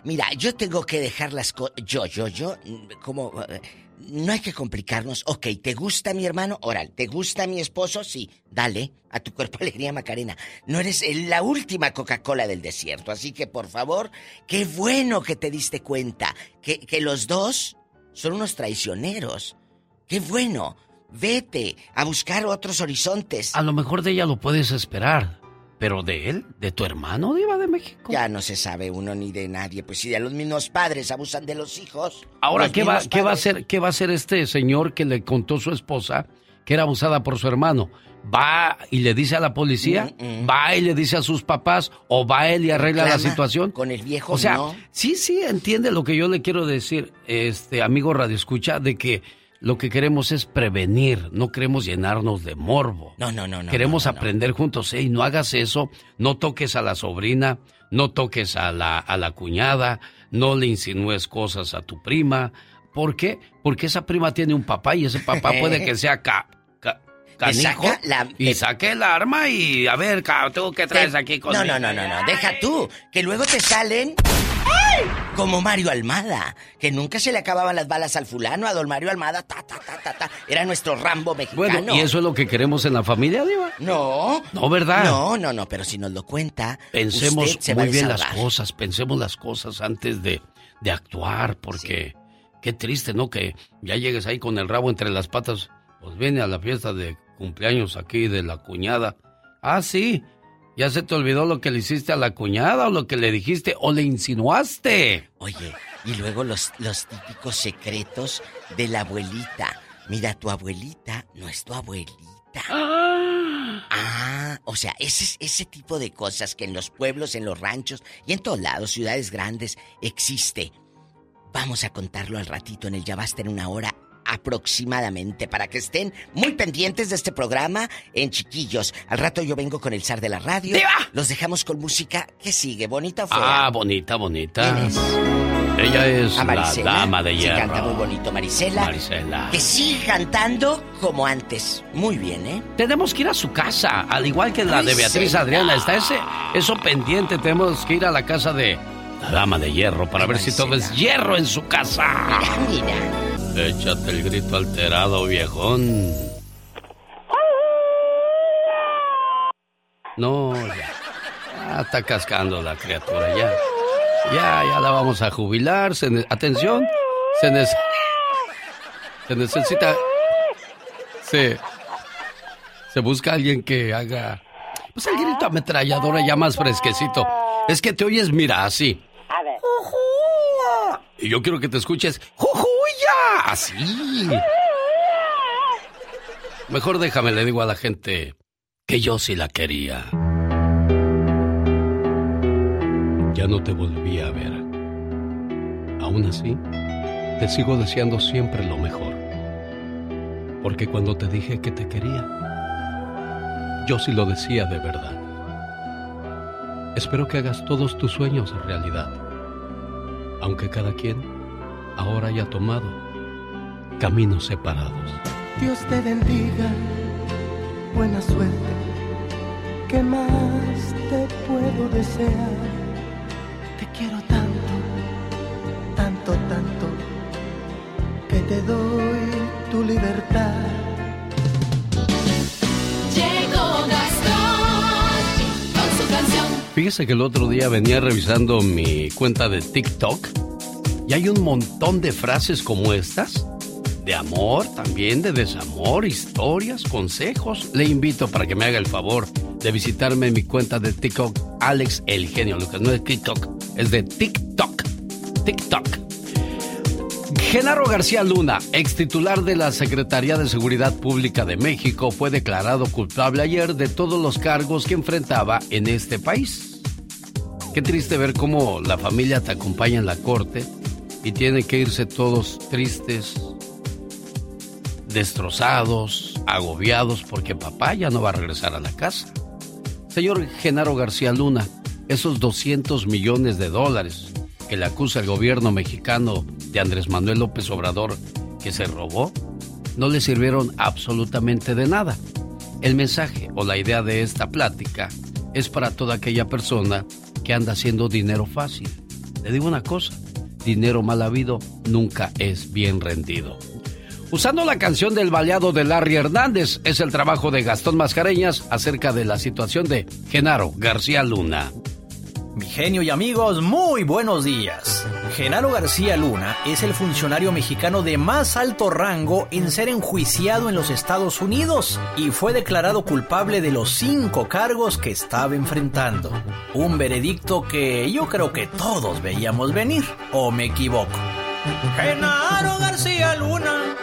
Mira, yo tengo que dejar las cosas. Yo, yo, yo, como. No hay que complicarnos. Ok, ¿te gusta mi hermano? Oral, ¿te gusta mi esposo? Sí, dale. A tu cuerpo alegría, Macarena. No eres la última Coca-Cola del desierto. Así que, por favor, qué bueno que te diste cuenta que, que los dos son unos traicioneros. Qué bueno. Vete a buscar otros horizontes. A lo mejor de ella lo puedes esperar. Pero de él, de tu hermano, Diva de México. Ya no se sabe uno ni de nadie. Pues si de los mismos padres abusan de los hijos. Ahora, los ¿qué va, ¿qué va a hacer, qué va a hacer este señor que le contó su esposa que era abusada por su hermano? ¿Va y le dice a la policía? ¿Va y le dice a sus papás? ¿O va él y arregla la situación? Con el viejo O sea, no. sí, sí, entiende lo que yo le quiero decir, este amigo Radio Escucha, de que lo que queremos es prevenir, no queremos llenarnos de morbo. No, no, no, no. Queremos no, no, no. aprender juntos, y no hagas eso, no toques a la sobrina, no toques a la, a la cuñada, no le insinúes cosas a tu prima. ¿Por qué? Porque esa prima tiene un papá y ese papá puede que sea ca, ca- Te canijo saca la- y saque el arma y a ver, ca- ¿tú qué traes aquí conmigo? No, no, no, no, no. Deja tú. Que luego te salen. Como Mario Almada. Que nunca se le acababan las balas al fulano, a don Mario Almada. Ta, ta, ta, ta, ta. Era nuestro Rambo mexicano. Bueno, ¿y eso es lo que queremos en la familia, Diva? No. No, ¿verdad? No, no, no. Pero si nos lo cuenta. Pensemos usted se va a muy bien las cosas, pensemos las cosas antes de, de actuar, porque qué triste, ¿no? Que ya llegues ahí con el rabo entre las patas, pues viene a la fiesta de cumpleaños aquí de la cuñada. Ah, sí, ya se te olvidó lo que le hiciste a la cuñada o lo que le dijiste o le insinuaste. Oye, y luego los, los típicos secretos de la abuelita. Mira, tu abuelita no es tu abuelita. Ah, o sea, ese, ese tipo de cosas que en los pueblos, en los ranchos y en todos lados, ciudades grandes, existe. Vamos a contarlo al ratito en el Ya Basta en una hora aproximadamente para que estén muy pendientes de este programa en chiquillos. Al rato yo vengo con el zar de la radio. Los dejamos con música que sigue, bonita o fea. Ah, bonita, bonita. ¿Quién es? Ella es la dama de hierro. canta muy bonito Marisela. Marisela. Que sigue cantando como antes. Muy bien, ¿eh? Tenemos que ir a su casa, al igual que la de. Beatriz Adriana. Está ese, eso pendiente. Tenemos que ir a la casa de la dama de hierro para ver si todo es hierro en su casa. Échate el grito alterado, viejón. No, ya. Ah, está cascando la criatura, ya. Ya, ya la vamos a jubilar. Se ne- Atención, se, nece- se necesita... Se... Se busca alguien que haga... Pues el grito ametralladora ya más fresquecito. Es que te oyes, mira, así. A ver. Y yo quiero que te escuches... ¡Jujuya! Así. Mejor déjame, le digo a la gente que yo sí la quería. ya no te volví a ver. Aún así, te sigo deseando siempre lo mejor. Porque cuando te dije que te quería, yo sí lo decía de verdad. Espero que hagas todos tus sueños realidad, aunque cada quien ahora haya tomado caminos separados. Dios te bendiga, buena suerte. ¿Qué más te puedo desear? Te quiero tanto, tanto, tanto, que te doy tu libertad. Fíjese que el otro día venía revisando mi cuenta de TikTok y hay un montón de frases como estas. De amor, también de desamor, historias, consejos. Le invito para que me haga el favor de visitarme en mi cuenta de TikTok, Alex el genio Lucas. No es TikTok, es de TikTok. TikTok. Genaro García Luna, ex titular de la Secretaría de Seguridad Pública de México, fue declarado culpable ayer de todos los cargos que enfrentaba en este país. Qué triste ver cómo la familia te acompaña en la corte y tienen que irse todos tristes, destrozados, agobiados porque papá ya no va a regresar a la casa. Señor Genaro García Luna, esos 200 millones de dólares que le acusa el gobierno mexicano de Andrés Manuel López Obrador que se robó, no le sirvieron absolutamente de nada. El mensaje o la idea de esta plática es para toda aquella persona que anda haciendo dinero fácil. Le digo una cosa, dinero mal habido nunca es bien rendido. Usando la canción del baleado de Larry Hernández, es el trabajo de Gastón Mascareñas acerca de la situación de Genaro García Luna. Mi genio y amigos, muy buenos días. Genaro García Luna es el funcionario mexicano de más alto rango en ser enjuiciado en los Estados Unidos y fue declarado culpable de los cinco cargos que estaba enfrentando. Un veredicto que yo creo que todos veíamos venir, ¿o me equivoco? Genaro García Luna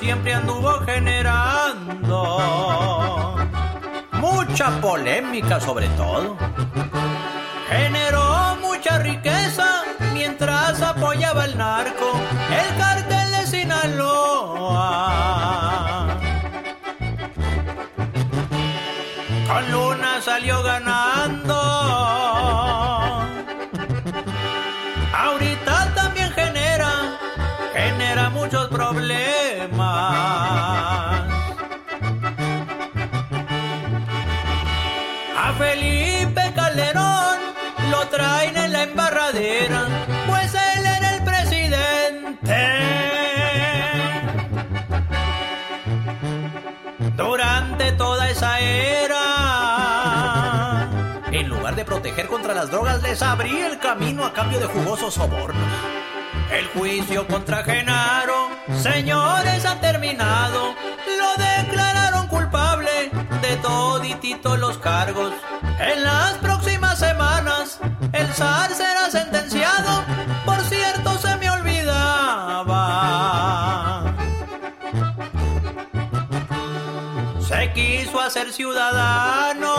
siempre anduvo generando mucha polémica sobre todo. Generó mucha riqueza mientras apoyaba el narco, el cartel de Sinaloa. Contra las drogas, les abría el camino a cambio de jugosos sobornos. El juicio contra Genaro, señores, ha terminado. Lo declararon culpable de todititos los cargos. En las próximas semanas, el zar será sentenciado. Por cierto, se me olvidaba. Se quiso hacer ciudadano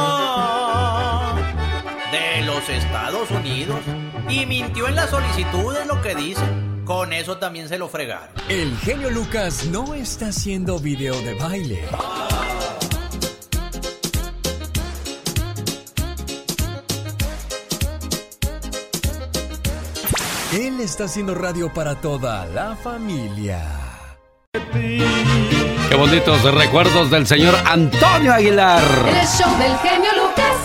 Unidos y mintió en la solicitud, es lo que dicen. Con eso también se lo fregaron. El genio Lucas no está haciendo video de baile. Él está haciendo radio para toda la familia. Qué bonitos recuerdos del señor Antonio Aguilar. El show del genio Lucas.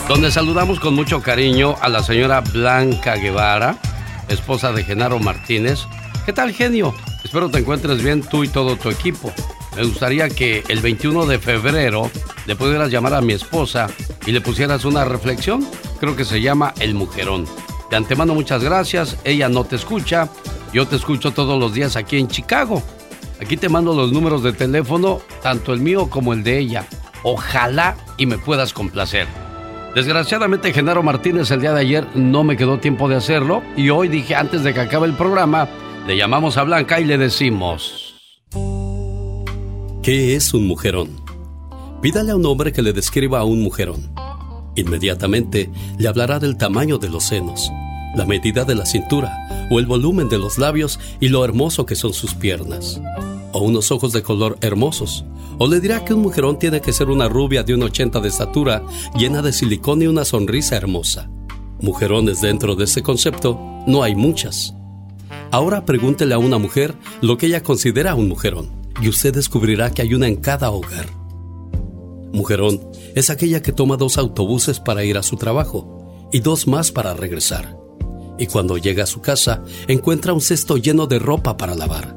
Donde saludamos con mucho cariño a la señora Blanca Guevara, esposa de Genaro Martínez. ¿Qué tal, genio? Espero te encuentres bien tú y todo tu equipo. Me gustaría que el 21 de febrero le pudieras llamar a mi esposa y le pusieras una reflexión. Creo que se llama El Mujerón. De antemano muchas gracias. Ella no te escucha. Yo te escucho todos los días aquí en Chicago. Aquí te mando los números de teléfono, tanto el mío como el de ella. Ojalá y me puedas complacer. Desgraciadamente Genaro Martínez el día de ayer no me quedó tiempo de hacerlo y hoy dije antes de que acabe el programa, le llamamos a Blanca y le decimos... ¿Qué es un mujerón? Pídale a un hombre que le describa a un mujerón. Inmediatamente le hablará del tamaño de los senos, la medida de la cintura, o el volumen de los labios y lo hermoso que son sus piernas. O unos ojos de color hermosos. O le dirá que un mujerón tiene que ser una rubia de un 80 de estatura, llena de silicón y una sonrisa hermosa. Mujerones dentro de ese concepto no hay muchas. Ahora pregúntele a una mujer lo que ella considera un mujerón y usted descubrirá que hay una en cada hogar. Mujerón es aquella que toma dos autobuses para ir a su trabajo y dos más para regresar. Y cuando llega a su casa encuentra un cesto lleno de ropa para lavar,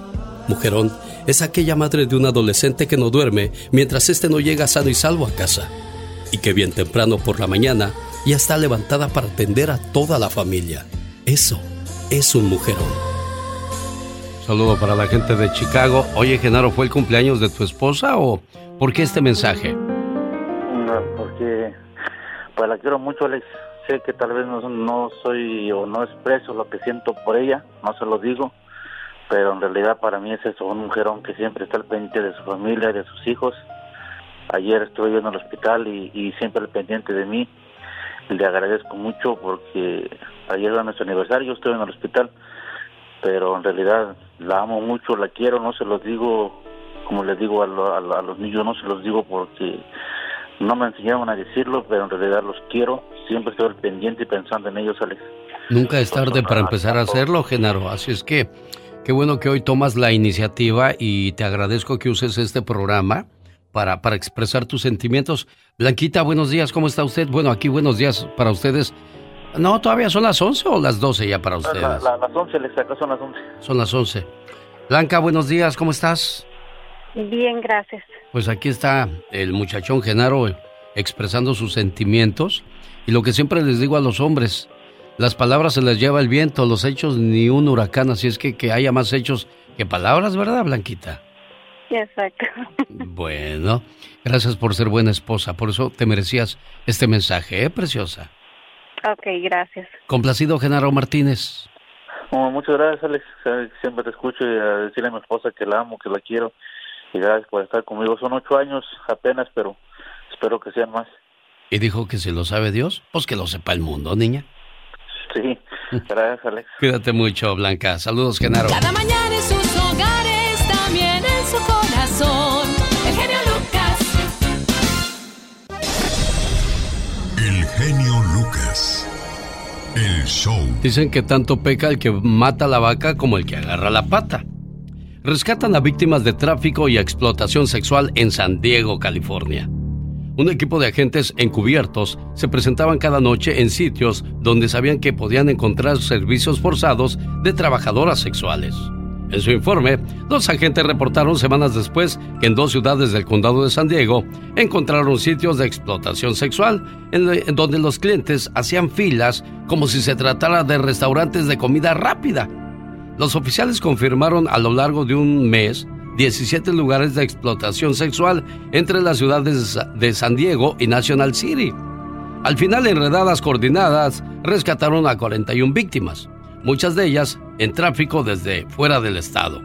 Mujerón es aquella madre de un adolescente que no duerme mientras éste no llega sano y salvo a casa y que bien temprano por la mañana ya está levantada para atender a toda la familia. Eso es un mujerón. Saludo para la gente de Chicago. Oye, Genaro, ¿fue el cumpleaños de tu esposa o por qué este mensaje? No, porque pues la quiero mucho, Alex. Sé que tal vez no, no soy o no expreso lo que siento por ella, no se lo digo, pero en realidad para mí es eso, un mujerón que siempre está al pendiente de su familia, de sus hijos. Ayer estuve yo en el hospital y, y siempre al pendiente de mí. Le agradezco mucho porque ayer era nuestro aniversario, yo estoy en el hospital, pero en realidad la amo mucho, la quiero, no se los digo como les digo a, lo- a lo- a los niños, no se los digo porque no me enseñaron a decirlo, pero en realidad los quiero, siempre estoy al pendiente y pensando en ellos, Alex. Nunca es tarde para empezar a hacerlo, Genaro. Así es que qué bueno que hoy tomas la iniciativa y te agradezco que uses este programa para, para expresar tus sentimientos. Blanquita, buenos días, ¿cómo está usted? Bueno, aquí buenos días para ustedes. No, todavía son las 11 o las 12 ya para ustedes. la- las 11, Alex, acá son las 11. Son las 11. Blanca, buenos días, ¿cómo estás? Bien, gracias. Pues aquí está el muchachón Genaro expresando sus sentimientos y lo que siempre les digo a los hombres, las palabras se las lleva el viento, los hechos ni un huracán, así es que que haya más hechos que palabras, ¿verdad, Blanquita? Exacto. Bueno, gracias por ser buena esposa, por eso te merecías este mensaje, ¿eh, preciosa? Ok, gracias. Complacido, Genaro Martínez. Oh, muchas gracias, Alex. Siempre te escucho y a decirle a mi esposa que la amo, que la quiero. Y gracias por estar conmigo. Son ocho años apenas, pero espero que sean más. Y dijo que si lo sabe Dios, pues que lo sepa el mundo, niña. Sí, gracias, Alex. Cuídate mucho, Blanca. Saludos, Genaro. Cada mañana en sus hogares, también en su corazón. El genio Lucas. El genio Lucas. El show. Dicen que tanto peca el que mata la vaca como el que agarra la pata. Rescatan a víctimas de tráfico y explotación sexual en San Diego, California. Un equipo de agentes encubiertos se presentaban cada noche en sitios donde sabían que podían encontrar servicios forzados de trabajadoras sexuales. En su informe, los agentes reportaron semanas después que en dos ciudades del condado de San Diego encontraron sitios de explotación sexual en donde los clientes hacían filas como si se tratara de restaurantes de comida rápida. Los oficiales confirmaron a lo largo de un mes 17 lugares de explotación sexual entre las ciudades de San Diego y National City. Al final, en redadas coordinadas, rescataron a 41 víctimas, muchas de ellas en tráfico desde fuera del estado.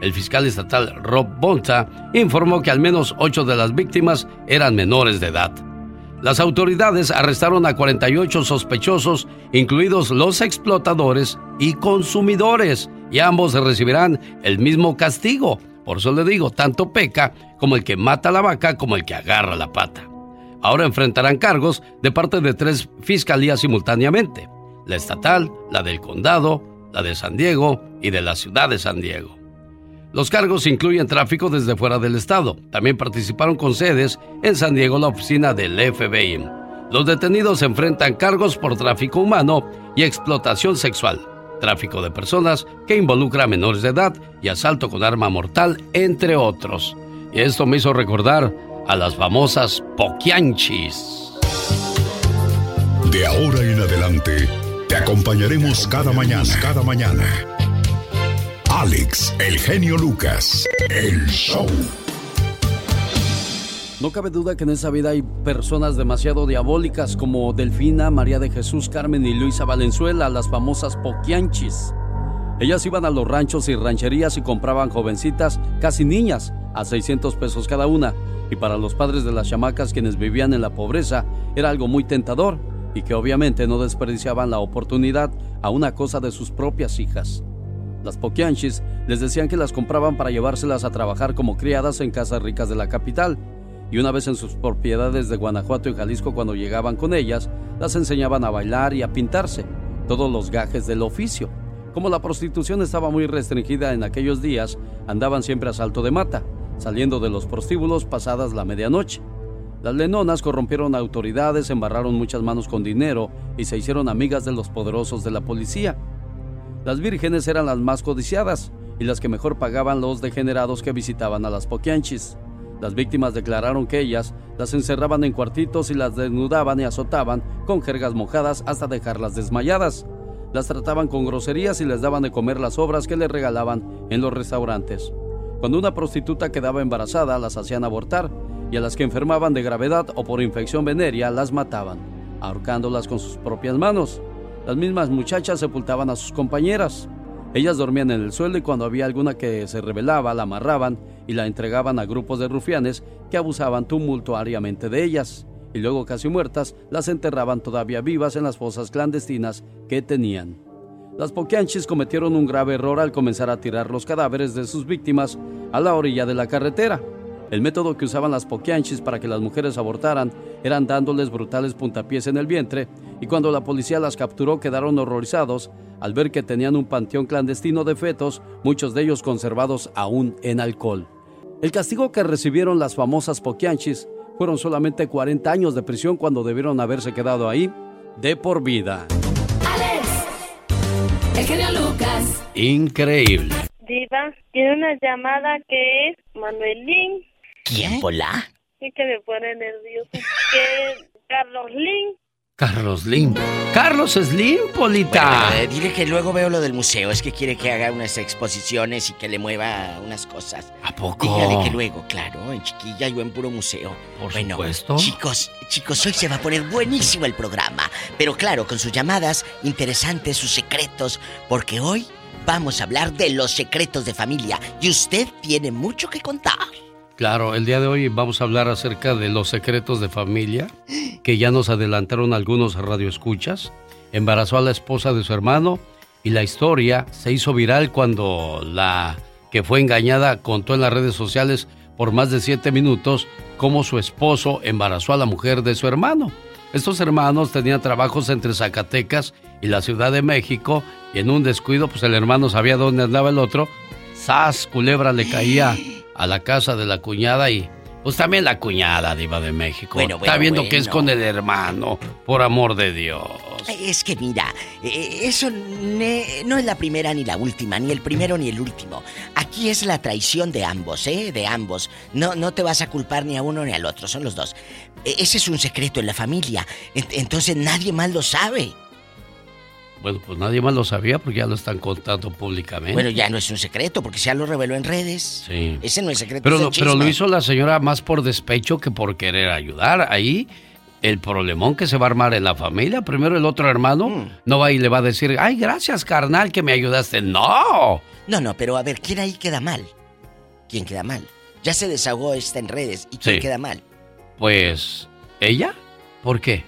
El fiscal estatal Rob Bonta informó que al menos 8 de las víctimas eran menores de edad. Las autoridades arrestaron a 48 sospechosos, incluidos los explotadores y consumidores, y ambos recibirán el mismo castigo. Por eso le digo, tanto peca como el que mata la vaca como el que agarra la pata. Ahora enfrentarán cargos de parte de tres fiscalías simultáneamente, la estatal, la del condado, la de San Diego y de la ciudad de San Diego. Los cargos incluyen tráfico desde fuera del estado. También participaron con sedes en San Diego la oficina del FBI. Los detenidos enfrentan cargos por tráfico humano y explotación sexual, tráfico de personas que involucra a menores de edad y asalto con arma mortal, entre otros. Y esto me hizo recordar a las famosas poquianchis. De ahora en adelante, Te acompañaremos cada mañana, cada mañana. Alex, el genio Lucas, el show. No cabe duda que en esa vida hay personas demasiado diabólicas como Delfina, María de Jesús, Carmen y Luisa Valenzuela, las famosas Poquianchis. Ellas iban a los ranchos y rancherías y compraban jovencitas, casi niñas, a 600 pesos cada una. Y para los padres de las chamacas quienes vivían en la pobreza era algo muy tentador y que obviamente no desperdiciaban la oportunidad a una cosa de sus propias hijas. Las Poquianchis les decían que las compraban para llevárselas a trabajar como criadas en casas ricas de la capital y una vez en sus propiedades de Guanajuato y Jalisco cuando llegaban con ellas, las enseñaban a bailar y a pintarse, todos los gajes del oficio. Como la prostitución estaba muy restringida en aquellos días, andaban siempre a salto de mata, saliendo de los prostíbulos pasadas la medianoche. Las lenonas corrompieron autoridades, embarraron muchas manos con dinero y se hicieron amigas de los poderosos de la policía. Las vírgenes eran las más codiciadas y las que mejor pagaban los degenerados que visitaban a las poquianchis. Las víctimas declararon que ellas las encerraban en cuartitos y las desnudaban y azotaban con jergas mojadas hasta dejarlas desmayadas. Las trataban con groserías y les daban de comer las obras que les regalaban en los restaurantes. Cuando una prostituta quedaba embarazada, las hacían abortar y a las que enfermaban de gravedad o por infección venérea las mataban, ahorcándolas con sus propias manos. Las mismas muchachas sepultaban a sus compañeras. Ellas dormían en el suelo y cuando había alguna que se rebelaba la amarraban y la entregaban a grupos de rufianes que abusaban tumultuariamente de ellas y luego casi muertas las enterraban todavía vivas en las fosas clandestinas que tenían. Las Poquianchis cometieron un grave error al comenzar a tirar los cadáveres de sus víctimas a la orilla de la carretera. El método que usaban las Poquianchis para que las mujeres abortaran eran dándoles brutales puntapiés en el vientre y cuando la policía las capturó quedaron horrorizados al ver que tenían un panteón clandestino de fetos, muchos de ellos conservados aún en alcohol. El castigo que recibieron las famosas Poquianchis fueron solamente 40 años de prisión cuando debieron haberse quedado ahí de por vida. Alex, el genio Lucas. Increíble. Diva, tiene una llamada que es Manuelín. ¿Quién, Pola? Sí que me pone nervioso. Que es Carlos Lin. Carlos Slim. Carlos Slim, Polita. Bueno, dile que luego veo lo del museo. Es que quiere que haga unas exposiciones y que le mueva unas cosas. ¿A poco? Dígale que luego, claro, en chiquilla yo en puro museo. Por bueno, supuesto. chicos, chicos, hoy se va a poner buenísimo el programa. Pero claro, con sus llamadas interesantes, sus secretos, porque hoy vamos a hablar de los secretos de familia. Y usted tiene mucho que contar. Claro, el día de hoy vamos a hablar acerca de los secretos de familia que ya nos adelantaron algunos radioescuchas. Embarazó a la esposa de su hermano y la historia se hizo viral cuando la que fue engañada contó en las redes sociales por más de siete minutos cómo su esposo embarazó a la mujer de su hermano. Estos hermanos tenían trabajos entre Zacatecas y la Ciudad de México y en un descuido pues el hermano sabía dónde andaba el otro. ¡Sas! Culebra le caía a la casa de la cuñada y pues también la cuñada diva de México. Bueno, Está bueno, viendo que es con el hermano, por amor de Dios. Es que mira, eh, eso no es la primera ni la última, ni el primero ni el último. Aquí es la traición de ambos, ¿eh? De ambos. No, no te vas a culpar ni a uno ni al otro, son los dos. E- ese es un secreto en la familia. En- entonces nadie más lo sabe. Bueno, pues nadie más lo sabía porque ya lo están contando públicamente. Bueno, ya no es un secreto porque ya lo reveló en redes. Sí. Ese no es secreto. Pero, lo- el pero lo hizo la señora más por despecho que por querer ayudar. Ahí el problemón que se va a armar en la familia. Primero el otro hermano Mm. no va y le va a decir, ay, gracias carnal que me ayudaste. No. No, no, pero a ver, ¿quién ahí queda mal? ¿Quién queda mal? Ya se desahogó esta en redes. ¿Y quién Sí. queda mal? Pues, ¿ella? ¿Por qué?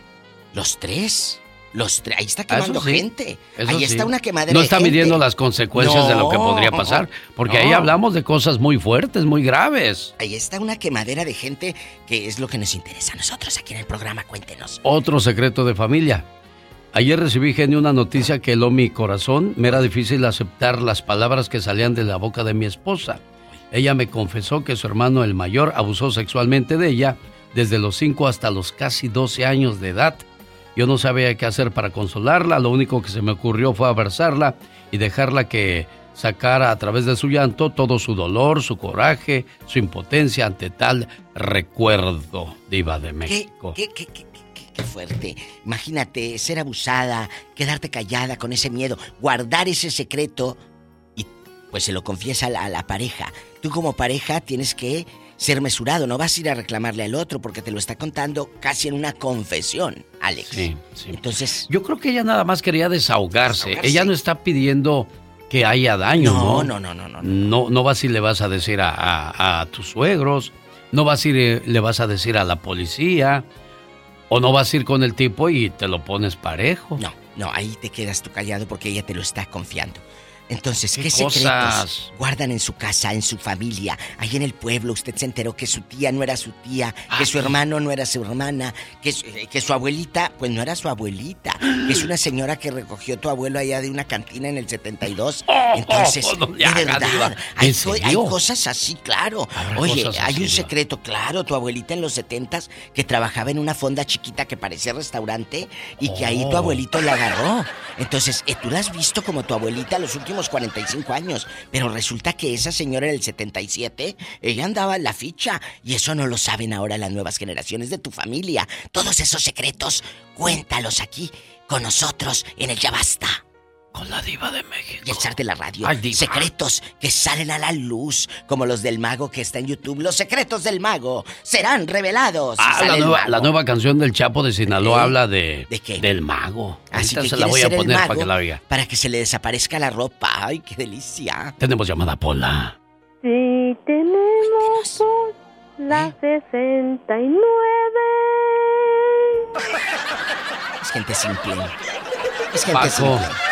Los tres. Los. Ahí está Ah, quemando sí. gente. Ahí sí. está una quemadera No de está gente. midiendo las consecuencias de lo que No. podría pasar. Porque ahí No. hablamos de cosas muy fuertes, muy graves. Ahí está una quemadera de gente que es lo que nos interesa a nosotros aquí en el programa. Cuéntenos. Otro secreto de familia. Ayer recibí, genio, una noticia que heló mi corazón. Me era difícil aceptar las palabras que salían de la boca de mi esposa. Ella me confesó que su hermano, el mayor, abusó sexualmente de ella desde los 5 hasta los casi 12 años de edad. Yo no sabía qué hacer para consolarla. Lo único que se me ocurrió fue abrazarla y dejarla que sacara a través de su llanto todo su dolor, su coraje, su impotencia ante tal recuerdo, diva de ¿Qué, México. qué, qué, qué, qué- qué fuerte. Imagínate ser abusada, quedarte callada con ese miedo, guardar ese secreto y pues se lo confiesa a la, a la pareja. Tú como pareja tienes que ser mesurado, no vas a ir a reclamarle al otro porque te lo está contando casi en una confesión, Alex. Sí, sí. Entonces, Yo creo que ella nada más quería desahogarse. Ella no está pidiendo que haya daño, ¿no? No, no, no, no, no. No, no vas y le vas a decir a, a- a tus suegros, no vas y le, le vas a decir a la policía, o no vas a ir con el tipo y te lo pones parejo. No, no, ahí te quedas tú callado porque ella te lo está confiando. Entonces, ¿qué, ¿Qué secretos guardan en su casa, en su familia? Ahí en el pueblo usted se enteró que su tía no era su tía, que su hermano no era su hermana, que, su- eh, que su abuelita, pues no era su abuelita, que es una señora que recogió tu abuelo allá de una cantina en el 72. Entonces, no de haga, verdad, hay, cosas así, claro. Habrá Oye, hay un secreto, claro, tu abuelita en los 70s que trabajaba en una fonda chiquita que parecía restaurante y que ahí tu Oh. abuelito la agarró. Entonces, eh, tú la has visto como tu abuelita los últimos 45 años, pero resulta que esa señora en el 77, ella andaba en la ficha y eso no lo saben ahora las nuevas generaciones de tu familia. Todos esos secretos, cuéntalos aquí con nosotros en el Ya Basta. Con la diva de México. Y el zar de la radio. Ay, diva. Secretos que salen a la luz, como los del mago que está en YouTube. Los secretos del mago serán revelados. Ah, la nueva, la nueva canción del Chapo de Sinaloa habla de, ¿De qué? del mago. Así Ahorita que se la voy a poner para que la oiga. Para que se le desaparezca la ropa. Ay, qué delicia. Tenemos llamada Pola. Sí, tenemos dos, las 69. Es gente simple. Es gente Paco. simple.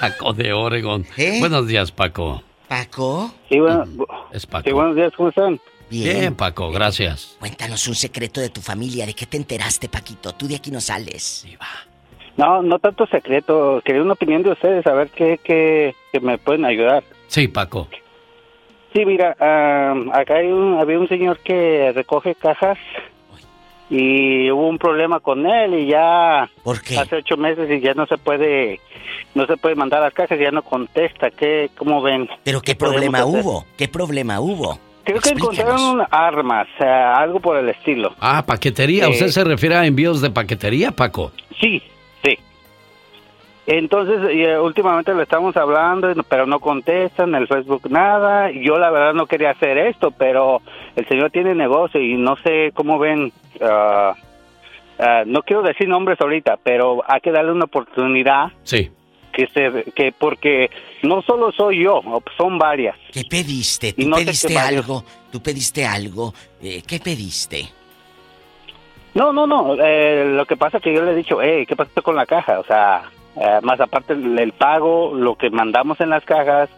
Paco de Oregon. ¿Eh? Buenos días, Paco. Paco. Sí, bueno, Es Paco. sí, buenos días, ¿cómo están? Bien, Paco, gracias. Cuéntanos un secreto de tu familia. ¿De qué te enteraste, Paquito? Tú de aquí no sales. No, no tanto secreto. Quería una opinión de ustedes, a ver qué, qué, qué me pueden ayudar. Sí, Paco. Sí, mira, ah, acá hay un, había un señor que recoge cajas y hubo un problema con él y ya ¿Por qué? hace ocho meses y ya no se puede no se puede mandar las cajas ya no contesta qué cómo ven ¿Pero qué problema hacer? hubo? ¿Qué problema hubo? creo que encontraron armas eh, algo por el estilo Ah, paquetería. Eh, ¿Usted se refiere a envíos de paquetería, Paco? sí sí entonces eh, últimamente le estamos hablando pero no contesta en el Facebook nada yo la verdad no quería hacer esto pero el señor tiene negocio y no sé cómo ven ah, ah, no quiero decir nombres ahorita pero hay que darle una oportunidad Sí. que se que porque no solo soy yo son varias ¿Qué pediste? ¿Tú no pediste algo? ¿Tú pediste algo? Eh, ¿Qué pediste? no no no eh, lo que pasa es que yo le he dicho hey qué pasó con la caja o sea eh, más aparte el, el pago lo que mandamos en las cajas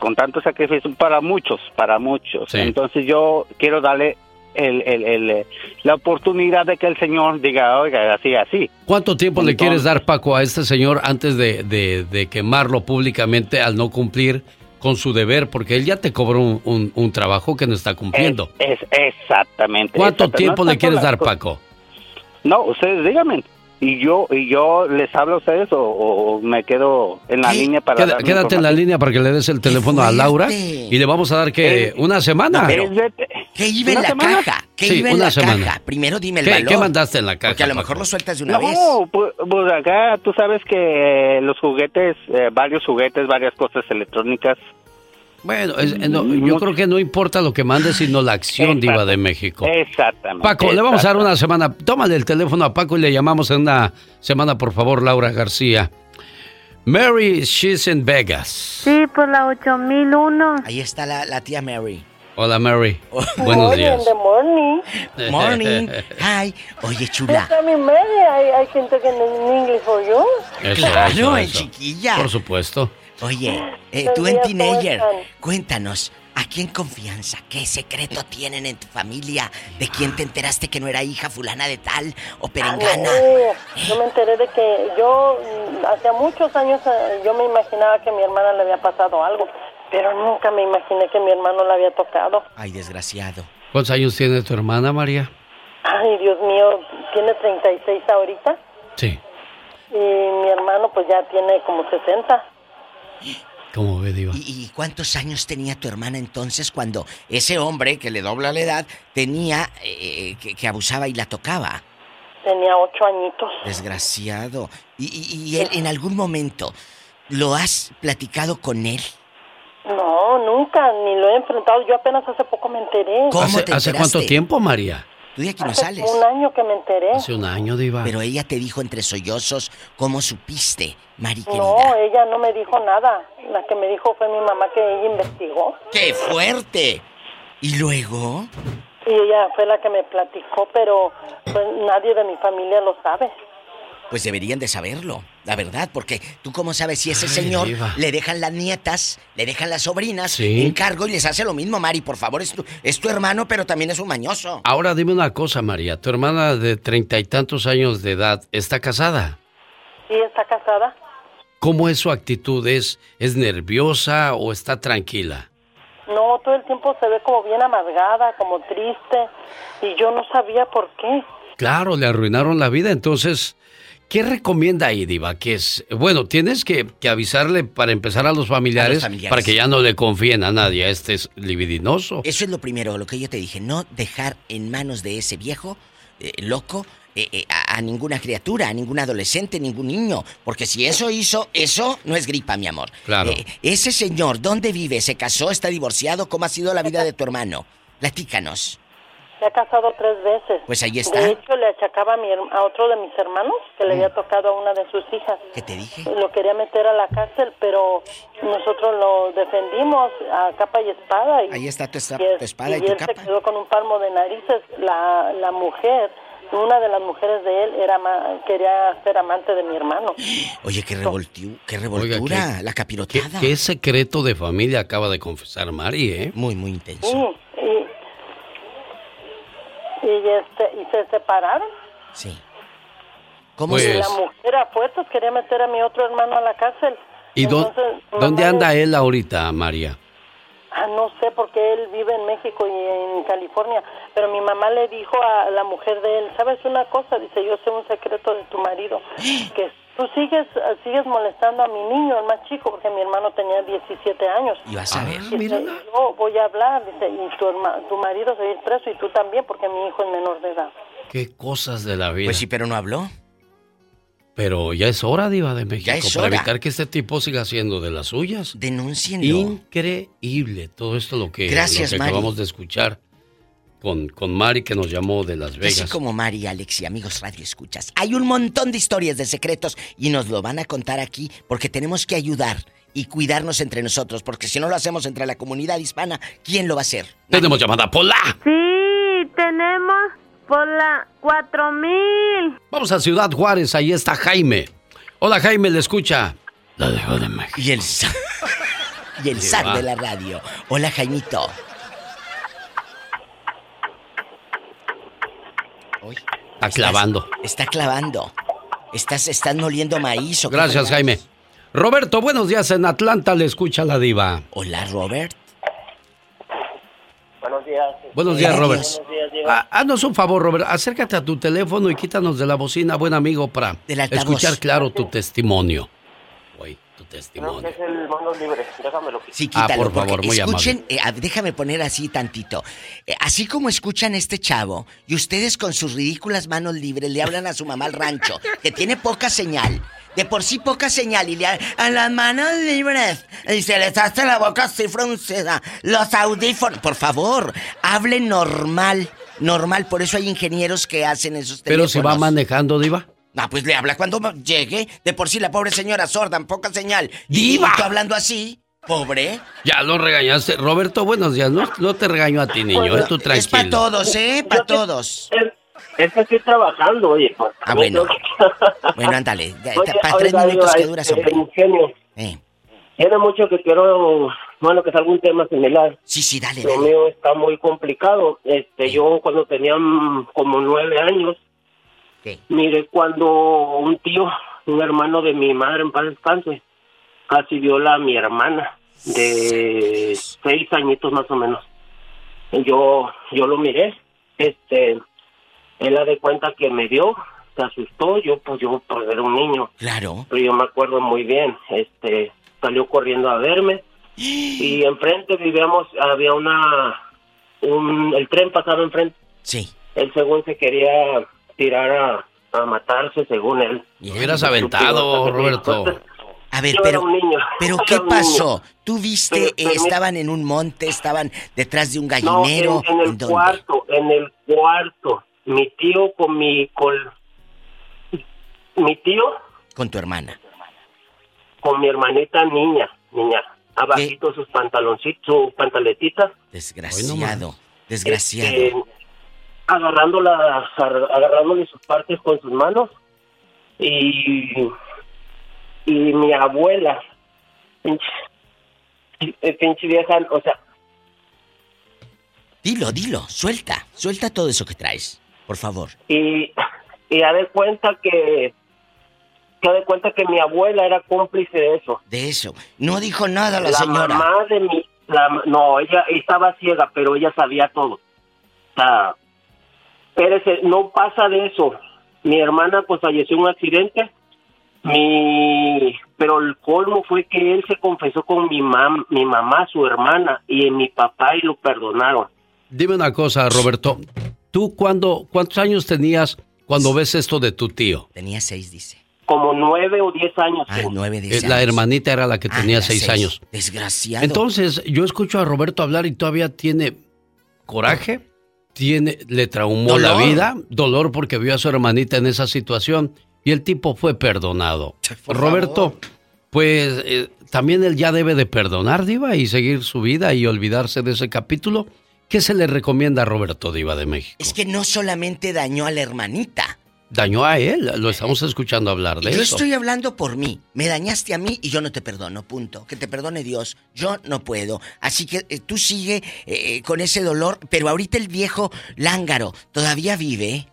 con tanto sacrificio para muchos para muchos Sí. entonces yo quiero darle el, el- el, eh, la oportunidad de que el señor diga oiga así así ¿Cuánto tiempo le quieres dar, Paco, a este señor antes de, de- de quemarlo públicamente al no cumplir con su deber? Porque él ya te cobró un, un- un trabajo que no está cumpliendo. es, es exactamente ¿Cuánto exactamente. tiempo No le es quieres dar, Paco? No, ustedes díganme. Y yo y yo les hablo a ustedes o, o me quedo en la línea para Queda- quédate en la línea para que le des el teléfono a Laura y le vamos a dar que una semana. pero- Es de- ¿Qué iba en ¿Una la semana? caja? ¿Qué Sí, iba en la semana. caja? Primero dime el ¿Qué, valor. qué mandaste en la caja? Porque a lo Paco? mejor lo sueltas de una vez. No, pues, pues acá tú sabes que los juguetes, eh, varios juguetes, varias cosas electrónicas. Bueno, es- eh, no, yo creo que no importa lo que mandes, sino la acción diva de México. Exactamente. Paco, le vamos a dar exactamente. una semana. Tómale el teléfono a Paco y le llamamos en una semana, por favor, Laura García. Mary, she's in Vegas. Sí, por la 8001. Ahí está la, la tía Mary. Hola, Mary. Buenos días. the morning. Morning. Hi. Oye, chula. Mi media. Hay, hay gente que no en inglés o yo. Eso, Claro, eso, chiquilla. Por supuesto. Oye, eh, tú en días, ¿cómo Teenager, cuéntanos, ¿a quién confianza? ¿Qué secreto tienen en tu familia? ¿De quién te enteraste que no era hija fulana de tal o perengana? No, yo me enteré de que yo, mm, hacía muchos años, eh, yo me imaginaba que a mi hermana le había pasado algo, pero nunca me imaginé que mi hermano la había tocado. Ay, desgraciado. ¿Cuántos años tiene tu hermana, María? Ay, Dios mío, tiene 36 ahorita Sí. y mi hermano pues ya tiene como 60. ¿Cómo ve, Diva? ¿Y, y cuántos años tenía tu hermana entonces cuando ese hombre que le dobla la edad tenía eh, que, que abusaba y la tocaba? Tenía ocho añitos. Desgraciado. ¿Y, y- y él en algún momento lo has platicado con él? No, nunca, ni lo he enfrentado. Yo apenas hace poco me enteré. ¿Hace, hace cuánto tiempo, María? Tú de aquí no Hace sales. un año que me enteré. Hace un año, Diva. Pero ella te dijo entre sollozos cómo supiste, Mari querida. No, ella no me dijo nada. La que me dijo fue mi mamá que ella investigó. ¡Qué fuerte! ¿Y luego? Y ella fue la que me platicó, pero pues, nadie de mi familia lo sabe. Pues deberían de saberlo, la verdad, porque tú cómo sabes si ese Ay, señor Diva. le dejan las nietas, le dejan las sobrinas Sí. en cargo y les hace lo mismo, Mari, por favor, es tu, es tu hermano, pero también es un mañoso. Ahora dime una cosa, María. Tu hermana de treinta y tantos años de edad está casada. ¿Sí está casada? ¿Cómo es su actitud? ¿Es, es nerviosa o está tranquila? No, todo el tiempo se ve como bien amargada, como triste. Y yo no sabía por qué. Claro, le arruinaron la vida. Entonces, ¿qué recomienda ahí, Diva? Que es, bueno, tienes que, que avisarle para empezar a los, familiares, familiares. para que ya no le confíen a nadie. Este es libidinoso. Eso es lo primero, lo que yo te dije, no dejar en manos de ese viejo eh, loco eh, eh, a, a ninguna criatura, a ningún adolescente, ningún niño, porque si eso hizo, eso no es gripa, mi amor. Claro. Eh, ese señor, ¿dónde vive? ¿Se casó? ¿Está divorciado? ¿Cómo ha sido la vida de tu hermano? Platícanos. Se ha casado tres veces. Pues ahí está. De hecho, le achacaba a, mi a otro de mis hermanos que le había tocado a una de sus hijas. Mm. ¿Qué te dije? Lo quería meter a la cárcel, pero nosotros lo defendimos a capa y espada. Y, Ahí está tu, esta- y es- tu espada y, y tu él capa. se quedó con un palmo de narices. La, la mujer, una de las mujeres de él, era quería ser amante de mi hermano. Oye, qué, revoltiu, qué Oiga, revoltura, ¿qué- la ¿Qué, capiroteada. qué secreto de familia acaba de confesar Mari, eh? Muy, muy intenso. Sí, y, y, este, y se separaron. Sí. ¿Cómo Pues- Y la mujer a fuerzas quería meter a mi otro hermano a la cárcel. ¿Y Entonces, dónde anda él ahorita, María? Ah, no sé, porque él vive en México y en California. Pero mi mamá le dijo a la mujer de él, ¿sabes una cosa? Dice, yo sé un secreto de tu marido. Que tú sigues sigues molestando a mi niño, el más chico, porque mi hermano tenía 17 años. Y vas a ver. Dice, yo voy a hablar, dice, y tu, herma- tu marido se va a ir preso y tú también, porque mi hijo es menor de edad. Qué cosas de la vida. Pues sí, pero no habló. Pero ya es hora, Diva de México, Ya es para hora. evitar que este tipo siga haciendo de las suyas. Denúncienlo. Increíble todo esto lo que, Gracias, lo que acabamos de escuchar con, con Mari que nos llamó de Las Vegas. Así como Mari, Alex y amigos Radio Escuchas. Hay un montón de historias de secretos y nos lo van a contar aquí porque tenemos que ayudar y cuidarnos entre nosotros, porque si no lo hacemos entre la comunidad hispana, ¿quién lo va a hacer? Tenemos llamada Pola. Sí, tenemos por la 4000. Vamos a Ciudad Juárez, ahí está Jaime. Hola Jaime, le escucha. La Diva de México. Y el y el zar de la radio. Hola, Jaimito. Hoy Está clavando. está clavando. Estás, estás moliendo maíz o Gracias? Jaime. Roberto, buenos días. En Atlanta le escucha la diva. Hola, Robert. Buenos días. Buenos días, Robert. Buenos días, Diva. Ah, haznos un favor, Robert. Acércate a tu teléfono y quítanos de la bocina, buen amigo, para escuchar claro tu testimonio. Creo que testimonio. es el mando libre. Déjamelo. Sí, Ah, quítalo, por favor, muy escuchen, eh, a- déjame poner así tantito. Eh, así como escuchan a este chavo, y ustedes con sus ridículas manos libres le hablan a su mamá al rancho, que tiene poca señal, de por sí poca señal, y le a las manos libres, y se les hace la boca así fruncida, los audífonos, por favor, hablen normal, normal, por eso hay ingenieros que hacen esos Pero si va teléfonos. manejando, diva. Ah, pues le habla cuando llegue. De por sí la pobre señora sorda, en poca señal. ¡Diva! Y tú hablando así, pobre. Ya lo regañaste. Roberto, buenos días. No, no te regaño a ti, niño. eh, tú tranquilo. Es para todos, ¿eh? Para todos. Es que estoy trabajando, oye. pues. Ah, bueno. Bueno, ándale. Para tres oiga, minutos oiga, que este, hombre. Ingenio. Eh. Tiene mucho que quiero, bueno, que es algún tema similar. Sí, sí, dale, Lo dale. mío está muy complicado. Este, yo cuando tenía mm, como nueve años, mire, cuando un tío, un hermano de mi madre en paz descanse, casi viola a mi hermana de seis añitos más o menos. Yo, yo lo miré, este, él ha de cuenta que me vio, se asustó, yo pues yo pues era un niño. Claro. Pero yo me acuerdo muy bien, este, salió corriendo a verme y enfrente vivíamos, había una, un, el tren pasaba enfrente. Sí. Él según se quería tirar a, a matarse según él. Lo hubieras aventado, Roberto. A ver, pero, niño, pero ¿qué pasó? ¿Tú viste, Pero- eh, estaban en un monte, estaban detrás de un No, gallinero? en, en el cuarto, en el cuarto. Mi tío con mi con mi tío Con tu hermana. con mi hermanita niña, niña, abajito sus pantaloncitos, sus pantaletitas. Desgraciado, desgraciado. este, agarrándola, ar- agarrándole sus partes con sus manos y y mi abuela, pinche, eh, pinche vieja, o sea, Dilo, dilo, suelta, suelta todo eso que traes, por favor. y y ha de cuenta que ha de cuenta que mi abuela era cómplice de eso. De eso. No dijo nada la, la señora. mamá de mi la- no ella estaba ciega pero ella sabía todo o sea espérese, no pasa de eso mi hermana pues falleció en un accidente mi pero el colmo fue que él se confesó con mi mam mi mamá su hermana y mi papá y lo perdonaron Dime una cosa, Roberto. ¿Tú cuándo, cuántos años tenías cuando ves esto de tu tío? Tenía seis, dice. como nueve o diez años Ah, nueve, Eh, diez La años. hermanita era la que Ah, tenía seis. años. Desgraciado. Entonces, yo escucho a Roberto hablar y todavía tiene coraje, tiene, le traumó la vida, dolor porque vio a su hermanita en esa situación y el tipo fue perdonado. Por Roberto, pues eh, también él ya debe de perdonar, Diva, y seguir su vida y olvidarse de ese capítulo. ¿Qué se le recomienda a Roberto, Diva de México? Es que no solamente dañó a la hermanita. Dañó a él, lo estamos escuchando hablar de Yo eso. estoy hablando por mí. Me dañaste a mí y yo no te perdono, punto. Que te perdone Dios. Yo no puedo. Así que eh, tú sigue eh, con ese dolor. Pero ahorita el viejo lángaro todavía vive.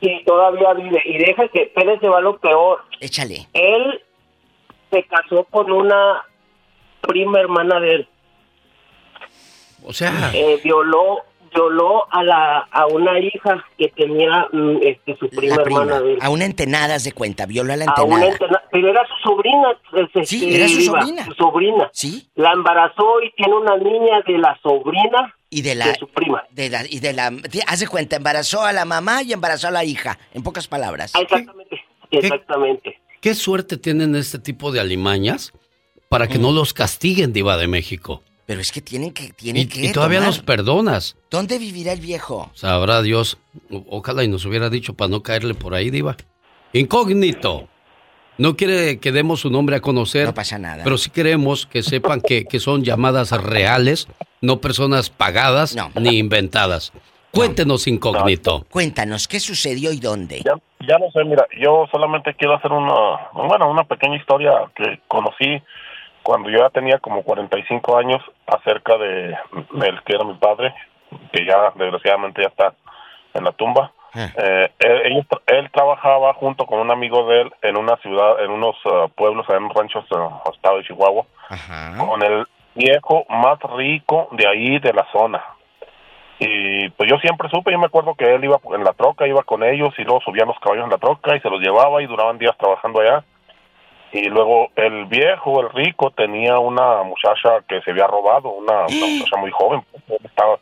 y todavía vive y deja que Pérez se va lo peor Échale. él se casó con una prima hermana de él O sea, eh, violó violó a la a una hija que tenía mm, este su prima La hermana prima. de él A una entenada se cuenta. Viola a la a una entenada. entena- pero era su sobrina este, Sí, era su Diva, sobrina. su sobrina Sí. la embarazó y tiene una niña de la sobrina Y de la. su prima De la, y de la. de- haz de cuenta, embarazó a la mamá y embarazó a la hija. En pocas palabras. Ah, exactamente exactamente ¿qué suerte tienen este tipo de alimañas para que no los castiguen, Diva de México? Pero es que tienen que. Tienen Y, que y todavía tomar. los perdonas. ¿Dónde vivirá el viejo? Sabrá Dios. O- Ojalá y nos hubiera dicho para no caerle por ahí, Diva. Incógnito. No quiere que demos su nombre a conocer. No pasa nada. Pero sí queremos que sepan que, que son llamadas reales, no personas pagadas ni inventadas. Cuéntenos, incógnito. Cuéntanos, ¿qué sucedió y dónde? Ya, ya no sé, mira, yo solamente quiero hacer una, bueno, una pequeña historia que conocí cuando yo ya tenía como 45 años acerca de el que era mi padre, que ya desgraciadamente ya está en la tumba. Eh, él, trabajaba junto con un amigo de él en una ciudad, en unos ah, pueblos, en ranchos uh, estado de Chihuahua, con el viejo más rico de ahí de la zona. Y pues yo siempre supe, yo me acuerdo que él iba en la troca, iba con ellos y luego subían los caballos en la troca y se los llevaba y duraban días trabajando allá. Y luego el viejo, el rico, tenía una muchacha que se había robado, una, una muchacha muy joven. pues, estaba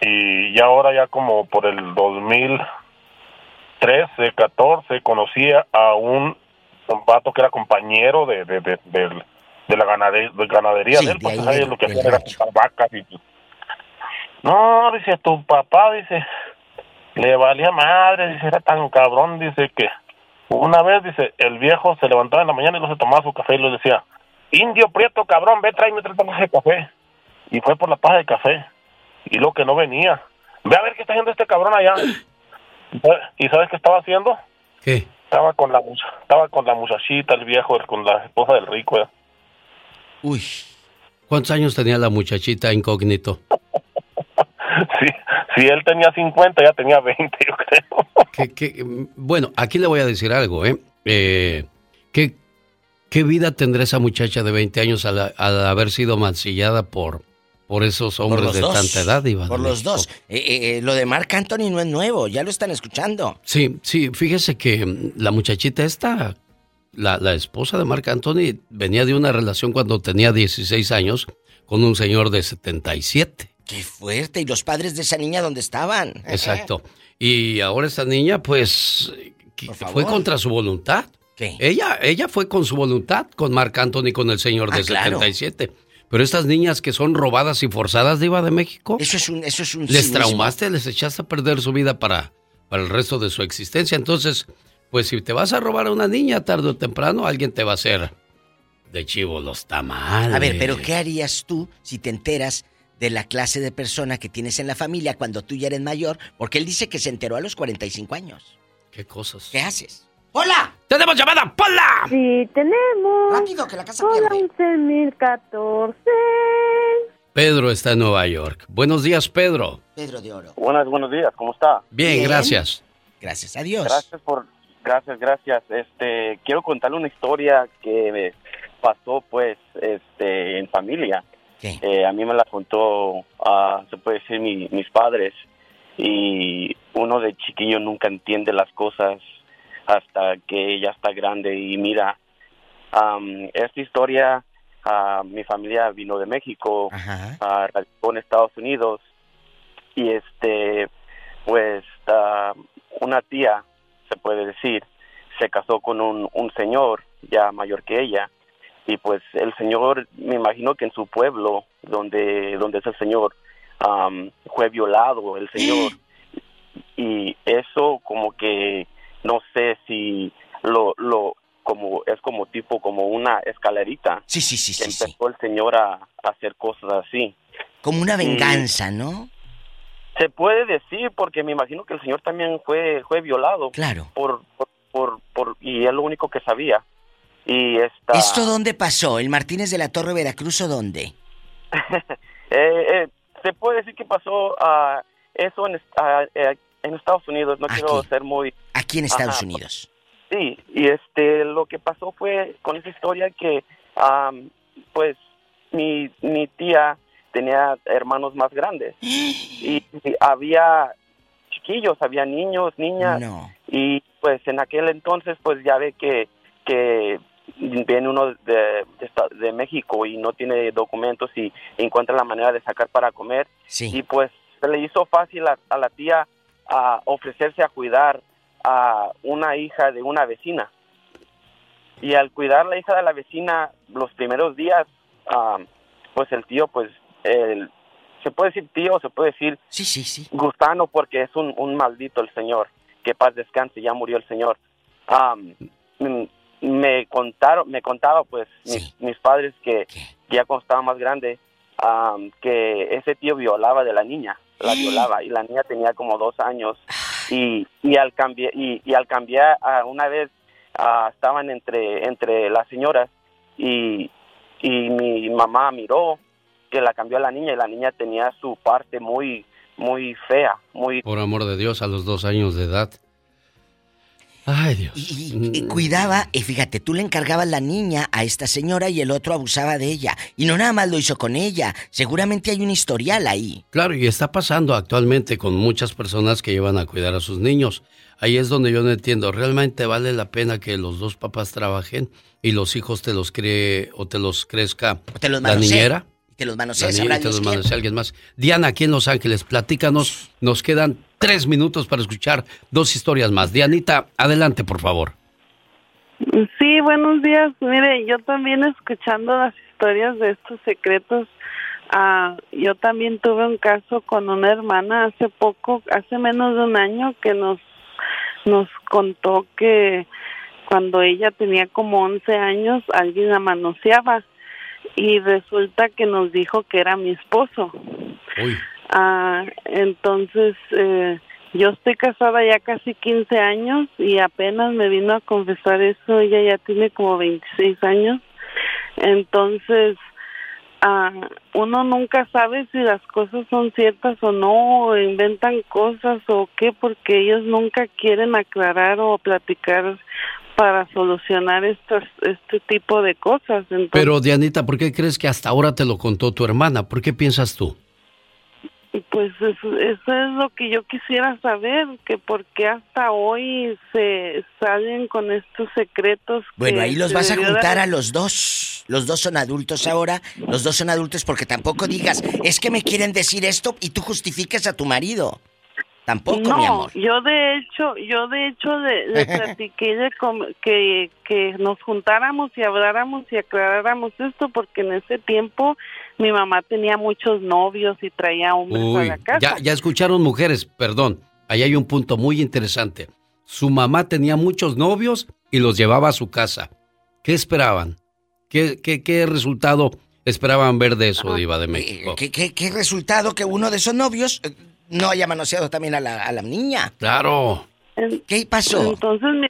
y ya ahora ya como por el 2013, 14 conocía a un, un vato que era compañero de de, de, de la ganade- de ganadería Sí, de él, de porque ahí ¿sabes? del- lo que hacía era vacas y pues, no, dice tu papá, dice, le valía madre, dice, era tan cabrón, dice que una vez, dice, el viejo se levantaba en la mañana y no se tomaba su café y le decía, indio prieto cabrón, ve, tráeme tres tazas de café. Y fue por la paja de café. Y lo que no venía. Ve a ver qué está haciendo este cabrón allá. ¿Y sabes qué estaba haciendo? ¿Qué? Estaba con la estaba con la muchachita, el viejo, con la esposa del rico. ¿eh? Uy. ¿Cuántos años tenía la muchachita incógnito? Si, si él tenía 50, ya tenía 20, yo creo. ¿Qué- qué- bueno, aquí le voy a decir algo, ¿eh? Eh, ¿qué, qué vida tendrá esa muchacha de 20 años al, al haber sido mancillada por, por esos hombres de dos. tanta edad, Iba? Por los dos. Eh, eh, eh, lo de Marc Anthony no es nuevo, ya lo están escuchando. Sí, sí, fíjese que mm, la muchachita esta, la, la esposa de Marc Anthony, venía de una relación cuando tenía 16 años con un señor de 77. Qué fuerte. ¿Y los padres de esa niña dónde estaban? Exacto. Y ahora esta niña, pues, fue contra su voluntad. ¿Qué? Ella, ella fue con su voluntad con Marc Anthony, con el señor de Ah, claro. 77. Pero estas niñas que son robadas y forzadas de Iba de México. Eso es un, eso es un les cinismo. traumaste, les echaste a perder su vida para, para el resto de su existencia. Entonces, pues si te vas a robar a una niña tarde o temprano, alguien te va a hacer de chivo los tamales. A ver, pero ¿qué harías tú si te enteras de la clase de persona que tienes en la familia cuando tú ya eres mayor? Porque él dice que se enteró a los 45 años. ¿Qué cosas? ¿Qué haces? ¡Hola! ¡Tenemos llamada! ¡Pola! Sí, tenemos. Rápido, que la casa Hola, pierde. 11.014. Pedro está en Nueva York. Buenos días, Pedro. Pedro de Oro. Buenas, buenos días, ¿cómo está? Bien, gracias. Gracias a Dios. Gracias por, gracias, gracias. Este, quiero contarle una historia que me pasó, pues, este, en familia. Eh, a mí me la contó, ah, se puede decir, mi- mis padres. Y uno de chiquillo nunca entiende las cosas hasta que ya está grande y mira. am, esta historia, ah, mi familia vino de México, ah, radicó en Estados Unidos y este pues ah, una tía se puede decir se casó con un, un señor ya mayor que ella y pues el señor me imagino que en su pueblo donde donde es el señor am, fue violado el señor. Y eso como que no sé si lo lo como es como tipo como una escalerita. Sí sí sí que empezó el señor a, a hacer cosas así. Como una Y- venganza, ¿no? se puede decir porque me imagino que el señor también fue fue violado. Claro. por por, por, por- y es lo único que sabía y esta ¿Esto dónde pasó? ¿El Martínez de la Torre Veracruz o dónde? eh, eh, se puede decir que pasó ah, eso en, ah, eh, en Estados Unidos no quiero ser muy Aquí en Estados Ajá, Unidos. Sí, y este, lo que pasó fue con esa historia que, am, pues, mi, mi tía tenía hermanos más grandes y, y había chiquillos, había niños, niñas y pues en aquel entonces pues ya ve que que viene uno de, de, de México y no tiene documentos y encuentra la manera de sacar para comer. Y pues se le hizo fácil a, a la tía a ofrecerse a cuidar a una hija de una vecina. Y al cuidar la hija de la vecina los primeros días pues el tío pues el, se puede decir tío se puede decir sí sí sí. gusano porque es un, un maldito el señor. Que paz descanse ya murió el señor. Mm, me contaron me contaba pues mis, mis padres que ya cuando estaba más grande am, que ese tío violaba de la niña la violaba y la niña tenía como dos años. Y, y al cambiar y, y al cambiar ah, una vez ah, estaban entre entre las señoras y, y mi mamá miró que la cambió a la niña y la niña tenía su parte muy muy fea muy Por amor de Dios, a los dos años de edad. Ay, Dios. Y cuidaba, y fíjate, tú le encargabas la niña a esta señora y el otro abusaba de ella. Y no nada más lo hizo con ella. Seguramente hay un historial ahí. Claro, y está pasando actualmente con muchas personas que llevan a cuidar a sus niños. Ahí es donde yo no entiendo, ¿realmente vale la pena que los dos papás trabajen y los hijos te los cree o te los crezca te los la niñera? Los y te Dios los alguien más. Diana, aquí en Los Ángeles, platícanos. Nos quedan tres minutos para escuchar dos historias más. Dianita, adelante, por favor. Sí, buenos días. Mire, yo también escuchando las historias de estos secretos, ah, yo también tuve un caso con una hermana hace poco, hace menos de un año, que nos nos contó que cuando ella tenía como 11 años alguien la manoseaba y resulta que nos dijo que era mi esposo. Ah, entonces, eh, yo estoy casada ya casi 15 años y apenas me vino a confesar eso. Ella ya tiene como 26 años. Entonces, ah, uno nunca sabe si las cosas son ciertas o no, o inventan cosas o qué, porque ellos nunca quieren aclarar o platicar para solucionar estas, este tipo de cosas. Entonces, Pero, Dianita, ¿por qué crees que hasta ahora te lo contó tu hermana? ¿Por qué piensas tú? Pues eso, eso es lo que yo quisiera saber, que por qué hasta hoy se salen con estos secretos. Bueno, que ahí los vas a juntar a los dos. Los dos son adultos ahora. Los dos son adultos porque tampoco digas, es que me quieren decir esto y tú justifiques a tu marido. Tampoco, no, mi amor. yo de hecho, yo de hecho le, le platiqué de que, que nos juntáramos y habláramos y aclaráramos esto porque en ese tiempo mi mamá tenía muchos novios y traía hombres a la casa. ya, ya escucharon mujeres, perdón. Ahí hay un punto muy interesante. Su mamá tenía muchos novios y los llevaba a su casa. ¿Qué esperaban? ¿Qué, qué, qué resultado esperaban ver de eso, Diva de México? ¿Qué, qué, qué resultado que uno de esos novios eh, no haya manoseado también a la, a la niña? Claro. ¿Qué pasó? Entonces mi,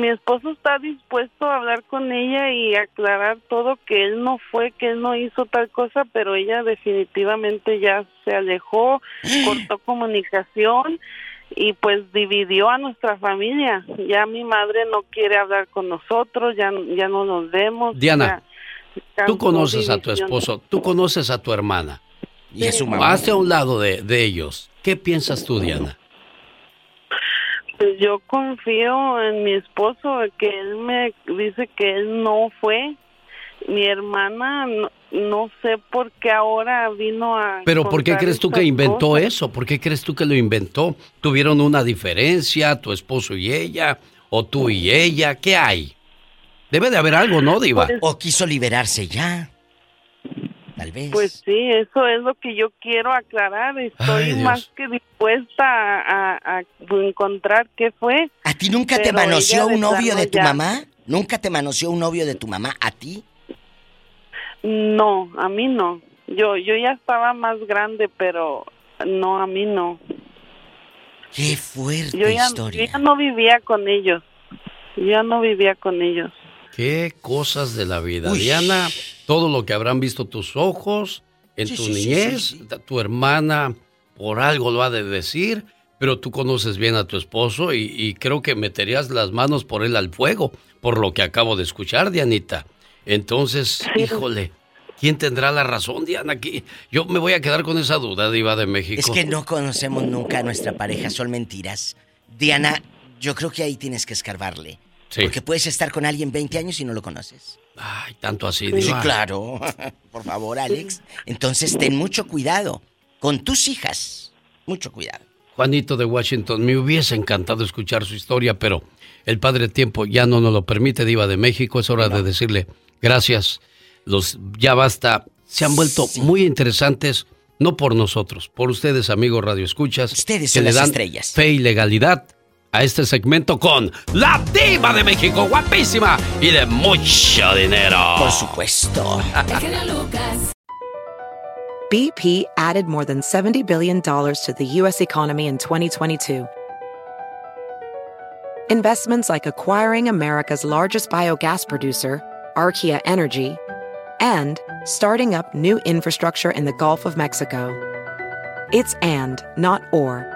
mi esposo está dispuesto a hablar con ella y aclarar todo que él no fue, que él no hizo tal cosa, pero ella definitivamente ya se alejó, cortó comunicación y pues dividió a nuestra familia. Ya mi madre no quiere hablar con nosotros, ya ya no nos vemos. Diana, ya Tú conoces a tu división. esposo, tú conoces a tu hermana. Y a su mamá. Hazte a un lado de, de ellos. ¿Qué piensas tú, Diana? Pues yo confío en mi esposo, que él me dice que él no fue. Mi hermana, no, no sé por qué ahora vino a... Pero ¿por qué crees tú que inventó cosas. eso? ¿Por qué crees tú que lo inventó? ¿Tuvieron una diferencia, tu esposo y ella? ¿O tú y ella? ¿Qué hay? Debe de haber algo, ¿no, Diva? O quiso liberarse ya. Tal vez. Pues sí, eso es lo que yo quiero aclarar. Estoy Ay, más que dispuesta a, a- a encontrar qué fue. ¿A ti nunca te manoseó un novio de tu ya- mamá? ¿Nunca te manoseó un novio de tu mamá a ti? No, a mí no. Yo yo ya estaba más grande, pero no, a mí no. Qué fuerte Yo ya, historia. yo ya no vivía con ellos. Yo ya no vivía con ellos. Qué cosas de la vida. Uy. Diana, todo lo que habrán visto tus ojos en Sí, tu sí, niñez, sí, tu hermana por algo lo ha de decir, pero tú conoces bien a tu esposo y, y creo que meterías las manos por él al fuego, por lo que acabo de escuchar, Dianita. Entonces, híjole, ¿quién tendrá la razón, Diana? Aquí yo me voy a quedar con esa duda, Diva de México. Es que no conocemos nunca a nuestra pareja, son mentiras. Diana, yo creo que ahí tienes que escarbarle. Sí. Porque puedes estar con alguien 20 años y no lo conoces. Ay, tanto así, Sí, Diva. claro. Por favor, Alex. Entonces, ten mucho cuidado con tus hijas. Mucho cuidado. Juanito de Washington, me hubiese encantado escuchar su historia, pero el Padre Tiempo ya no nos lo permite, Diva de México. Es hora de decirle gracias. Los ya basta. Se han vuelto muy interesantes, no por nosotros, por ustedes, amigos Radio Escuchas. Ustedes que son le las dan estrellas. fe y legalidad a este segmento con la Diva de México, guapísima y de mucho dinero. Por supuesto. El genio Lucas. BP added more than $70 billion to the U.S. economy in 2022. Investments like acquiring America's largest biogas producer, Archaea Energy, and starting up new infrastructure in the Gulf of Mexico. It's and, not or.